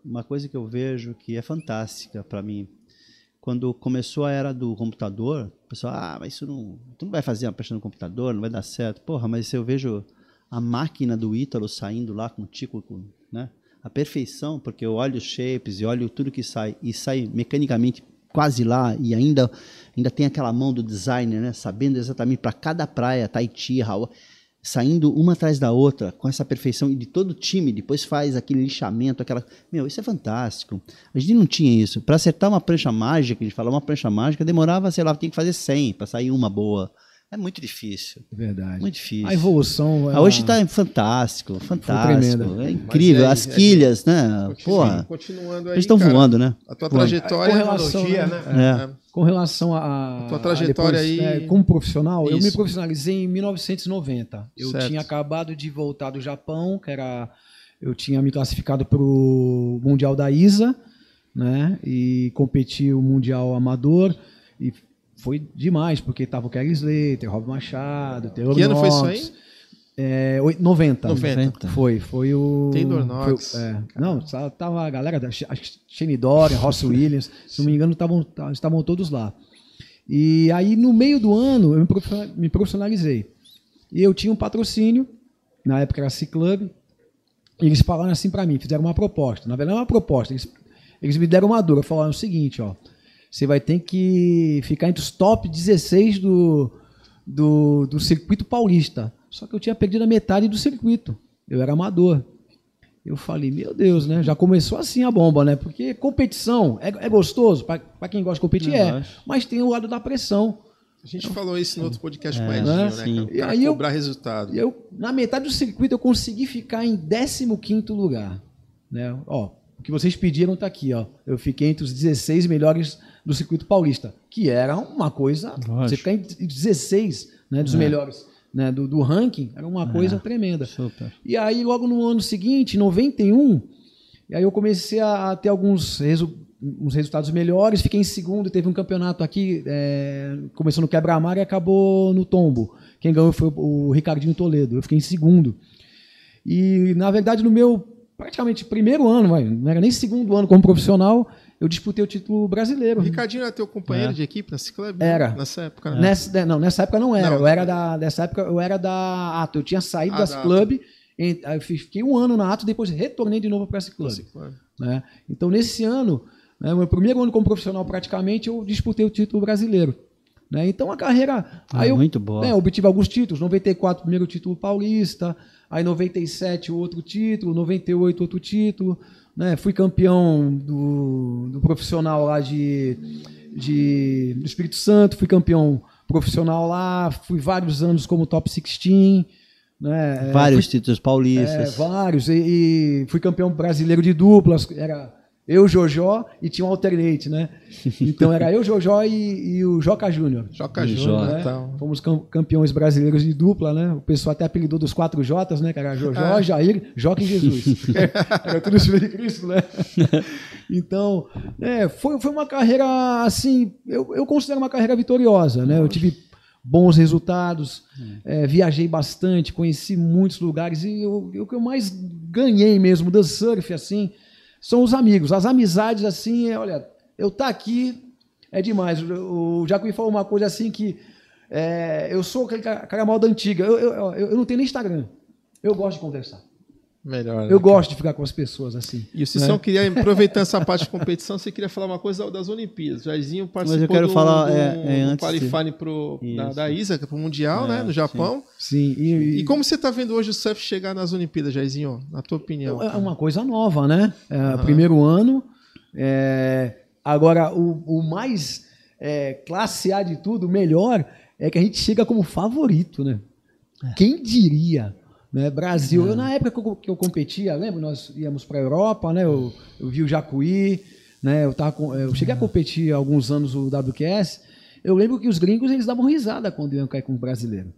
S2: uma coisa que eu vejo que é fantástica para mim, quando começou a era do computador, o pessoal, ah, mas isso não, tu não vai fazer uma prancha no computador, não vai dar certo. Porra, mas eu vejo a máquina do Ítalo saindo lá com o Tico, né? A perfeição, porque eu olho os shapes e olho tudo que sai e sai mecanicamente quase lá e ainda ainda tem aquela mão do designer, né? Sabendo exatamente para cada praia, Tahiti, Hawaii saindo uma atrás da outra, com essa perfeição, e de todo o time, depois faz aquele lixamento, aquela. Meu, isso é fantástico. A gente não tinha isso. Para acertar uma prancha mágica, a gente fala, uma prancha mágica, demorava, sei lá, tinha que fazer 100 para sair uma boa. É muito difícil.
S4: Verdade.
S2: Muito difícil.
S4: A evolução.
S2: É hoje está fantástico, fantástico. É incrível. É, As é, quilhas, é, né? Continua, Porra. Continuando aí. Eles estão voando, né?
S1: A tua trajetória.
S4: Com relação, né? né? É. Com relação a.
S1: a tua trajetória depois, aí.
S4: É, como profissional, Isso. eu me profissionalizei em 1990. Eu certo. tinha acabado de voltar do Japão, que era. Eu tinha me classificado para o Mundial da ISA, né? E competi o Mundial Amador. E foi demais, porque tava o Kelly Slater, Rob Machado, Taylor
S1: Que ano foi isso aí?
S4: É, 90.
S1: 90.
S4: Foi, foi o.
S1: Taylor Knox.
S4: Foi, é, não, tava a galera da Shane Dorian, Ross Williams, se não me engano, estavam, estavam todos lá. E aí, no meio do ano, eu me profissionalizei. E eu tinha um patrocínio, na época era C-Club, e eles falaram assim para mim, fizeram uma proposta. Na verdade, não é uma proposta, eles, eles me deram uma dura, falaram o seguinte, ó você vai ter que ficar entre os top 16 do, do, do circuito paulista. Só que eu tinha perdido a metade do circuito. Eu era amador. Eu falei, meu Deus, né? Já começou assim a bomba, né? Porque competição é, é gostoso, para quem gosta de competir, eu é. Acho. Mas tem o lado da pressão.
S1: A gente eu, falou isso no outro podcast é, com o Edinho, né? Sim. E aí cobrar eu, resultado.
S4: Eu, na metade do circuito, eu consegui ficar em 15 lugar. Né? Ó, o que vocês pediram está aqui. Ó. Eu fiquei entre os 16 melhores do circuito paulista, que era uma coisa. Lógico. Você ficar em 16 né, dos é. melhores né, do, do, ranking era uma coisa é. tremenda. Super. E aí, logo no ano seguinte, 91, e aí eu comecei a, ter alguns resu uns resultados melhores. Fiquei em segundo, teve um campeonato aqui, é, começou no quebra-mar e acabou no tombo. Quem ganhou foi o Ricardinho Toledo. Eu fiquei em segundo. E, na verdade, no meu praticamente primeiro ano, não era nem segundo ano como profissional, eu disputei o título brasileiro.
S1: O Ricardinho era teu companheiro é. de equipe nesse clube?
S4: Era.
S1: Nessa época?
S4: Né? Nessa, não, nessa época não era. Não, eu era da, nessa época eu era da Ato. Eu tinha saído ah, das clube, eu fiquei um ano na Ato, depois retornei de novo para esse clube. Né? Então nesse ano, né, meu primeiro ano como profissional praticamente, eu disputei o título brasileiro. Né? Então a carreira.
S2: Ah, aí eu, muito boa.
S4: Né, obtive alguns títulos. 94, primeiro título paulista. Aí 97, outro título. 98, outro título. Né? Fui campeão do, do profissional lá de, de, do Espírito Santo. Fui campeão profissional lá. Fui vários anos como top 16. Né?
S2: Vários
S4: fui,
S2: títulos paulistas.
S4: É, vários. E, e, fui campeão brasileiro de duplas. Era eu, Jojó e tinha um alternate, né? Então era eu, Jojó e, e o Joca Júnior.
S1: Joca Júnior,
S4: né? Então. Fomos campeões brasileiros de dupla, né? O pessoal até apelidou dos quatro Jotas, né? Que era Jojó, ah. Jair, Joca e Jesus. era tudo filho de Cristo, né? Então, é, foi, foi uma carreira, assim, eu, eu considero uma carreira vitoriosa, né? Eu tive bons resultados, é, viajei bastante, conheci muitos lugares e o que eu mais ganhei mesmo do surf, assim, são os amigos. As amizades, assim, é, olha, eu tá aqui é demais. O Jacuí falou uma coisa assim que é, eu sou aquele cara mal da antiga. Eu, eu, eu, eu, não tenho nem Instagram. Eu gosto de conversar.
S1: Melhor.
S4: Né, eu gosto de ficar com as pessoas assim.
S1: E o Cissão né? queria, aproveitando essa parte de competição, você queria falar uma coisa das Olimpíadas. O Jairzinho participou
S2: Mas eu quero
S1: do,
S2: falar,
S1: do,
S2: é, é,
S1: do qualifying pro, da, da ISA, para o Mundial, é, né, no Japão.
S4: Sim. sim.
S1: E, e, como você está vendo hoje o surf chegar nas Olimpíadas, Jairzinho, na tua opinião?
S4: É uma coisa nova, né? É, uhum. Primeiro ano. É, agora, o, o mais é, classe A de tudo, melhor, é que a gente chega como favorito, né? É. Quem diria? Né? Brasil, eu, na época que eu, que eu competia, lembra? Nós íamos para a Europa, né? Eu, eu, vi o Jacuí, né? eu, tava com, eu cheguei a competir há alguns anos o WQS. Eu lembro que os gringos eles davam risada quando iam cair com o brasileiro.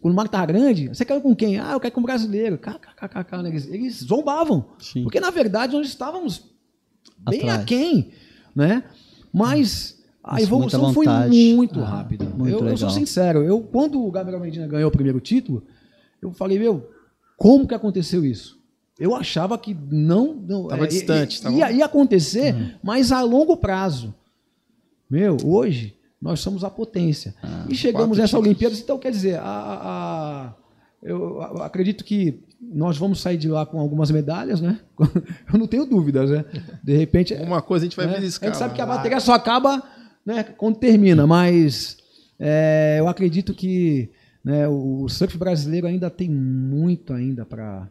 S4: Quando o mar estava grande, você caiu com quem? Ah, eu caí com o brasileiro. KKKK, né? eles, eles zombavam. Sim. Porque, na verdade, nós estávamos bem Atrás. aquém. Né? Mas a evolução foi muito ah, rápida. Muito eu, eu, sou sincero, eu, quando o Gabriel Medina ganhou o primeiro título, eu falei, meu, como que aconteceu isso? Eu achava que não.
S1: Estava é, distante.
S4: Tava... Ia, ia acontecer, uhum. mas a longo prazo. Meu, hoje nós somos a potência. Ah, e chegamos nessa Olimpíadas, então quer dizer, a, a, eu acredito que nós vamos sair de lá com algumas medalhas, né? Eu não tenho dúvidas, né? De repente.
S1: Uma coisa a gente vai
S4: né?
S1: beliscar.
S4: A gente sabe que a bateria só acaba né, quando termina, mas é, eu acredito que né? O surf brasileiro ainda tem muito ainda para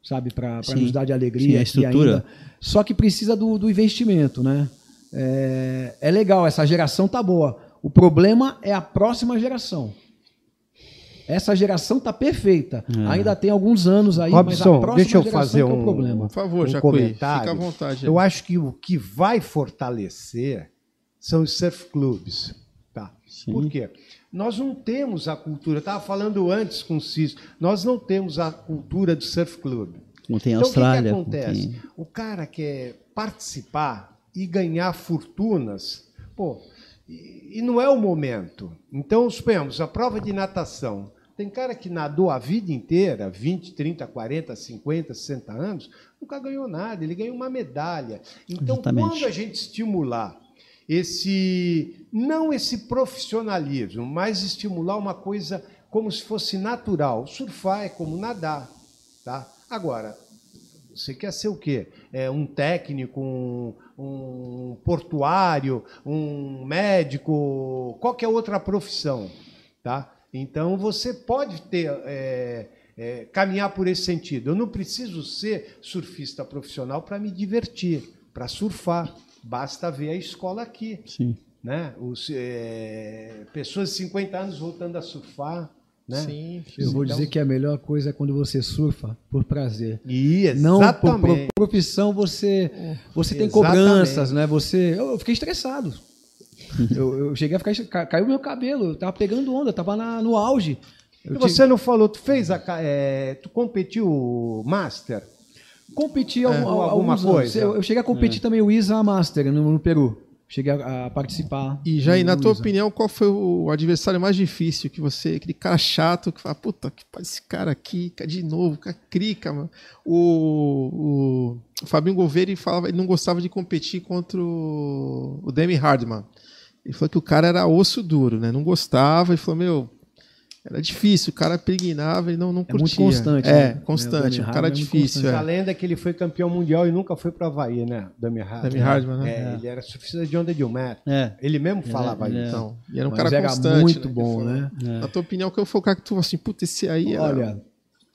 S4: sabe para nos dar de alegria Sim, a estrutura ainda. só que precisa do, do investimento né é, é, legal essa geração tá boa o problema é a próxima geração essa geração tá perfeita é. ainda tem alguns anos aí
S3: Robson, mas a próxima deixa eu fazer é um, é problema.
S1: por favor um comentário fica à vontade
S3: eu acho que o que vai fortalecer são os surf clubes tá Sim. por quê nós não temos a cultura, estava falando antes com o Cício, nós não temos a cultura do surf club.
S2: Não tem então, Austrália.
S3: O que, que acontece? Tem... O cara quer participar e ganhar fortunas, pô, e, e não é o momento. Então, suponhamos, a prova de natação. Tem cara que nadou a vida inteira, 20, 30, 40, 50, 60 anos, nunca ganhou nada, ele ganhou uma medalha. Então, Exatamente. quando a gente estimular esse não esse profissionalismo, mas estimular uma coisa como se fosse natural. Surfar é como nadar, tá? Agora, você quer ser o quê? É um técnico, um, um portuário, um médico, qualquer outra profissão, tá? Então você pode ter é, é, caminhar por esse sentido. Eu não preciso ser surfista profissional para me divertir, para surfar. Basta ver a escola aqui.
S2: Sim.
S3: Né? Os, é, pessoas de 50 anos voltando a surfar. Né?
S4: Sim, eu vou então... dizer que a melhor coisa é quando você surfa por prazer.
S3: E, exatamente.
S4: Não por, por profissão você você tem cobranças, né? Você eu, eu fiquei estressado. eu, eu, cheguei a ficar caiu meu cabelo, eu tava pegando onda, tava na, no auge.
S3: Eu e você tive... não falou, tu fez a é, tu competiu master?
S4: Competi é, alguma coisa. Eu, eu, cheguei a competir é. também o ISA Master no, no Peru. Cheguei a, a, participar.
S1: E Jair, na tua opinião, qual foi o adversário mais difícil que você, aquele cara chato que fala, puta, que esse cara aqui, de novo, cara crica, mano. O, o Fabinho Gouveia falava, ele não gostava de competir contra o, o Demi Hardman. Ele falou que o cara era osso duro, né? Não gostava, e falou, meu, Era difícil, o cara pregnava e não, não curtia.
S4: É muito constante.
S1: É,
S4: né?
S1: constante,
S4: É,
S1: o cara é
S4: muito
S1: difícil.
S4: constante.
S3: A
S1: É.
S3: lenda é que ele foi campeão mundial e nunca foi para Havaí, né? Dami Hardman.
S1: Dami Hardman, né?
S3: É, ele era surfista de onda de um metro.
S2: É.
S3: Ele mesmo falava
S2: ele é-
S3: isso.
S1: Então, e era um
S4: Mas
S1: cara constante.
S4: muito
S1: né,
S4: bom,
S1: que foi-
S4: né?
S1: Na tua opinião, qual foi o cara que tu falou assim, puta, esse aí era...
S4: Olha,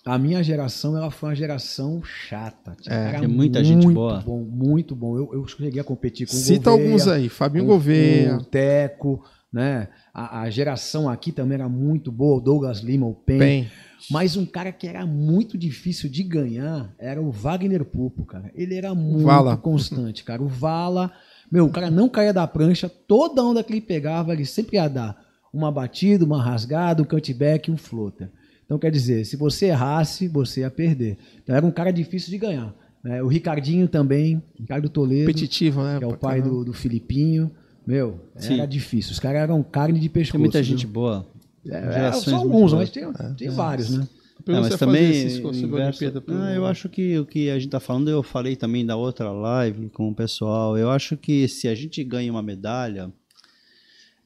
S4: a minha geração ela foi uma geração chata. Tinha
S1: É,
S4: cara
S2: muita gente
S4: muito
S2: boa.
S4: Bom, muito bom. Eu, eu cheguei a competir com o
S1: Cita
S4: Gouveia,
S1: alguns aí, Fabinho
S4: com-
S1: Gouveia,
S4: com o Teco, né? A, a geração aqui também era muito boa, o Douglas Lima, o Pen.
S1: Pen.
S4: Mas um cara que era muito difícil de ganhar era o Wagner Pupo, cara. Ele era muito
S1: Vala.
S4: constante, cara. O Vala, meu, o cara não caía da prancha, toda onda que ele pegava, ele sempre ia dar uma batida, uma rasgada, um cutback e um floater. Então, quer dizer, se você errasse, você ia perder. Então, era um cara difícil de ganhar. né? O Ricardinho também, Ricardo Toledo,
S1: competitivo, né?
S4: que é o pai do, do Filipinho. Meu,
S2: Sim.
S4: era difícil. Os caras eram carne de pescoço.
S2: Tem muita
S4: viu?
S2: gente boa.
S4: É, só
S2: muito
S4: alguns, mas tem, tem vários, né?
S2: É,
S1: se
S2: mas também, inverso-
S1: pro-
S2: Ah, eu acho que o que a gente está falando, eu falei também da outra live com o pessoal. Eu acho que se a gente ganha uma medalha,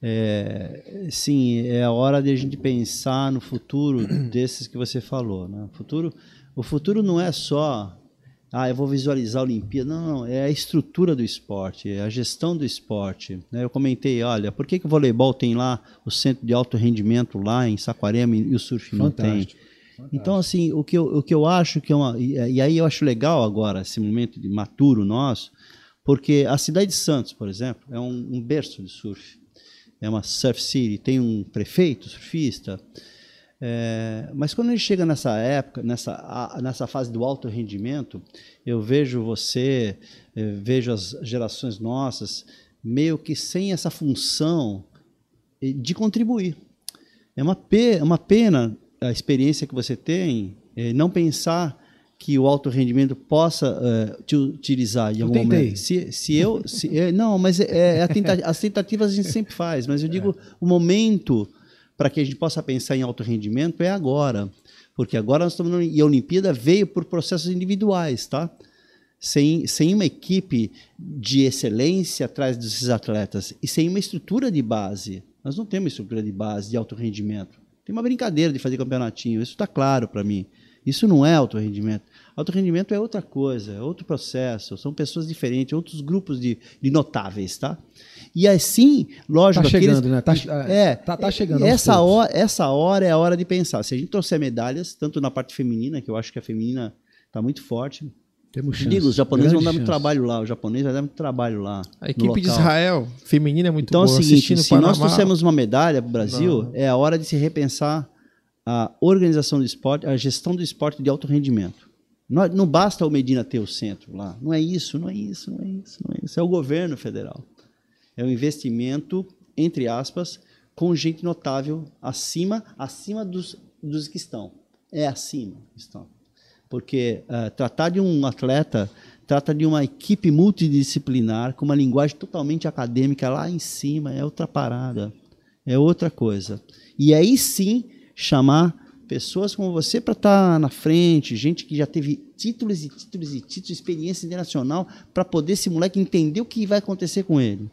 S2: é, sim, é a hora de a gente pensar no futuro desses que você falou. Né? O, futuro, o futuro não é só, ah, eu vou visualizar a Olimpíada. Não, não, é a estrutura do esporte, é a gestão do esporte. né? Eu comentei, olha, por que, que o voleibol tem lá o centro de alto rendimento lá em Saquarema e o surf não tem? Então, assim, o que eu, o que eu acho que é uma. E, e aí eu acho legal agora, esse momento de maturo nosso, porque a cidade de Santos, por exemplo, é um, um berço de surf. É uma surf city, tem um prefeito surfista. É, mas quando a gente chega nessa época, nessa, a- nessa fase do alto rendimento, eu vejo você, eu vejo as gerações nossas, meio que sem essa função de contribuir. É uma, pe é uma pena a experiência que você tem, eh, não pensar que o alto rendimento possa eh, te utilizar
S4: Eu
S2: algum
S4: tentei.
S2: momento. Se, se eu, se, eh, não, mas é, é as tentativas a gente sempre faz, mas eu digo o momento para que a gente possa pensar em alto rendimento é agora, porque agora nós estamos e a Olimpíada veio por processos individuais, tá? Sem, sem uma equipe de excelência atrás desses atletas e sem uma estrutura de base. Nós não temos estrutura de base de alto rendimento. Tem uma brincadeira de fazer campeonatinho, isso está claro para mim. Isso não é alto rendimento. Alto rendimento é outra coisa, é outro processo, são pessoas diferentes, outros grupos de, de notáveis, tá? E assim, lógico,
S4: Tá
S2: aqueles-
S4: chegando, né? Tá-
S2: é,
S4: tá- tá chegando
S2: Essa hora, essa hora é a hora de pensar. Se a gente trouxer medalhas, tanto na parte feminina, que eu acho que a feminina está muito forte.
S4: Temos chance.
S2: Digo, os japoneses vão dar muito
S4: chance.
S2: trabalho lá, os japoneses vão dar muito trabalho lá.
S1: A equipe de. Israel, feminina, é muito
S2: Então é o
S1: boa.
S2: seguinte, se nós
S1: Panamá,
S2: trouxermos uma medalha para o Brasil,
S1: Não.
S2: é a hora de se repensar a organização do esporte, a gestão do esporte de alto rendimento. Não, não basta o Medina ter o centro lá. Não é isso, não é isso, não é isso, não é isso. É o governo federal. É um investimento, entre aspas, com gente notável acima, acima dos, dos que estão. É acima estão. Porque eh, tratar de um atleta trata de uma equipe multidisciplinar com uma linguagem totalmente acadêmica lá em cima, é outra parada, é outra coisa. E aí sim chamar pessoas como você para estar na frente, gente que já teve títulos e títulos e títulos, experiência internacional, para poder esse moleque entender o que vai acontecer com ele.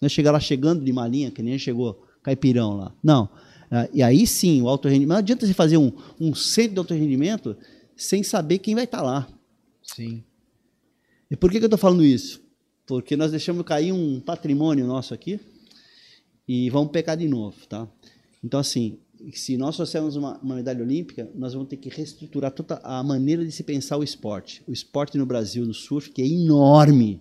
S2: Não é chegar lá chegando de malinha, que nem chegou caipirão lá. Não. Ah, E aí sim, o alto rendimento. Não adianta você fazer um, um centro de alto rendimento sem saber quem vai estar lá.
S4: Sim.
S2: E por que, que eu estou falando isso? Porque nós deixamos cair um patrimônio nosso aqui e vamos pecar de novo, tá? Então, assim, se nós trouxermos uma, uma medalha olímpica, nós vamos ter que reestruturar toda a maneira de se pensar o esporte. O esporte no Brasil, no surf, que é enorme.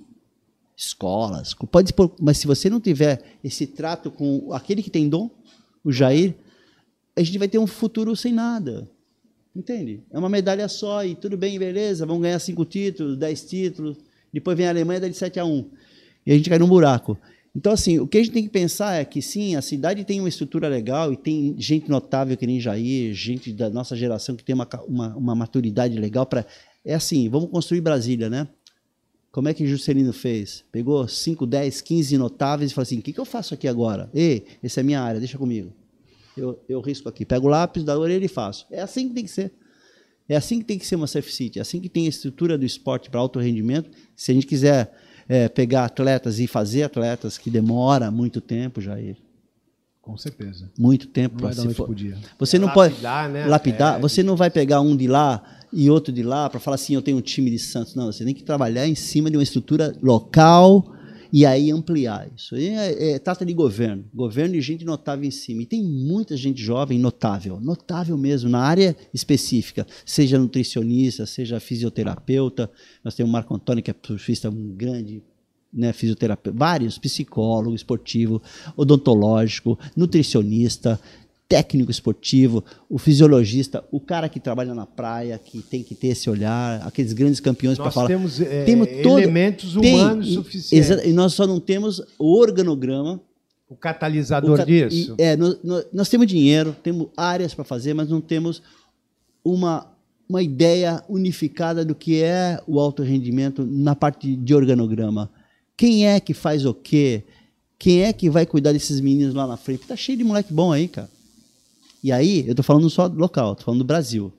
S2: Escolas, pode mas se você não tiver esse trato com aquele que tem dom, o Jair, a gente vai ter um futuro sem nada. Entende? É uma medalha só e tudo bem, beleza, vamos ganhar cinco títulos, dez títulos, depois vem a Alemanha dá de 7 a 1. E a gente cai num buraco. Então, assim, o que a gente tem que pensar é que, sim, a cidade tem uma estrutura legal e tem gente notável que nem Jair, gente da nossa geração que tem uma, uma, uma maturidade legal para... É assim, vamos construir Brasília, né? Como é que Juscelino fez? Pegou 5, 10, 15 notáveis e falou assim, o que, que eu faço aqui agora? Ei, essa é minha área, deixa comigo. Eu, eu risco aqui. Pego o lápis da orelha e faço. É assim que tem que ser. É assim que tem que ser uma Surf City. É assim que tem a estrutura do esporte para alto rendimento. Se a gente quiser é, pegar atletas e fazer atletas, que demora muito tempo, Jair.
S4: Com certeza.
S2: Muito tempo
S4: é
S2: para se for.
S4: pro dia.
S2: Você
S3: É
S2: não
S3: lapidar,
S2: pode
S3: né?
S2: lapidar.
S3: É.
S2: Você não vai pegar um de lá e outro de lá para falar assim, eu tenho um time de Santos. Não, você tem que trabalhar em cima de uma estrutura local e aí ampliar. Isso aí é, é- trata de governo. Governo e gente notável em cima. E tem muita gente jovem notável, notável mesmo, na área específica, seja nutricionista, seja fisioterapeuta. Nós temos o Marco Antônio, que é surfista um grande né, fisioterapeuta, vários, psicólogo, esportivo, odontológico, nutricionista, técnico esportivo, o fisiologista, o cara que trabalha na praia, que tem que ter esse olhar, aqueles grandes campeões para falar.
S3: temos, é,
S2: Temos todo-
S3: elementos
S2: Tem,
S3: humanos
S2: e-
S3: suficientes.
S2: E nós só não temos o organograma.
S3: O catalisador
S2: o
S3: disso.
S2: é, nós, nós- nós temos dinheiro, temos áreas para fazer, mas não temos uma, uma ideia unificada do que é o alto rendimento na parte de organograma. Quem é que faz o quê? Quem é que vai cuidar desses meninos lá na frente? Tá cheio de moleque bom aí, cara. E aí, eu tô falando só local, tô falando do Brasil.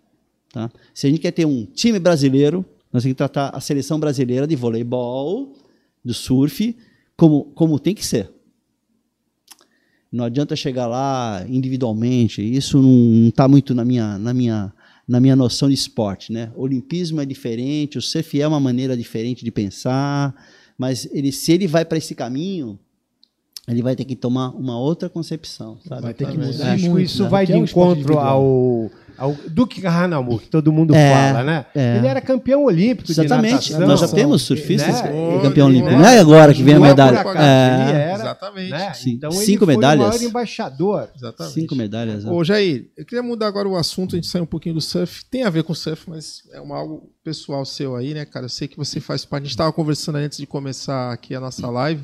S2: Tá? Se a gente quer ter um time brasileiro, nós temos que tratar a seleção brasileira de voleibol, do surf, como, como tem que ser. Não adianta chegar lá individualmente. Isso não está muito na minha, na, minha, na minha noção de esporte. Né? O olimpismo é diferente, o surf é uma maneira diferente de pensar, mas ele, se ele vai para esse caminho, ele vai ter que tomar uma outra concepção. Sabe?
S4: Vai ter que mudar
S3: Acho
S4: muito,
S3: isso
S4: né?
S3: vai de
S4: é um
S3: encontro ao, ao Duque Carranamu, que todo mundo
S2: É,
S3: fala, né?
S2: é.
S3: Ele era campeão olímpico
S2: Exatamente. Nós já temos surfistas
S3: Né?
S2: campeão
S1: Né?
S2: olímpico. Não é agora que vem a
S3: Não é por
S2: medalha. É,
S3: ele era,
S1: Exatamente.
S3: né?
S2: Sim.
S3: Então ele
S2: Cinco
S3: foi
S2: medalhas.
S3: o maior embaixador.
S1: Exatamente.
S2: cinco medalhas. né?
S1: Ô, Jair, eu queria mudar agora o assunto, a gente sai um pouquinho do surf. Tem a ver com surf, mas é uma, algo pessoal seu aí, né, cara? Eu sei que você faz parte. A gente estava conversando antes de começar aqui a nossa live.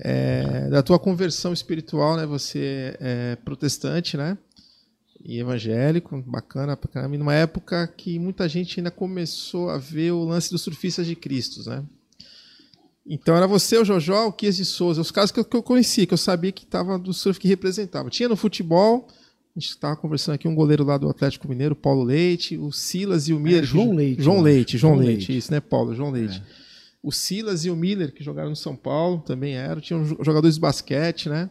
S1: É, da tua conversão espiritual, né? Você é protestante, né? E evangélico, bacana pra caramba. E numa época que muita gente ainda começou a ver o lance dos surfistas de Cristo, né? Então era você, o Jojó, o Kies de Souza, os caras que eu, que eu conhecia, que eu sabia que estava do surf que representava. Tinha no futebol, a gente estava conversando aqui, um goleiro lá do Atlético Mineiro, Paulo Leite, o Silas e o Miller.
S4: É, João Leite,
S1: João Leite. João Leite,
S4: Leite.
S1: isso, né, Paulo? João Leite. O Silas e o Miller, que jogaram no São Paulo, também eram. Tinham jo- jogadores de basquete, né?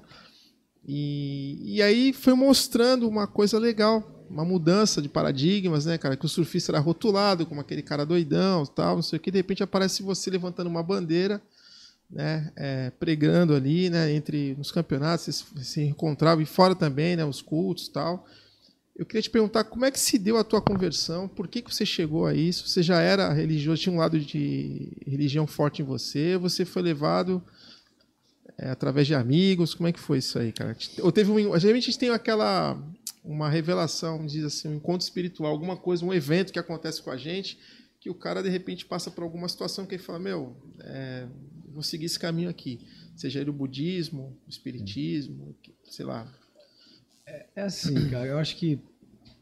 S1: E, e aí foi mostrando uma coisa legal, uma mudança de paradigmas, né, cara? Que o surfista era rotulado como aquele cara doidão tal, não sei o que. De repente aparece você levantando uma bandeira, né? é, pregando ali, né? Entre nos campeonatos, se- se encontrava e fora também, né? Os cultos tal. Eu queria te perguntar como é que se deu a tua conversão, por que, que você chegou a isso? Você já era religioso, tinha um lado de religião forte em você, você foi levado é, através de amigos, como é que foi isso aí, cara? Ou teve um, geralmente a gente tem aquela uma revelação, diz assim, um encontro espiritual, alguma coisa, um evento que acontece com a gente, que o cara de repente passa por alguma situação que ele fala, meu, é, vou seguir esse caminho aqui, seja ele o budismo, o espiritismo, sei lá.
S4: É assim, cara, eu acho que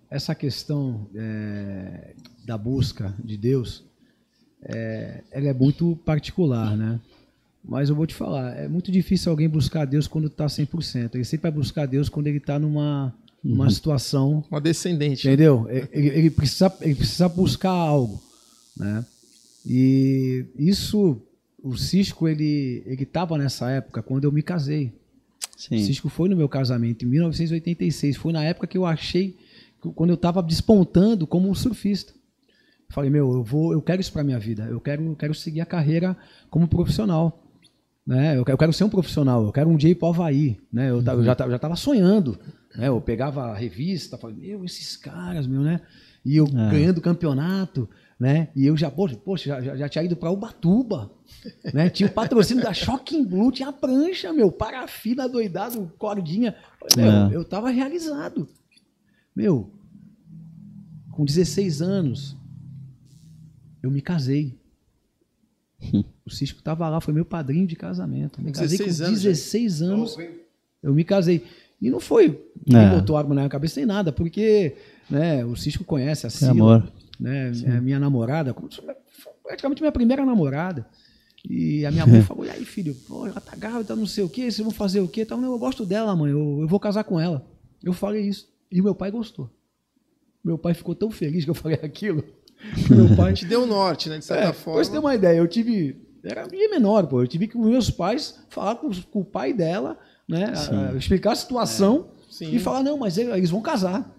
S4: essa questão é, da busca de Deus, é, ela é muito particular, né? Mas eu vou te falar, é muito difícil alguém buscar Deus quando está 100%. Ele sempre vai buscar Deus quando ele está numa, numa situação
S1: Uma descendente.
S4: Entendeu? Ele, ele precisa, ele precisa buscar algo, né? E isso, o Cisco, ele ele estava nessa época quando eu me casei. O
S2: Sim.
S4: Cisco foi no meu casamento em 1986. Foi na época que eu achei, quando eu estava despontando como um surfista. Falei, meu, eu vou, eu quero isso para minha vida. Eu quero, eu quero seguir a carreira como profissional. Né? Eu, quero, eu quero ser um profissional. Eu quero um dia ir para o Havaí. Né? Eu, ta- eu já estava sonhando. Né? Eu pegava a revista, falei, meu, esses caras, meu, né? E eu
S2: É.
S4: ganhando campeonato, né? E eu já, poxa, poxa já, já, já tinha ido para Ubatuba, né? Tinha o patrocínio da Shocking Blue, tinha a prancha, meu, parafina doidado, cordinha. Meu,
S2: É.
S4: eu tava realizado. Meu, com 16 anos, eu me casei. O Cisco tava lá, foi meu padrinho de casamento. Me casei com
S1: 16 anos,
S4: 16 anos. Eu me casei. E não foi
S2: É.
S4: é. botou arma na minha cabeça nem nada, porque né, o Cisco conhece a Sila,
S2: amor.
S4: Né, é minha namorada, praticamente minha primeira namorada. E a minha mãe falou: e aí, filho, pô, ela tá grávida, não sei o quê, vocês vão fazer o quê? Não, eu gosto dela, mãe, eu, eu vou casar com ela. Eu falei isso. E o meu pai gostou. Meu pai ficou tão feliz que eu falei aquilo. Meu pai
S1: Te deu um norte, né? De certa
S4: é,
S1: forma.
S4: Você ter uma ideia, eu tive. Era bem menor, pô. Eu tive que meus pais falar com, com o pai dela né? A, explicar a situação é. e falar, não, mas eles vão casar.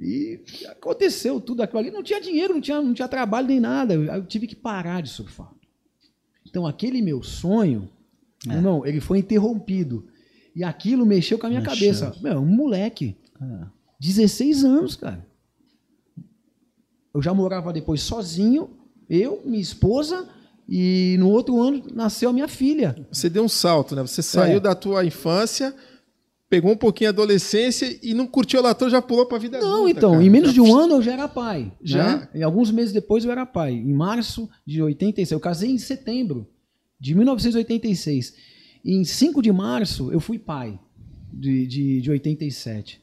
S4: E aconteceu tudo aquilo ali. Não tinha dinheiro, não tinha, não tinha trabalho nem nada. Eu tive que parar de surfar. Então, aquele meu sonho, é. irmão, ele foi interrompido. E aquilo mexeu com a minha mexeu. cabeça. Meu, um moleque. É. 16 anos, cara. Eu já morava depois sozinho, eu, minha esposa, e no outro ano nasceu a minha filha.
S1: Você deu um salto, né? Você saiu é. da tua infância, pegou um pouquinho a adolescência e não curtiu a lator, já pulou para a vida
S4: Não, então, cara. em menos de um ano eu já era pai. Já? Né? E alguns meses depois eu era pai. Em março de 86. Eu casei em setembro de 1986. E em 5 de março eu fui pai de, de, de 87.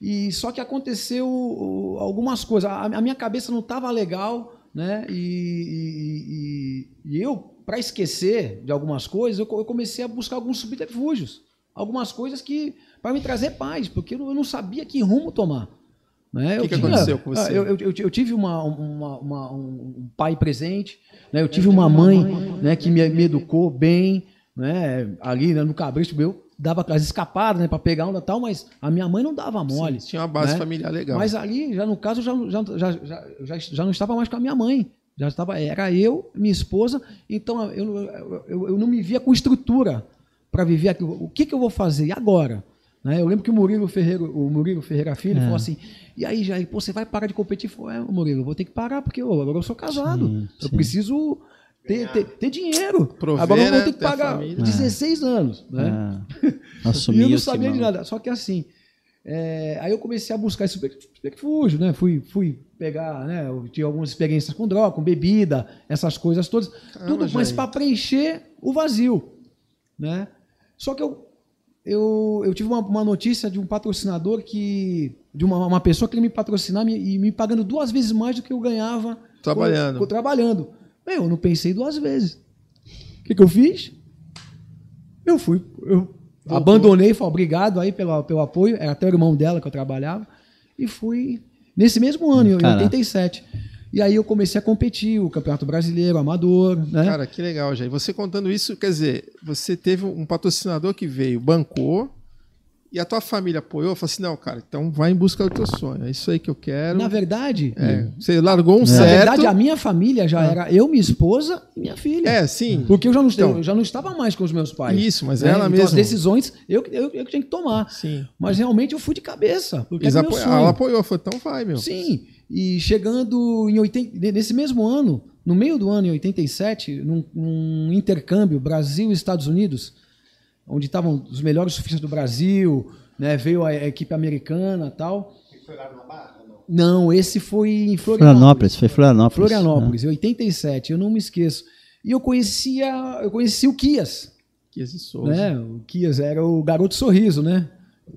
S4: E só que aconteceu algumas coisas. A, a minha cabeça não estava legal, né? E, e, e eu, para esquecer de algumas coisas, eu, eu, comecei a buscar alguns subterfúgios, algumas coisas que para me trazer paz, porque eu não sabia que rumo tomar.
S1: Né? O que, que tinha, aconteceu com você?
S4: Eu, eu, eu tive uma, uma, uma, um pai presente, né? eu tive uma mãe né, que me, me educou bem, né? ali né, no cabresto meu dava as escapadas, né, para pegar onda e tal, mas a minha mãe não dava mole.
S1: Sim, tinha uma base né? familiar legal.
S4: Mas ali, já no caso, já, já, já, já, já não estava mais com a minha mãe. Já estava, era eu, minha esposa, então eu, eu, eu, eu não me via com estrutura para viver aquilo. O que, que eu vou fazer? E agora? Né? Eu lembro que o Murilo Ferreira, o Murilo Ferreira Filho, é. falou assim: e aí, Jair, pô, você vai parar de competir? Eu falei, é, Murilo, eu vou ter que parar, porque eu, agora eu sou casado. Sim, eu sim. preciso ter, ter, ter dinheiro. Prover, Agora eu vou ter que pagar 16 anos. Né?
S2: É. Assumir e
S4: eu não sabia de nada. Só que assim, é, aí eu comecei a buscar esse subterfúgio, né? Fui, fui pegar, né? Eu tive algumas experiências com droga, com bebida, essas coisas todas. tudo, mas para preencher o vazio. Né? Só que eu, eu, eu tive uma, uma notícia de um patrocinador que. de uma, uma pessoa que me patrocinar me, e me pagando duas vezes mais do que eu ganhava
S1: trabalhando.
S4: Com, trabalhando. Meu, eu não pensei duas vezes. O que, que eu fiz? Eu fui, eu Voltou. abandonei, falei, obrigado aí pelo, pelo apoio, era até o irmão dela que eu trabalhava, e fui nesse mesmo ano, em 87. E aí eu comecei a competir, o Campeonato Brasileiro, Amador, né?
S1: Cara, que legal, Jair. Você contando isso, quer dizer, você teve um patrocinador que veio, bancou, e a tua família apoiou, falou assim, não, cara, então vai em busca do teu sonho. É isso aí que eu quero.
S4: Na verdade,
S1: é, você largou um é. certo. Na verdade,
S4: a minha família já era eu, minha esposa e minha filha.
S1: É, sim.
S4: Porque eu já não, então, eu já não estava mais com os meus pais.
S1: Isso, mas né? ela então, mesma. as
S4: decisões eu, eu, eu tinha que tomar.
S1: Sim.
S4: Mas realmente eu fui de cabeça. Porque
S1: Eles apo... Ela apoiou, foi então vai, meu.
S4: Sim. E chegando em 80, nesse mesmo ano, no meio do ano, em 87, num, num intercâmbio Brasil-Estados Unidos, onde estavam os melhores surfistas do Brasil, né? Veio a equipe americana tal. E foi lá na Barra? Não? não, esse foi em Florianópolis. Florianópolis,
S2: foi Florianópolis.
S4: Florianópolis, né? em 87, eu não me esqueço. E eu conhecia, eu conheci o Kias.
S1: Kias e Souza.
S4: Né? O Kias era o garoto sorriso, né?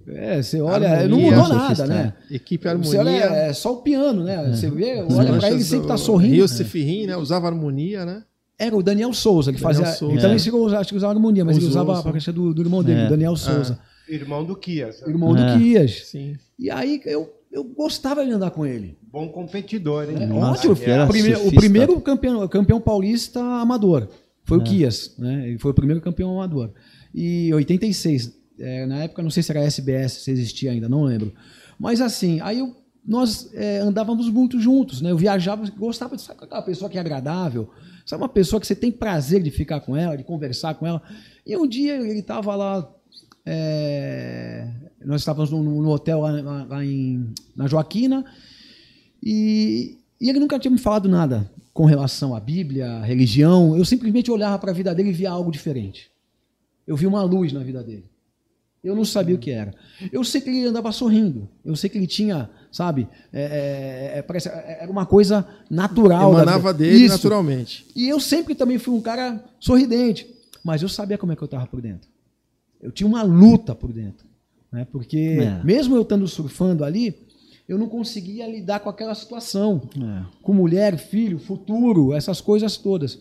S4: É, você olha, harmonia, não mudou nada, né?
S1: Equipe harmonia.
S4: Você olha, é só o piano, né? É. Você vê, olha para ele sempre tá sorrindo.
S1: Rio Cefirrim, né? Usava harmonia, né?
S4: Era o Daniel Souza que Daniel fazia. Souza. Ele também é. acho que usava harmonia, mas Usou, ele usava a caixa do, do irmão dele, é. Daniel Souza. Ah.
S3: Irmão do Kias.
S4: Né? Irmão é. do Kias. Sim. E aí eu, eu gostava de andar com ele.
S3: Bom competidor, hein? É,
S4: Nossa, ótimo. É. Primeiro, o primeiro campeão, campeão paulista amador foi é. o Kias. Né? Ele foi o primeiro campeão amador. E 86. É, na época, não sei se era SBS, se existia ainda, não lembro. Mas assim, aí eu, nós é, andávamos muito juntos, né? Eu viajava, gostava de sabe aquela pessoa que é agradável, sabe uma pessoa que você tem prazer de ficar com ela, de conversar com ela. E um dia ele estava lá é, nós estávamos no, hotel lá, lá, em, na Joaquina e, e, ele nunca tinha me falado nada com relação à Bíblia, à religião. Eu simplesmente olhava para a vida dele e via algo diferente. Eu vi uma luz na vida dele. Eu não sabia o que era. Eu sei que ele andava sorrindo. Eu sei que ele tinha, sabe, é, é, é parece, é, era uma coisa natural.
S1: Emanava dele Isso. naturalmente.
S4: E eu sempre também fui um cara sorridente. Mas eu sabia como é que eu estava por dentro eu tinha uma luta por dentro. Né? Porque, é. mesmo eu estando surfando ali, eu não conseguia lidar com aquela situação. É. Com mulher, filho, futuro, essas coisas todas.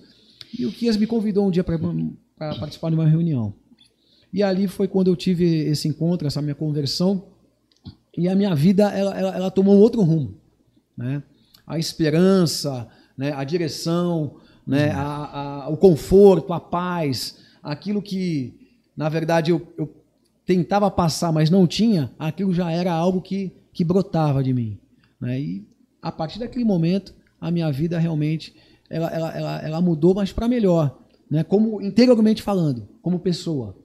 S4: E o Kias me convidou um dia para participar de uma reunião. E ali foi quando eu tive esse encontro, essa minha conversão. E a minha vida, ela, ela, ela tomou um outro rumo. Né? A esperança, né? a direção, né? A, a, o conforto, a paz, aquilo que na verdade, eu, eu tentava passar, mas não tinha, aquilo já era algo que, que brotava de mim. Né? E a partir daquele momento, a minha vida realmente ela, ela, ela, ela mudou, mas para melhor. Né? Como interiormente falando, como pessoa.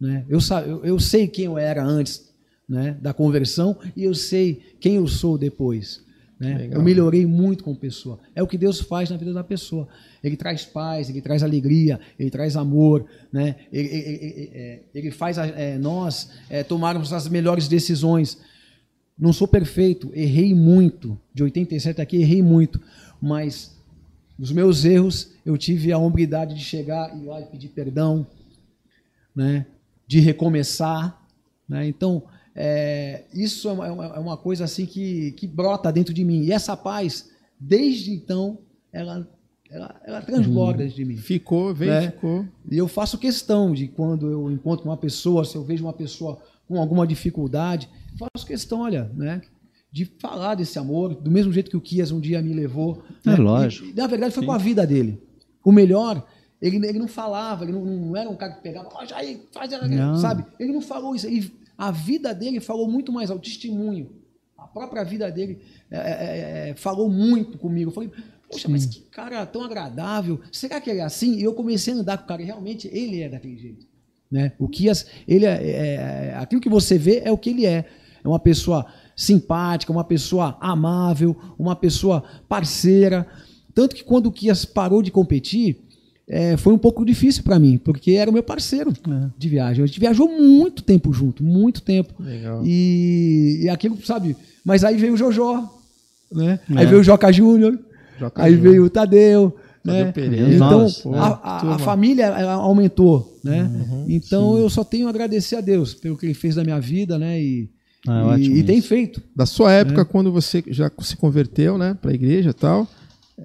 S4: Né? Eu, eu, eu sei quem eu era antes né, da conversão e eu sei quem eu sou depois. Né? Eu melhorei muito como pessoa. É o que Deus faz na vida da pessoa. Ele traz paz, ele traz alegria, ele traz amor, né? ele, ele, ele, é, ele faz é, nós é, tomarmos as melhores decisões. Não sou perfeito, errei muito. De 87 aqui, errei muito. Mas os meus erros, eu tive a hombridade de chegar e lá e pedir perdão, né? De recomeçar. Né? Então, é, isso é uma, é uma, coisa assim que, que brota dentro de mim. E essa paz, desde então, ela, ela, ela transborda uhum. de mim.
S1: Ficou, veio, né? ficou.
S4: E eu faço questão de quando eu encontro uma pessoa, se eu vejo uma pessoa com alguma dificuldade, faço questão, olha, né? De falar desse amor, do mesmo jeito que o Kias um dia me levou.
S2: É né? lógico.
S4: E, na verdade, foi Sim. com a vida dele. O melhor ele, ele não falava, ele não, não, era um cara que pegava, oh, Jair, faz, sabe? Ele não falou isso. E a vida dele falou muito mais, o testemunho. A própria vida dele é, é, é, é, falou muito comigo. Eu falei, poxa, Sim. mas que cara tão agradável. Será que ele é assim? E eu comecei a andar com o cara, e realmente ele é daquele jeito. Né? O Kias, ele é, é, é, aquilo que você vê é o que ele é. É uma pessoa simpática, uma pessoa amável, uma pessoa parceira. Tanto que quando o Kias parou de competir, é, foi um pouco difícil para mim, porque era o meu parceiro é. de viagem. A gente viajou muito tempo junto, muito tempo. Legal. E, e aquilo, sabe? Mas aí veio o Jojó, né? É. Aí veio o Joca Júnior, aí Júnior. veio o Tadeu. Né? Então Nossa, a, a, a, família ela aumentou, né? Uhum, então sim. eu só tenho a agradecer a Deus pelo que Ele fez na minha vida, né? E, ah, e, e tem feito.
S1: Da sua época, né? quando você já se converteu, né, para a igreja e tal,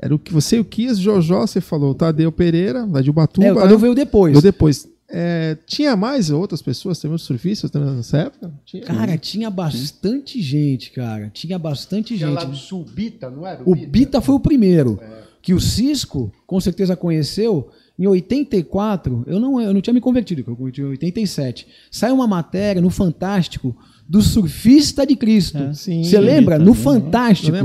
S1: era o que você o quis, Jojó, você falou, Tadeu Pereira, lá de Ubatuba. É, o
S4: Tadeu né? veio depois.
S1: Veio depois. É, tinha mais outras pessoas também, os surfistas também nessa época?
S4: Tinha, cara, tinha bastante gente, cara. Tinha bastante tinha gente. Lá
S3: do Sul, Bita, não era?
S4: O, o Bita, Bita foi o primeiro. É. Que o Cisco, com certeza, conheceu. Em 84, eu não, eu não tinha me convertido, eu converti em 87. Saiu uma matéria no Fantástico do surfista de Cristo. É, Você lembra? Bita, no Fantástico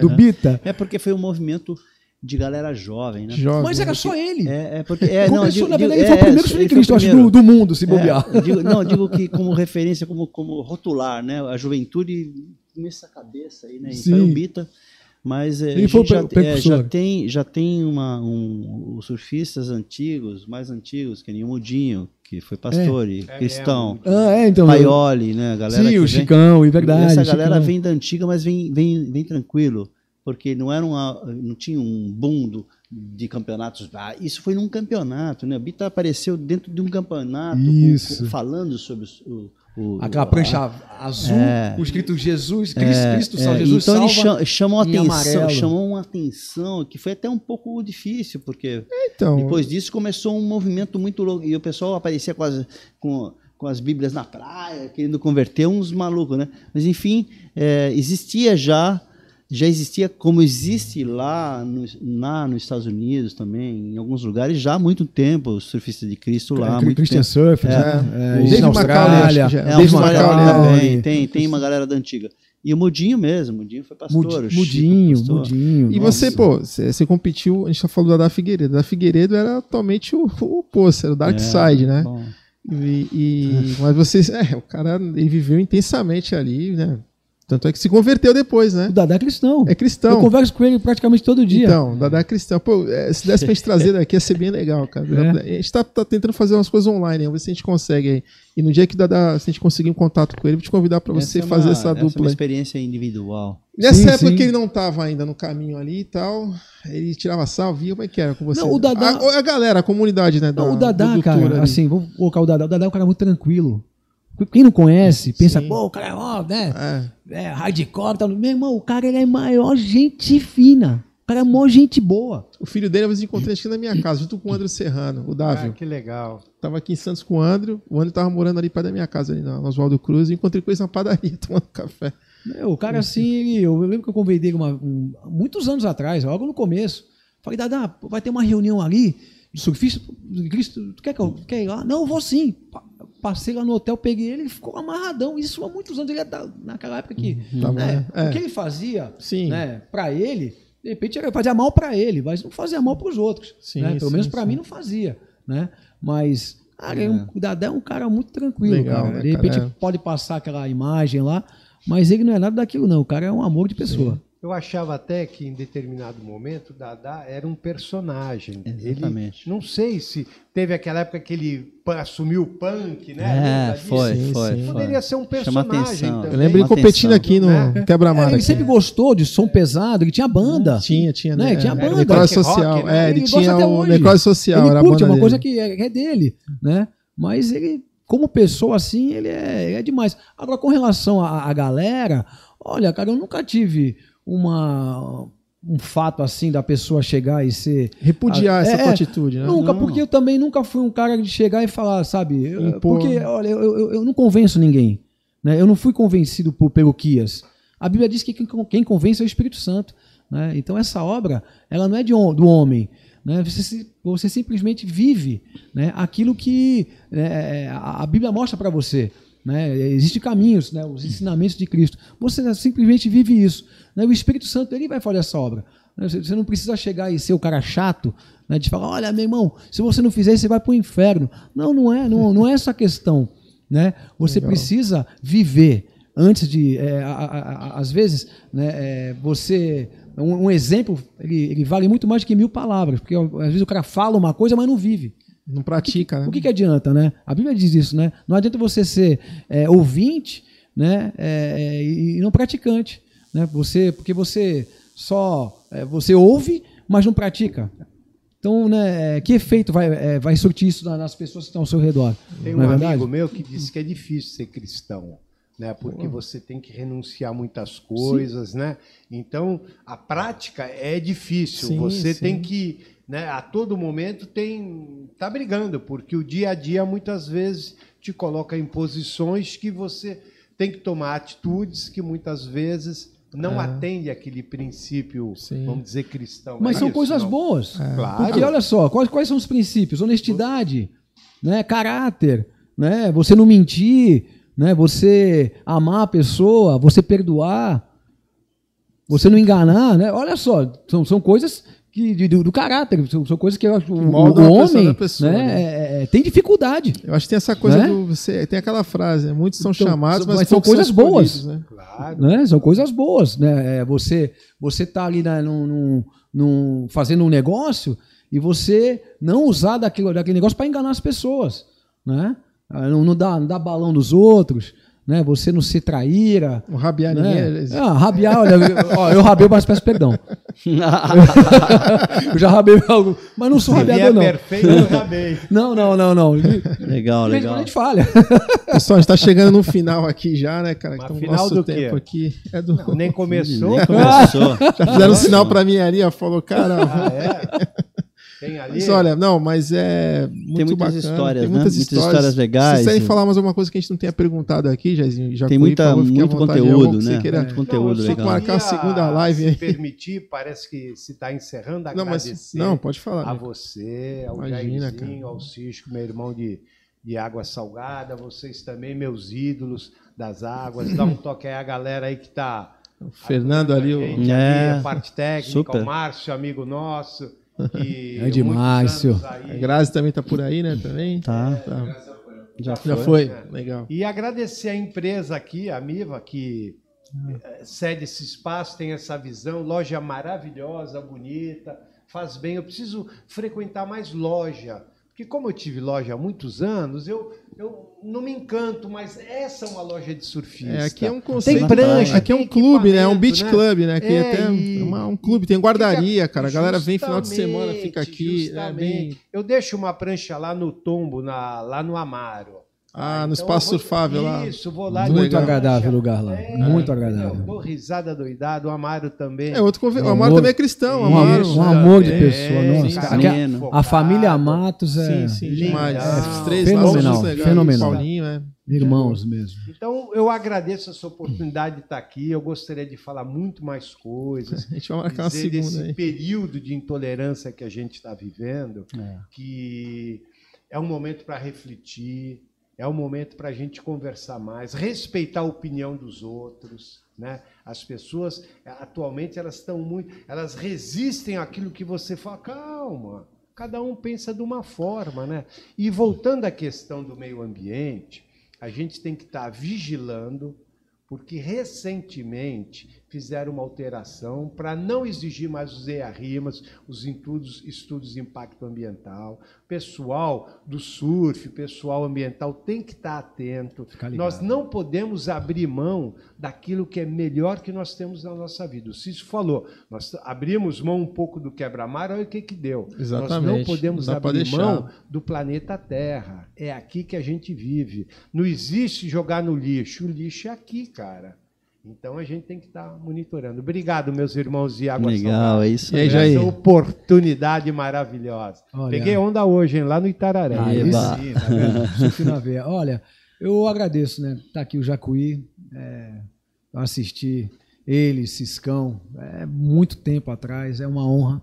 S4: do Bita.
S2: É porque foi um movimento de galera jovem, né?
S4: Jovem. Mas era só ele.
S2: É, é porque é, não,
S4: digo, na verdade, ele foi o primeiro surfista de Cristo, acho, do, do mundo, se é, bobear.
S2: Digo, não, digo que como referência, como, como rotular, né? A juventude nessa cabeça aí, né? Sim. o Bita. Mas é, já, é, já, tem, já tem uma, um, os surfistas antigos, mais antigos, que nem o Mudinho, que foi pastor é. e é, cristão.
S4: É, ah, é, então,
S2: Paioli, né? A galera
S4: sim, o vem, Chicão, e verdade.
S2: Essa galera Chicão. vem da antiga, mas vem, vem, vem tranquilo, porque não era uma, não tinha um boom de campeonatos. Ah, isso foi num campeonato, né? A Bita apareceu dentro de um campeonato com, com, falando sobre o,
S4: o, Aquela prancha a, azul, é, o escrito Jesus, Cristo, é, Cristo salva,
S2: é,
S4: Jesus
S2: então salva. Então chamou atenção, chamou uma atenção que foi até um pouco difícil, porque então, depois disso começou um movimento muito louco. E o pessoal aparecia com as, com, com as Bíblias na praia, querendo converter uns malucos, né? Mas enfim, é, existia já já existia, como existe lá, no, lá nos Estados Unidos também, em alguns lugares, já há muito tempo, o surfista de Cristo lá. É,
S4: Christian Surf, é,
S2: né? É, desde Austrália, é, desde também, tem, tem uma galera da antiga. E o Mudinho mesmo, o Mudinho foi pastor.
S4: Mudinho, pastor. Mudinho.
S1: E nossa. você, pô, você, competiu, a gente já falou da da Figueiredo. Da Figueiredo era atualmente o, o poço, era o Dark é, Side, né? E, e, mas você, é, o cara, ele viveu intensamente ali, né? Tanto é que se converteu depois, né?
S4: O Dadá é cristão.
S1: É cristão.
S4: Eu converso com ele praticamente todo dia.
S1: Então, o Dadá é cristão. Pô, é, se desse pra gente trazer daqui ia ser bem legal, cara. É. A gente tá, tá, tentando fazer umas coisas online, vamos ver se a gente consegue aí. E no dia que o Dadá, se a gente conseguir um contato com ele, vou te convidar para você é uma, fazer essa dupla. Essa é uma
S2: experiência individual.
S1: Nessa sim, época sim. que ele não tava ainda no caminho ali e tal, ele tirava sal, via como é que era com você. Não,
S4: o Dadá...
S1: a, a galera, a comunidade, né?
S4: Da, não, o Dadá, cara, ali. assim, vou colocar o Dadá. O Dadá é um cara muito tranquilo. Quem não conhece, pensa, Sim. pô, o cara é, ó, né? É. é hardcore. Tal. Meu irmão, o cara ele é maior gente fina. O cara é maior gente boa.
S1: O filho dele, eu encontrei aqui na minha casa, junto com o André Serrano, o Dávio.
S3: Ah, que legal.
S1: Tava aqui em Santos com o André. O André tava morando ali perto da minha casa, ali na Oswaldo Cruz. E encontrei com ele na padaria, tomando café.
S4: Meu, o cara assim, eu, lembro que eu convidei uma, um, muitos anos atrás, logo no começo. Falei, Dada, vai ter uma reunião ali surfista, Cristo, tu quer que eu quer ir lá? Não, eu vou sim. Passei lá no hotel, peguei ele, ele ficou amarradão. Isso há muitos anos. Ele é naquela época que. Uhum. Né, é. O que ele fazia, sim. né, pra ele, de repente fazia mal para ele, mas não fazia mal para os outros. Sim, né? Pelo sim, menos para mim não fazia. Né? Mas cara, é. o Dadé é um cara muito tranquilo. Legal, cara. Né, de repente cara, é. pode passar aquela imagem lá, mas ele não é nada daquilo, não. O cara é um amor de pessoa.
S3: Eu achava até que em determinado momento Dada era um personagem.
S2: Exatamente.
S3: Ele, não sei se teve aquela época que ele assumiu o punk, né?
S2: É, foi, sim, foi, sim.
S3: Poderia ser um personagem.
S1: Eu lembro ele competindo aqui no né? quebra-mar.
S4: É, ele sempre gostou de som pesado, ele tinha banda.
S1: Tinha, tinha,
S4: né?
S1: né?
S4: Tinha banda.
S1: Necrose social. Rock, né? É, ele, ele tinha o Necrose social.
S4: Ele curte, é uma dele. coisa que é, é dele, né? Mas ele, como pessoa assim, ele é, ele é demais. Agora, com relação à galera, olha, cara, eu nunca tive uma um fato assim da pessoa chegar e ser
S1: repudiar essa é, atitude, né?
S4: Nunca, não. porque eu também nunca fui um cara de chegar e falar, sabe? Impor. Porque olha, eu, eu, eu, não convenço ninguém, né? Eu não fui convencido por pelo Quias. A Bíblia diz que quem, quem convence é o Espírito Santo, né? Então essa obra, ela não é de, do homem, né? Você, você simplesmente vive, né? Aquilo que é, a Bíblia mostra para você. Né? Existem caminhos, né? os ensinamentos de Cristo. Você simplesmente vive isso. Né? O Espírito Santo ele vai fazer essa obra. Né? Você não precisa chegar e ser o cara chato, né? de falar, olha, meu irmão, se você não fizer isso, você vai para o inferno. Não, não é, não, não é essa a questão. Né? Você Legal. precisa viver antes de, é, a, a, às vezes, né, é, você um, um, exemplo ele, ele vale muito mais do que mil palavras, porque às vezes o cara fala uma coisa, mas não vive.
S1: Não pratica,
S4: o
S1: que,
S4: né? O que, que adianta, né? A Bíblia diz isso, né? Não adianta você ser é, ouvinte né? É, é, e não praticante. Né? Você, porque você só é, você ouve, mas não pratica. Então, né, que efeito vai, é, vai surtir isso nas pessoas que estão ao seu redor?
S3: Tem um amigo meu que disse que é difícil ser cristão. Né, porque você tem que renunciar muitas coisas, sim. né? Então a prática é difícil. Sim, você sim. tem que né, a todo momento tem tá brigando, porque o dia a dia muitas vezes te coloca em posições que você tem que tomar atitudes que muitas vezes não é. atende aquele princípio, Sim. vamos dizer, cristão.
S4: Mas é são
S3: isso,
S4: coisas
S3: não?
S4: boas. É. Claro. Porque olha só, quais, quais são os princípios? Honestidade, né, caráter, né, você não mentir, né, você amar a pessoa, você perdoar, você não enganar, né? Olha só, são, são coisas que, do, do, caráter. São, são, coisas que eu acho o, o homem pessoa, né, né? É, é, tem dificuldade.
S1: Eu acho que tem essa coisa né? do. Você, tem aquela frase, né? muitos são então, chamados, mas, mas
S4: são coisas boas. Né? Claro. Né? São coisas boas. Né? É, você você tá ali né, num, num, fazendo um negócio e você não usar daquele, daquele negócio para enganar as pessoas. Né? Ah, não, não, dá, não dá balão nos outros né? Você não se traíra.
S1: O rabiar né?
S4: ninguém. Ah, rabiar, olha, ó, eu rabei, mas peço perdão. eu já rabei algo, mas não sou rabiador, não.
S3: perfeito, eu rabei.
S4: Não, não, não, não.
S2: Legal, legal.
S4: A gente falha.
S1: Pessoal, a gente está chegando no final aqui já, né, cara?
S3: Então, final nosso do tempo quê?
S1: aqui é do.
S3: Não, nem começou. Nem
S2: começou.
S1: já fizeram um sinal para mim ali, ó, falou, cara.
S3: Ah, é? Tem ali.
S1: Mas olha, não, mas é muito
S2: tem muitas
S1: bacana.
S2: Histórias, tem muitas, né? histórias, muitas histórias legais. Se
S1: quiserem falar mais alguma coisa que a gente não tenha perguntado aqui, Jairzinho, já
S2: Tem muita, muito conteúdo, né?
S1: Queira,
S2: muito conteúdo
S1: legal. marcar a segunda live
S3: aí. Se permitir, parece que se está encerrando,
S1: não, mas, não, pode falar.
S3: A você, ao Imagina, Jairzinho, ao Cisco, meu irmão de, de água salgada, vocês também, meus ídolos das águas. Dá um toque aí a galera aí que está...
S1: O Fernando ali, o...
S3: É, a parte técnica, Super. o Márcio, amigo nosso
S4: é de Márcio.
S1: A Grazi também está por aí, né? Também.
S4: Tá.
S1: tá. Já foi. Já foi. É. Legal.
S3: E agradecer a empresa aqui, a Miva, que ah. cede esse espaço, tem essa visão, loja maravilhosa, bonita, faz bem. Eu preciso frequentar mais loja porque como eu tive loja há muitos anos, eu, eu não me encanto, mas essa é uma loja de surfista.
S1: É, aqui é um conceito. Tem prancha, aqui é um clube, né? É um beach né? club, né? Aqui é, até e, uma, um clube, tem guardaria, cara. A galera vem final de semana, fica aqui. É bem...
S3: Eu deixo uma prancha lá no tombo, na, lá no Amaro.
S1: Ah, no então, espaço vou, surfável lá.
S3: Isso, vou lá.
S4: Muito agradável o lugar lá. É, muito agradável.
S3: Dou risada doidada, o Amaro também.
S1: É, outro conv... o Amaro também é cristão.
S4: Um, Amaro, um amor de pessoa, é, nossa. Sim, a, a, família Matos é.
S1: Sim, sim, demais.
S4: É, três fenomenal. Legais, fenomenal.
S1: Paulinho, é.
S4: Irmãos mesmo.
S3: Então, eu agradeço essa oportunidade de estar aqui. Eu gostaria de falar muito mais coisas.
S1: A gente vai marcar uma segunda
S3: desse
S1: aí.
S3: período de intolerância que a gente está vivendo,
S2: É.
S3: que é um momento para refletir, é um momento para a gente conversar mais, respeitar a opinião dos outros. Né? As pessoas, atualmente, elas estão muito. Elas resistem àquilo que você fala. Calma, cada um pensa de uma forma. Né? E voltando à questão do meio ambiente, a gente tem que estar vigilando, porque recentemente fizeram uma alteração para não exigir mais os EARIMAS, os estudos, estudos de impacto ambiental. Pessoal do surf, pessoal ambiental tem que estar atento.
S4: Ficar ligado.
S3: Nós não podemos abrir mão daquilo que é melhor que nós temos na nossa vida. O Cício falou, nós abrimos mão um pouco do quebra-mar, olha o que, que deu. Nós não
S1: Exatamente.
S3: podemos
S1: Não
S3: abrir mão do planeta Terra. É aqui que a gente vive. Não existe jogar no lixo. O lixo é aqui, cara. Então a gente tem que estar monitorando. Obrigado, meus irmãos de Água
S2: Legal,
S3: Salgada,
S2: é isso
S1: E aí,
S3: essa oportunidade maravilhosa.
S4: Olha.
S3: Peguei onda hoje, hein, lá no Itararé.
S4: Aí
S2: Eba.
S4: sim, tá vendo? Surf na veia. Olha, eu agradeço, né? Tá aqui o Jacuí, é, eu assisti ele, Ciscão, é muito tempo atrás, é uma honra,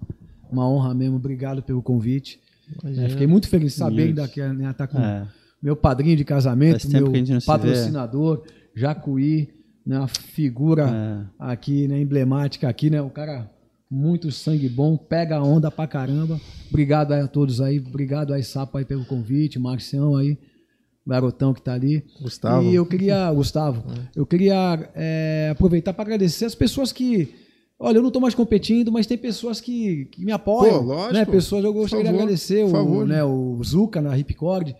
S4: uma honra mesmo. Obrigado pelo convite. né? Fiquei muito feliz de saber ainda que né, tá com
S2: É.
S4: meu padrinho de casamento, meu patrocinador, Jacuí, né, uma figura
S2: É.
S4: aqui, né, emblemática aqui, né, o cara muito sangue bom, pega a onda pra caramba. Obrigado aí a todos aí, obrigado aí Sapo aí pelo convite, Marcião aí, garotão que tá ali.
S1: Gustavo.
S4: E eu queria, Gustavo, eu queria é, aproveitar para agradecer as pessoas que Olha, eu não estou mais competindo, mas tem pessoas que, que me apoiam.
S1: Pô, lógico.
S4: Né? Pessoas, eu gostaria
S1: Por
S4: de
S1: favor,
S4: agradecer
S1: por
S4: o,
S1: favor.
S4: né, o Zuca na Ripcord.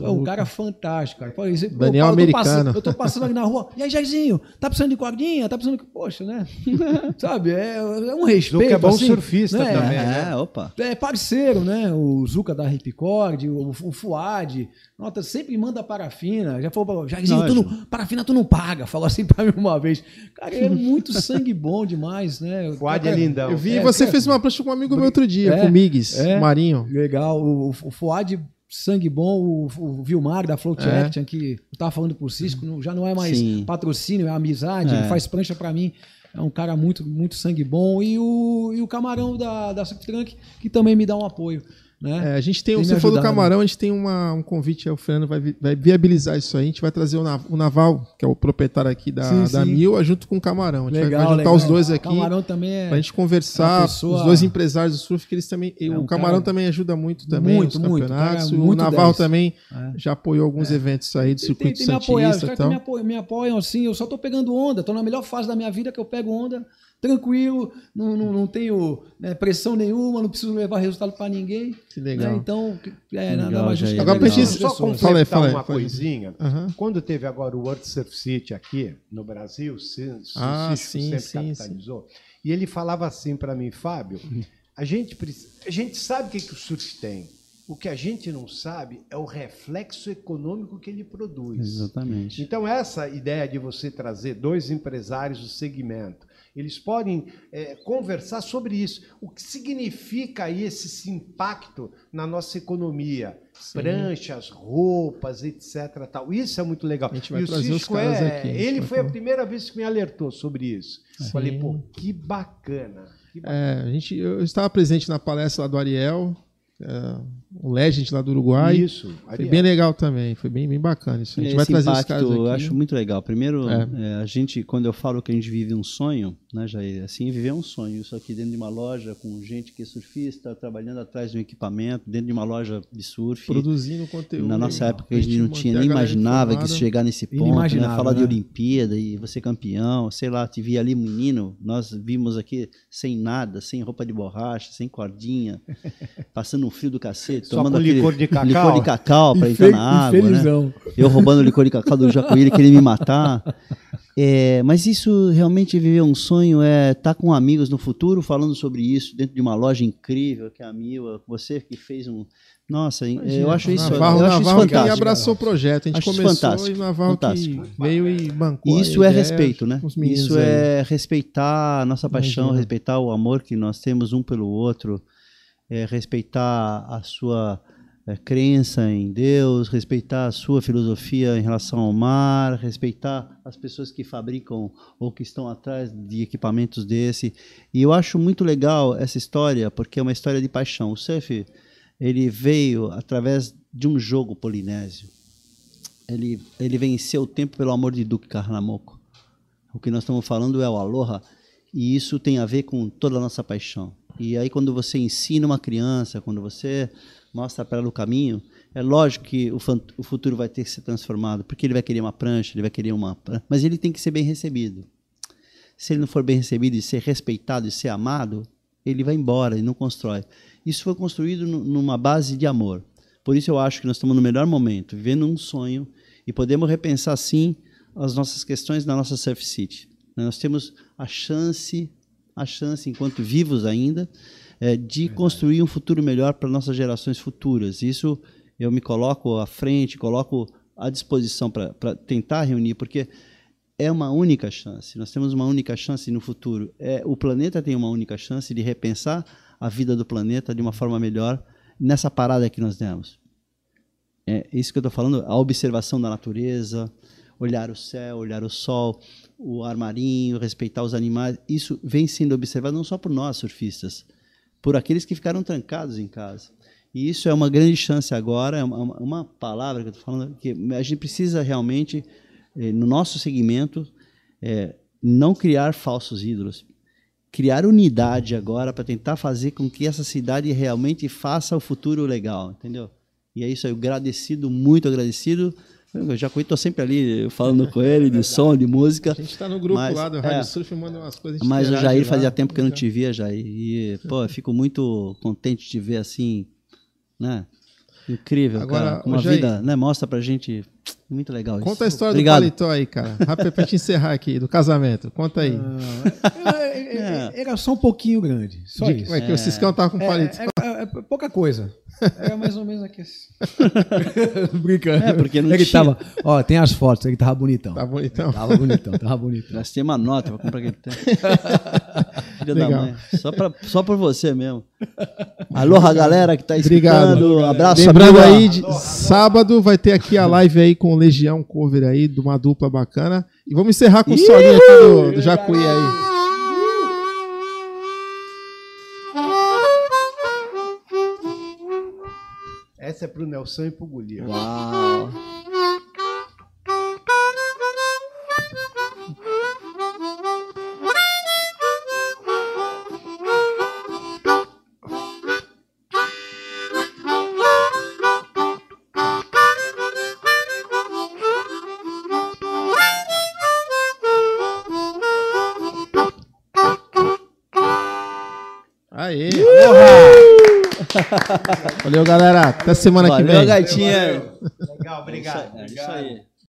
S4: É um cara fantástico, cara. Pô, isso-
S1: Daniel
S4: eu tô
S1: Americano.
S4: passando- Eu tô passando ali na rua. E aí, Jairzinho, tá precisando de cordinha? Tá precisando de. Poxa, né? Sabe? É, é um respeito.
S3: Zuca é bom
S4: assim,
S3: surfista
S4: né?
S3: também.
S2: É,
S3: né?
S2: opa.
S4: É parceiro, né? O Zuca da Ripcord, o, o Fuad. Nota, sempre manda parafina. Já falou pra Jairzinho, tu não, parafina tu não paga. Falou assim pra mim uma vez. Cara, ele é muito sangue bom demais, né?
S3: Fuad é lindão.
S1: Eu vi
S4: É,
S1: você
S4: cara.
S1: fez uma prancha com um amigo meu outro dia,
S4: É,
S1: com o Migues,
S4: é.
S1: Marinho.
S4: Legal. O, o Fuad, sangue bom. O, o Vilmar da Float
S1: É.
S4: Action, que eu tava falando pro Cisco, não- já não é mais
S2: Sim.
S4: patrocínio, é amizade.
S2: É.
S4: Ele faz prancha pra mim. É um cara muito, muito sangue bom. E o, e o camarão da, da Trunk, que também me dá um apoio. Né?
S1: É, a gente tem,
S4: Tem
S1: você falou do camarão, a gente tem uma- um convite, o Fernando vai, vai viabilizar isso aí. A gente vai trazer o, Nav- o Naval, que é o proprietário aqui da,
S4: Sim,
S1: da
S4: sim.
S1: Mil, junto com o camarão. A gente vai-
S4: Legal,
S1: vai juntar
S4: legal.
S1: os dois aqui
S4: Camarão também é.
S1: pra gente conversar.
S4: pessoa-
S1: Os dois empresários do surf, que eles também.
S4: É
S1: o camarão
S4: cara-
S1: também ajuda muito também
S4: Muito,
S1: os
S4: muito,
S1: campeonatos.
S4: cara,
S1: o
S4: muito
S1: Naval
S4: 10.
S1: também
S4: É.
S1: já apoiou alguns eventos aí do
S4: Tem,
S1: circuito
S4: tem os
S1: Santista
S4: me apoiam, me apoiam assim, eu só tô pegando onda, tô na melhor fase da minha vida que eu pego onda, tranquilo, não, não, não tenho né, pressão nenhuma, não preciso levar resultado para ninguém.
S1: Que legal.
S4: né? Então, é,
S2: Legal,
S4: nada mais justo
S1: Agora,
S4: as
S3: Só
S1: fala aí,
S3: uma
S1: fala aí.
S3: coisinha.
S1: Aham.
S3: Quando teve agora o World Surf City aqui no Brasil, o
S1: Ah,
S3: Cisco
S1: sim,
S3: sempre
S1: sim,
S3: capitalizou, e ele falava assim para mim, Fábio, a gente, a gente sabe o que, que o surf tem. O que a gente não sabe é o reflexo econômico que ele produz.
S2: Exatamente.
S3: Então, essa ideia de você trazer dois empresários do segmento, eles podem é, conversar sobre isso. O que significa esse, impacto na nossa economia? Pranchas, roupas, etc. Tal. Isso é muito legal.
S1: A gente vai
S3: e o
S1: trazer os
S3: Cisco
S1: caras
S3: é,
S1: aqui, a
S3: ele foi a
S1: falar.
S3: primeira vez que me alertou sobre isso.
S1: Sim.
S3: Falei, pô, que bacana. Que bacana.
S1: É, a gente, eu estava presente na palestra lá do Ariel, é, o Legend lá do Uruguai.
S3: Isso.
S1: Foi bem legal também, foi bem, bem bacana isso. A gente
S2: Esse
S1: vai trazer
S2: impacto
S1: caras aqui.
S2: eu acho muito legal. Primeiro,
S1: É.
S2: é, a gente, quando eu falo que a gente vive um sonho, né, Jair? Assim, viver um sonho. Isso aqui dentro de uma loja com gente que é surfista, trabalhando atrás de um equipamento, dentro de uma loja de surf.
S1: produzindo conteúdo.
S2: Na nossa
S1: legal,
S2: época a gente não tinha nem imaginava que isso chegar nesse ponto, né? Falar de
S4: né?
S2: Olimpíada e você campeão, sei lá, te via ali menino, nós vimos aqui sem nada, sem roupa de borracha, sem cordinha, passando um frio do cacete, tomando
S3: com
S2: aquele
S3: licor de cacau.
S2: licor de cacau para entrar na água, né? Eu roubando o licor de cacau do Jacuí, ele queria me matar. É, mas isso realmente viver um sonho é estar com amigos no futuro falando sobre isso dentro de uma loja incrível que é a Mil, você que fez um, nossa, eu acho isso,
S1: Navarro,
S2: eu acho isso
S1: Navarro que
S2: fantástico.
S1: abraçou o projeto. A gente
S2: Acho
S1: começou
S2: fantástico,
S1: e Navarro
S2: fantástico.
S1: veio e bancou.
S2: Isso é
S1: ideia
S2: respeito, né? Isso
S1: aí.
S2: é respeitar a nossa paixão,
S1: Imagina.
S2: respeitar o amor que nós temos um pelo outro, é respeitar a sua é, crença em Deus, respeitar a sua filosofia em relação ao mar, respeitar as pessoas que fabricam ou que estão atrás de equipamentos desse. E eu acho muito legal essa história, porque é uma história de paixão. O surf, ele veio através de um jogo polinésio. Ele, ele venceu o tempo pelo amor de Duque Carnamoco. O que nós estamos falando é o aloha, e isso tem a ver com toda a nossa paixão. E aí quando você ensina uma criança, quando você mostra para ela o caminho, é lógico que o, o, futuro vai ter que ser transformado, porque ele vai querer uma prancha, ele vai querer uma. Mas ele tem que ser bem recebido. Se ele não for bem recebido e ser respeitado e ser amado, ele vai embora e não constrói. Isso foi construído numa base de amor. Por isso eu acho que nós estamos no melhor momento, vivendo um sonho e podemos repensar sim as nossas questões na nossa Surf City. Nós temos a chance, a chance enquanto vivos ainda, é, de Verdade. construir um futuro melhor para nossas gerações futuras. Isso eu me coloco à frente, coloco à disposição para tentar reunir, porque é uma única chance. Nós temos uma única chance no futuro. É, o planeta tem uma única chance de repensar a vida do planeta de uma forma melhor nessa parada que nós demos. É isso que eu estou falando, a observação da natureza, olhar o céu, olhar o sol, o ar marinho, respeitar os animais. Isso vem sendo observado não só por nós surfistas, por aqueles que ficaram trancados em casa. E isso é uma grande chance agora, é uma, uma palavra que eu estou falando, que a gente precisa realmente, eh, no nosso segmento, eh, não criar falsos ídolos. Criar unidade agora para tentar fazer com que essa cidade realmente faça o futuro legal, entendeu? E é isso aí, agradecido, muito agradecido eu já estou sempre ali falando com ele de som, de música.
S1: A gente está no grupo mas, lá do Rádio é, Surf manda umas coisas.
S2: Mas o Jair fazia tempo que eu não te via, Jair. E, pô, eu fico muito contente de ver assim, né? Incrível, Agora, cara. Uma Jair, vida, né? Mostra pra gente. Muito legal
S1: isso. Conta a história Obrigado. do paletó aí, cara. Rápido pra te encerrar aqui, do casamento. Conta aí.
S4: Ah, é, era só um pouquinho grande. Só de, isso.
S1: É que o Ciscão tava com paletó.
S4: É, pouca coisa. Era mais ou menos aqui. Assim. Brincando.
S2: É, porque não
S4: ele tinha. tava. Ó, tem as fotos, ele tava bonitão.
S1: Tava bonitão.
S4: Tava bonitão, tava bonitão.
S2: Gastei uma nota pra comprar aquele tempo. Filha Legal. da mãe. Só, pra, só por você mesmo. Aloha, galera que tá escutando. Obrigado. Abraço,
S1: Lembrando aí, de, sábado vai ter aqui a live aí com o Legião Cover aí, de uma dupla bacana. E vamos encerrar com o solinho aqui do, do Jacuí aí.
S3: Essa é pro Nelson e pro Golias.
S2: Uau!
S1: Valeu, galera. Até semana
S2: Valeu,
S1: que vem.
S2: Valeu, Gaitinha.
S3: Legal, obrigado. É isso, é isso aí.